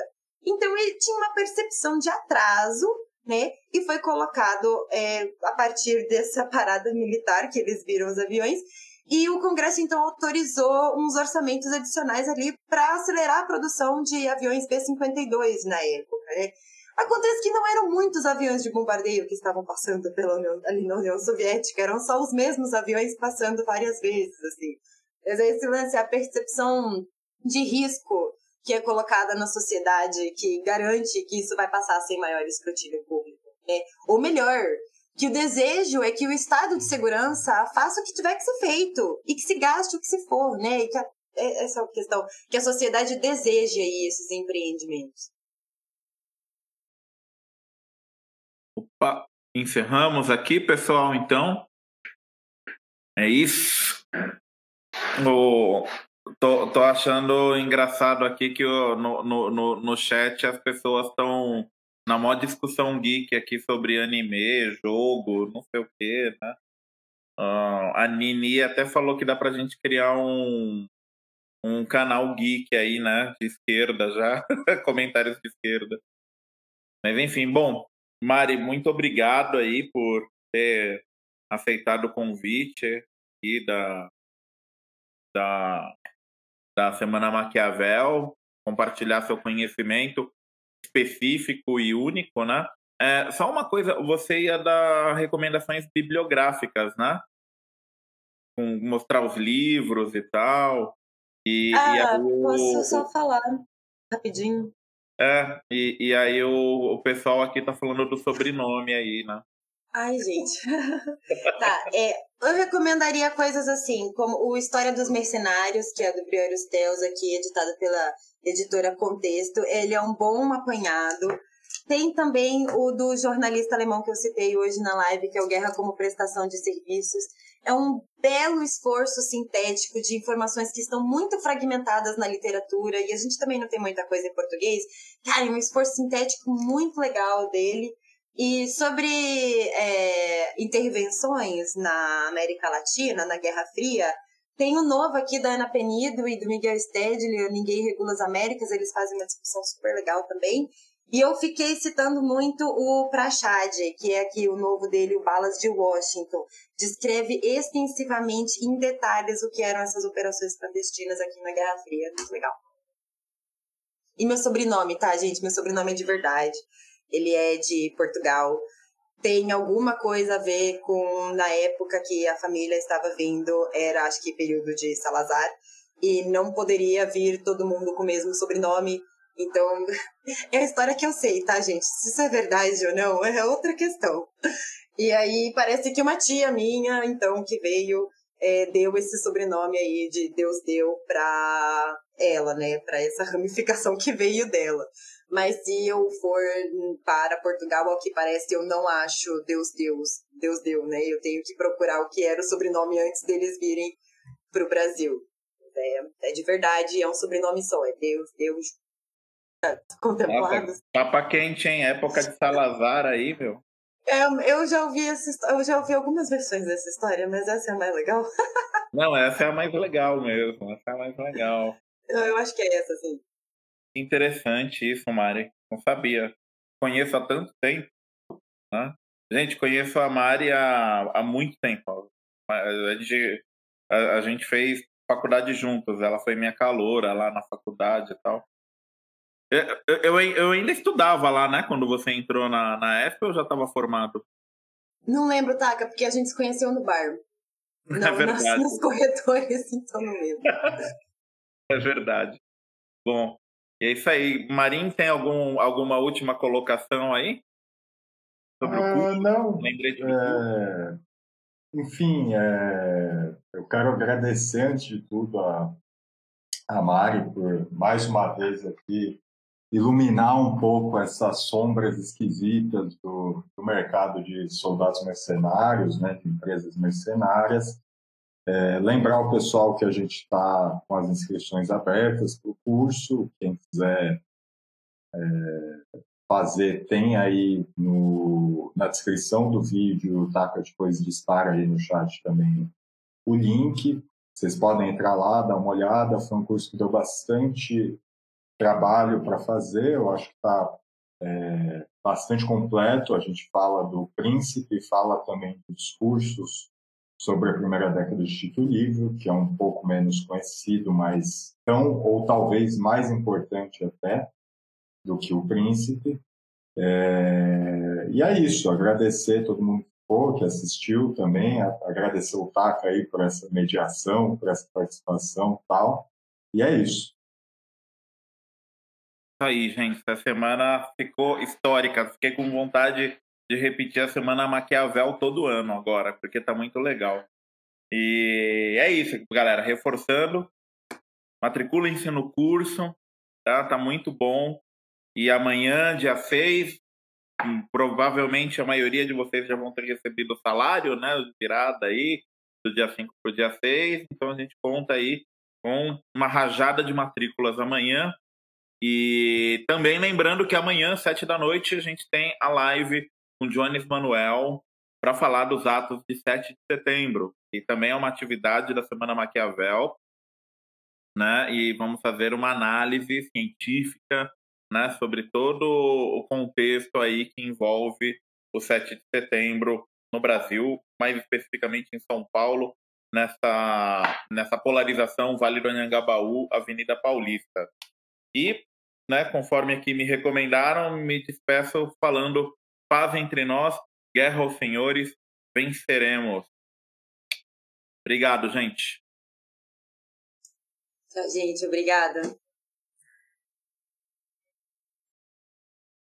[SPEAKER 3] Então ele tinha uma percepção de atraso, né? E foi colocado é, a partir dessa parada militar que eles viram os aviões. E o Congresso então autorizou uns orçamentos adicionais ali para acelerar a produção de aviões B-52 na época. Né? Acontece que não eram muitos aviões de bombardeio que estavam passando pela União, ali na União Soviética, eram só os mesmos aviões passando várias vezes, assim. Esse lance, a percepção de risco que é colocada na sociedade, que garante que isso vai passar sem maior escrutínio público. Né? Ou melhor, que o desejo é que o estado de segurança faça o que tiver que ser feito e que se gaste o que se for, né? E que a, é, essa é a questão, que a sociedade deseje aí esses empreendimentos.
[SPEAKER 1] Encerramos aqui, pessoal, então. É isso. O, tô, tô achando engraçado aqui que o, no, no, no chat as pessoas estão na maior discussão geek aqui sobre anime, jogo, não sei o que, né? Uh, a Nini até falou que dá pra gente criar um, um canal geek aí, né? De esquerda já. Comentários de esquerda. Mas enfim, bom, Mari, muito obrigado aí por ter aceitado o convite aqui da, da, da Semana Maquiavel, compartilhar seu conhecimento específico e único, né? É, só uma coisa, você ia dar recomendações bibliográficas, né? com mostrar os livros e tal. E,
[SPEAKER 3] ah, e posso o, só falar rapidinho.
[SPEAKER 1] É, e, e aí o, o pessoal aqui tá falando do sobrenome aí, né?
[SPEAKER 3] Ai, gente. tá, é, eu recomendaria coisas assim, como o História dos Mercenários, que é do Briório Teus, aqui, editado pela editora Contexto. Ele é um bom apanhado. Tem também o do jornalista alemão que eu citei hoje na live, que é o Guerra como Prestação de Serviços. É um belo esforço sintético de informações que estão muito fragmentadas na literatura, e a gente também não tem muita coisa em português. Cara, é um esforço sintético muito legal dele. E sobre é, intervenções na América Latina, na Guerra Fria, tem o um novo aqui da Ana Penido e do Miguel Stedley, Ninguém Regula as Américas, eles fazem uma discussão super legal também. E eu fiquei citando muito o Prachad, que é aqui o novo dele, o Balas de Washington. Descreve extensivamente, em detalhes, o que eram essas operações clandestinas aqui na Guerra Fria. Muito legal. E meu sobrenome, tá, gente? Meu sobrenome é de verdade. Ele é de Portugal. Tem alguma coisa a ver com na época que a família estava vindo, era acho que período de Salazar, e não poderia vir todo mundo com o mesmo sobrenome. Então, é a história que eu sei, tá, gente? Se isso é verdade ou não, é outra questão. E aí parece que uma tia minha, então, que veio, é, deu esse sobrenome aí de Deus deu pra ela, né? Pra essa ramificação que veio dela. Mas se eu for para Portugal, ao que parece, eu não acho Deus Deus, Deus deu, né? Eu tenho que procurar o que era o sobrenome antes deles virem para o Brasil. É, é, de verdade, é um sobrenome só, é Deus, Deus. Contemplados.
[SPEAKER 1] Papa quente, hein? Época de Salazar aí, meu.
[SPEAKER 3] É, eu já ouvi essa eu já ouvi algumas versões dessa história, mas essa é a mais legal.
[SPEAKER 1] não, essa é a mais legal mesmo. Essa é a mais legal.
[SPEAKER 3] Eu, eu acho que é essa, sim.
[SPEAKER 1] Interessante isso, Mari. Não sabia. Conheço há tanto tempo. Né? Gente, conheço a Mari há, há muito tempo. A gente, a, a gente fez faculdade juntos. Ela foi minha caloura lá na faculdade e tal. Eu, eu, eu, ainda estudava lá, né? Quando você entrou na, na ESP ou já estava formado?
[SPEAKER 3] Não lembro, Taka, porque a gente se conheceu no bar. É não, é verdade. Nos, nos corredores, então não lembro.
[SPEAKER 1] é verdade. Bom, e é isso aí. Marim, tem algum, alguma última colocação aí?
[SPEAKER 2] Sobre ah, o curso? Não. Lembrei de é... Enfim, é... eu quero agradecer, antes de tudo, a, a Mari por, mais uma vez aqui, iluminar um pouco essas sombras esquisitas do, do mercado de soldados mercenários, né, de empresas mercenárias. É, lembrar o pessoal que a gente está com as inscrições abertas para o curso. Quem quiser é, fazer, tem aí no, na descrição do vídeo, tá? Que depois dispara aí no chat também o link. Vocês podem entrar lá, dar uma olhada. Foi um curso que deu bastante trabalho para fazer. Eu acho que está é, bastante completo. A gente fala do príncipe, fala também dos cursos sobre a primeira década de Tito Livre, que é um pouco menos conhecido, mas tão ou talvez mais importante até do que o Príncipe. É... E é isso, agradecer todo mundo que que assistiu também, agradecer o Taca aí por essa mediação, por essa participação e tal. E é
[SPEAKER 1] isso. Aí, gente. Essa semana ficou histórica. Fiquei com vontade de repetir a semana Maquiavel todo ano agora, porque tá muito legal. E é isso, galera. Reforçando, matriculem-se no curso, tá? Tá muito bom. E amanhã, dia 6, hum, provavelmente a maioria de vocês já vão ter recebido o salário, né? Virada aí, do dia 5 para o dia 6. Então a gente conta aí com uma rajada de matrículas amanhã. E também lembrando que amanhã, sete da noite, a gente tem a live com Jones Manuel para falar dos atos de 7 de setembro, e também é uma atividade da Semana Maquiavel, né? E vamos fazer uma análise científica, né, sobre todo o contexto aí que envolve o 7 de setembro no Brasil, mais especificamente em São Paulo, nessa nessa polarização Vale do Anhangabaú, Avenida Paulista. E, né, conforme aqui me recomendaram, me despeço falando paz entre nós, guerra aos senhores, venceremos. Obrigado, gente.
[SPEAKER 3] Tchau, gente. Obrigada.